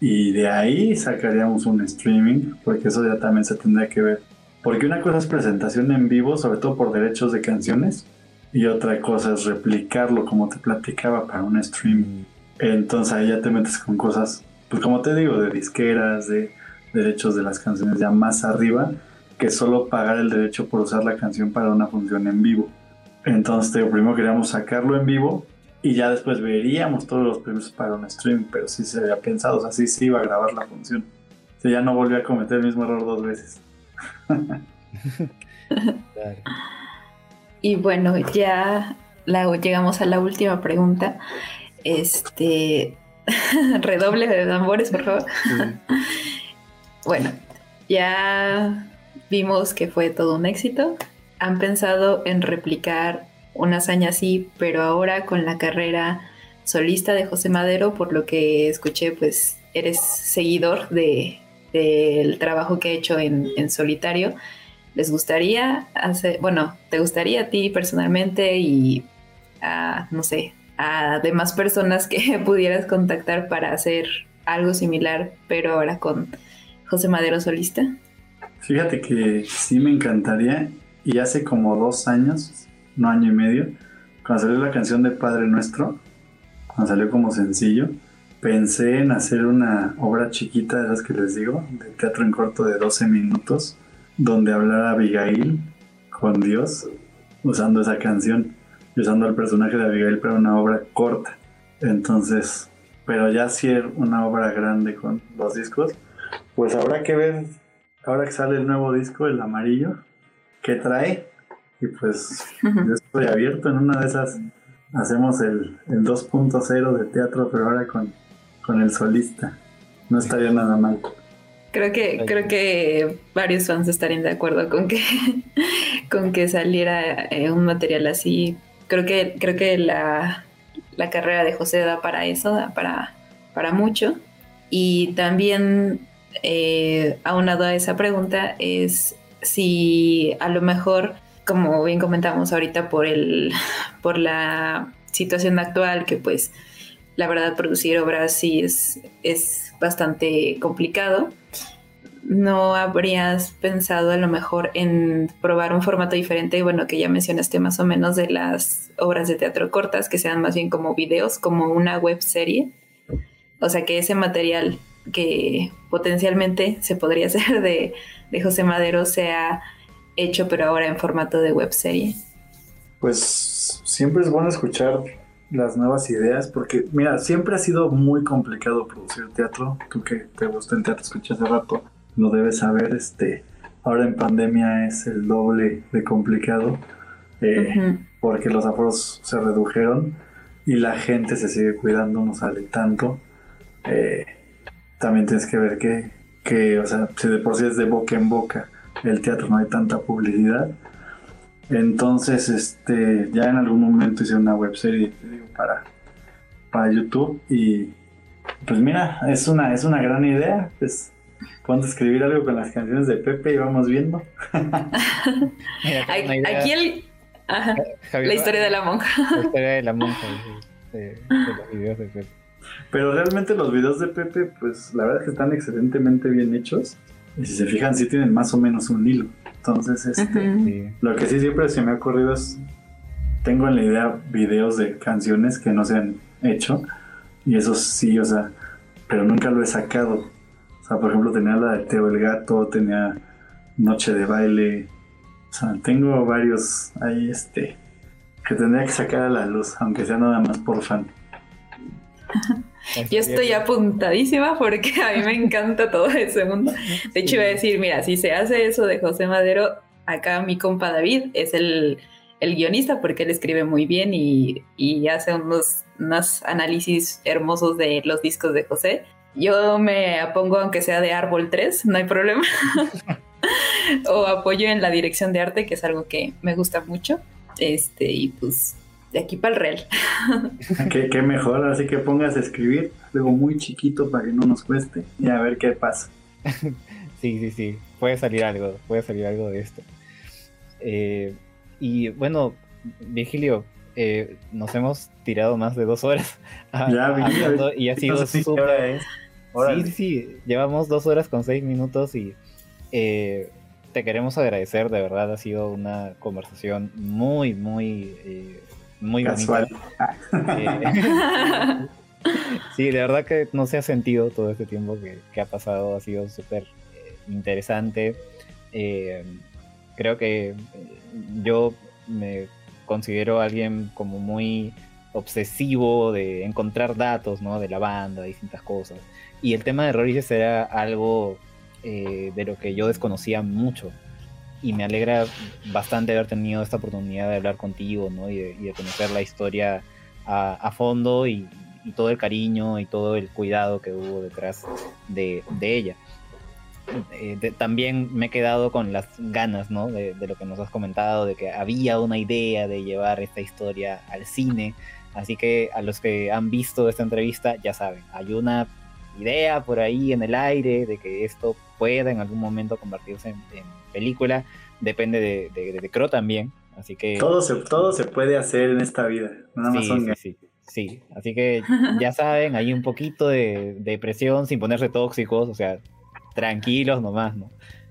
y de ahí sacaríamos un streaming, porque eso ya también se tendría que ver. Porque una cosa es presentación en vivo, sobre todo por derechos de canciones, y otra cosa es replicarlo como te platicaba para un stream. Entonces ahí ya te metes con cosas, pues como te digo, de disqueras, de derechos de las canciones ya más arriba, que solo pagar el derecho por usar la canción para una función en vivo. Entonces primero queríamos sacarlo en vivo y ya después veríamos todos los premios para un stream, pero sí se había pensado, o sea, sí se iba a grabar la función. O ya no volvió a cometer el mismo error dos veces. claro. Y bueno, ya llegamos a la última pregunta. Este, [LAUGHS] redoble de tambores, por favor. bueno, ya vimos que fue todo un éxito. Han pensado en replicar una hazaña así, pero ahora con la carrera solista de José Madero, por lo que escuché, pues eres seguidor de, del trabajo que ha hecho en, en solitario. ¿Les gustaría hacer, bueno, te gustaría a ti personalmente y a, no sé, a demás personas que [LAUGHS] pudieras contactar para hacer algo similar, pero ahora con José Madero solista? Fíjate que sí me encantaría y hace como dos años, no año y medio, cuando salió la canción de Padre Nuestro, cuando salió como sencillo, pensé en hacer una obra chiquita de las que les digo, de teatro en corto de 12 minutos, donde hablara Abigail con Dios usando esa canción usando el personaje de Abigail para una obra corta. Entonces, pero ya si era una obra grande con dos discos, pues habrá que ver, ahora que sale el nuevo disco, el amarillo, qué trae. Y pues yo estoy abierto en una de esas. Hacemos el, el 2.0 de teatro, pero ahora con, con el solista. No estaría nada mal. Creo que, creo que varios fans estarían de acuerdo con que, [LAUGHS] con que saliera eh, un material así. Creo que, creo que la, carrera de José da para eso, da para, para mucho. Y también, eh, aunado a esa pregunta, es si a lo mejor, como bien comentamos ahorita, por, el, por la situación actual, que pues la verdad producir obras sí es, es bastante complicado. ¿No habrías pensado a lo mejor en probar un formato diferente? Bueno, que ya mencionaste más o menos de las obras de teatro cortas, que sean más bien como videos, como una web serie. O sea, que ese material que potencialmente se podría [LAUGHS] hacer de, de José Madero sea hecho, pero ahora en formato de web serie. Pues siempre es bueno escuchar las nuevas ideas, porque mira, siempre ha sido muy complicado producir teatro. Tú que te gusta el teatro, escuché hace rato, lo debes saber. Este, ahora en pandemia es el doble de complicado, eh, porque los aforos se redujeron y la gente se sigue cuidando, no sale tanto. Eh, también tienes que ver que, que, o sea, si de por sí es de boca en boca el teatro, no hay tanta publicidad entonces, este, ya en algún momento hice una webserie para, para YouTube y pues mira, es una, es una gran idea. Pues a escribir algo con las canciones de Pepe y vamos viendo. [LAUGHS] Aquí el, la historia de la monja. La [LAUGHS] historia de la monja de, los videos de Pepe. Pero realmente los videos de Pepe, pues la verdad es que están excelentemente bien hechos. Y si se fijan, sí tienen más o menos un hilo. Entonces, este, lo que sí siempre se me ha ocurrido es, tengo en la idea videos de canciones que no se han hecho. Y eso sí, o sea, pero nunca lo he sacado. O sea, por ejemplo, tenía la de Teo el Gato, tenía Noche de Baile. O sea, tengo varios ahí, este, que tendría que sacar a la luz, aunque sea nada más por fan. Yo estoy apuntadísima porque a mí me encanta todo ese mundo. De hecho, iba a decir, mira, si se hace eso de José Madero, acá mi compa David es el, guionista porque él escribe muy bien y, hace unos, unos, análisis hermosos de los discos de José. Yo me apongo aunque sea de Árbol 3, no hay problema. [LAUGHS] o apoyo en la dirección de arte, que es algo que me gusta mucho. Este, y pues de aquí para el real. [LAUGHS] [LAUGHS] ¿Qué, mejor, así que pongas a escribir algo muy chiquito para que no nos cueste y a ver qué pasa. [LAUGHS] sí, sí, sí, puede salir algo, puede salir algo de esto. Eh, y bueno, Virgilio, eh, nos hemos tirado más de dos horas ya, y ha sido súper... Sí, sí, sí, llevamos dos horas con seis minutos y eh, te queremos agradecer, de verdad ha sido una conversación muy, muy muy Casual. Eh, [LAUGHS] sí, de verdad que no se ha sentido todo este tiempo que, ha pasado, ha sido súper eh, interesante. Eh, creo que yo me considero alguien como muy obsesivo de encontrar datos, ¿no? De la banda, distintas cosas. Y el tema de Roriges era algo de lo que yo desconocía mucho y me alegra bastante haber tenido esta oportunidad de hablar contigo, ¿no? Y de, conocer la historia a, fondo y, todo el cariño y todo el cuidado que hubo detrás de, ella. Eh, también me he quedado con las ganas, ¿no? De, lo que nos has comentado, de que había una idea de llevar esta historia al cine. Así que a los que han visto esta entrevista, ya saben, hay una idea por ahí en el aire de que esto pueda en algún momento convertirse en película, depende de, de, Crow también. Así que. Todo se, todo se puede hacer en esta vida. Nada más sí, sí, sí, así que ya saben, hay un poquito de, de presión sin ponerse tóxicos, o sea, tranquilos nomás, ¿no?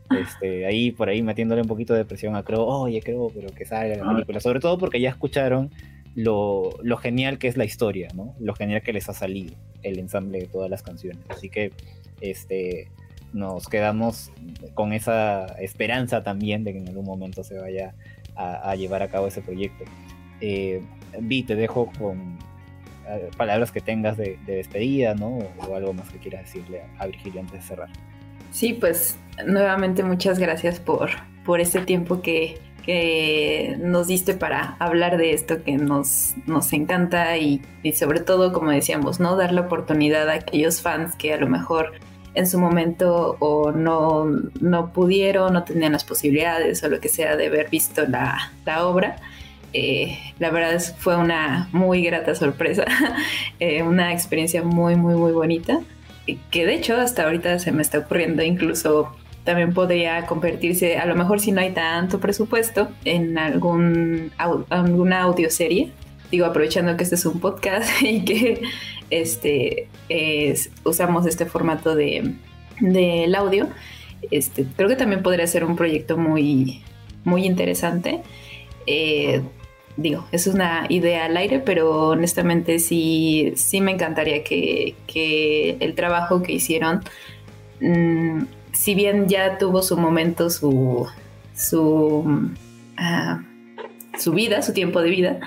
Este, ahí por ahí metiéndole un poquito de presión a Crow, oye Crow, pero que salga la película, sobre todo porque ya escucharon lo, lo, genial que es la historia, ¿no? Lo genial que les ha salido el ensamble de todas las canciones. Así que, este, nos quedamos con esa esperanza también de que en algún momento se vaya a, llevar a cabo ese proyecto. Eh, Vi, te dejo con eh, palabras que tengas de, despedida, ¿no? O, algo más que quieras decirle a, Virgilio antes de cerrar. Sí, pues nuevamente muchas gracias por, por este tiempo que, que nos diste para hablar de esto que nos, nos encanta y, y, sobre todo, como decíamos, ¿no? Dar la oportunidad a aquellos fans que a lo mejor en su momento o no, no pudieron, no tenían las posibilidades o lo que sea de haber visto la, obra. Eh, la verdad es, fue una muy grata sorpresa, [LAUGHS] eh, una experiencia muy, muy, muy bonita, que de hecho hasta ahorita se me está ocurriendo incluso también podría convertirse, a lo mejor si no hay tanto presupuesto, en algún, alguna audioserie. Digo, aprovechando que este es un podcast [LAUGHS] y que este, usamos este formato de, del audio, este, creo que también podría ser un proyecto muy, muy interesante. Eh, digo, es una idea al aire, pero honestamente sí, sí me encantaría que, el trabajo que hicieron, mm, si bien ya tuvo su momento, su, su, ah, vida, su tiempo de vida,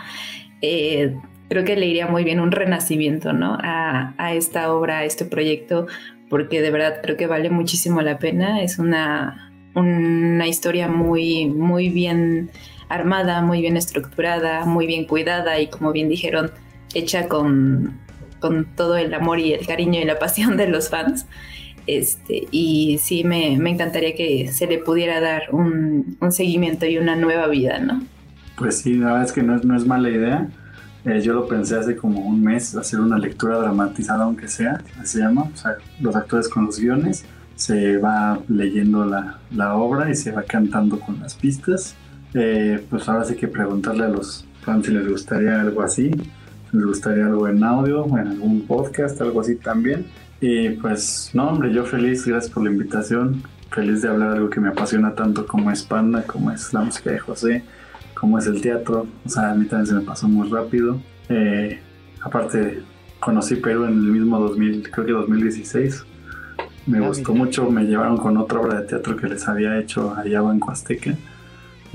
eh, creo que le iría muy bien un renacimiento, ¿no? A, esta obra, a este proyecto, porque de verdad creo que vale muchísimo la pena. Es una, una historia muy, muy bien armada, muy bien estructurada, muy bien cuidada y como bien dijeron, hecha con, con todo el amor y el cariño y la pasión de los fans. Este, y sí, me, encantaría que se le pudiera dar un, seguimiento y una nueva vida, ¿no? Pues sí, la verdad es que no es, no es mala idea. Eh, yo lo pensé hace como un mes, hacer una lectura dramatizada, aunque sea, así se llama, o sea, los actores con los guiones, se va leyendo la, la obra y se va cantando con las pistas. Eh, pues ahora sí que preguntarle a los fans si les gustaría algo así, si les gustaría algo en audio, en algún podcast, algo así también. Y pues, no, hombre, yo feliz, gracias por la invitación, feliz de hablar de algo que me apasiona tanto como es Panda, como es la música de José como es el teatro. O sea, a mí también se me pasó muy rápido. Eh, aparte, conocí Perú en el mismo 2000, creo que 2016. Me Ah, gustó mucho, me llevaron con otra obra de teatro que les había hecho allá Banco Azteca.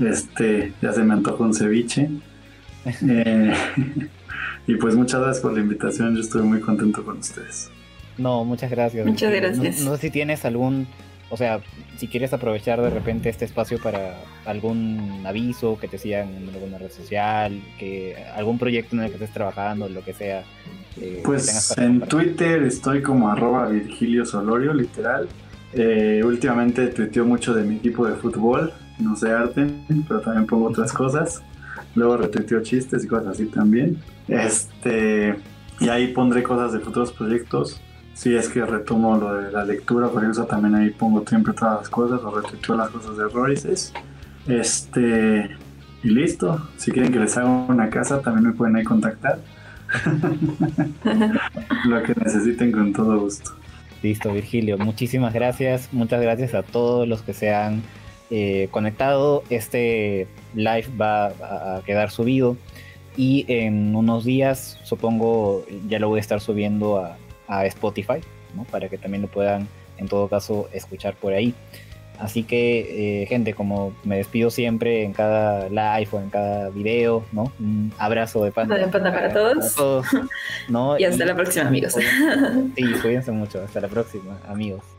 Este, ya se me antojó un ceviche. [LAUGHS] Eh, [LAUGHS] y pues muchas gracias por la invitación, yo estoy muy contento con ustedes. No, muchas gracias. Muchas. No- gracias. No, sé si tienes algún, o sea, si quieres aprovechar de repente este espacio para algún aviso, que te sigan en alguna red social, que algún proyecto en el que estés trabajando, lo que sea. eh, Pues en. Twitter estoy como arroba Virgilio Solorio, literal. Eh, últimamente tuiteo mucho de mi equipo de fútbol, no sé arte, pero también pongo otras cosas. Luego retuiteo chistes y cosas así también. Este, y ahí pondré cosas de futuros proyectos. Si es que retomo lo de la lectura, por eso también ahí pongo siempre todas las cosas o retuiteo las cosas de Royces. Este, y listo. Si quieren que les haga una casa, también me pueden ahí contactar. [LAUGHS] Lo que necesiten con todo gusto. Listo, Virgilio. Muchísimas gracias. Muchas gracias a todos los que se han eh, conectado. Este live va a- a quedar subido y en unos días, supongo, ya lo voy a estar subiendo a, a Spotify, ¿no? Para que también lo puedan, en todo caso, escuchar por ahí. Así que, eh, gente, como me despido siempre en cada live o en cada video, ¿no? Un abrazo de panda. De panda para todos. [LAUGHS] ¿no? Y hasta la próxima, amigos. Sí, cuídense mucho. Hasta la próxima, amigos.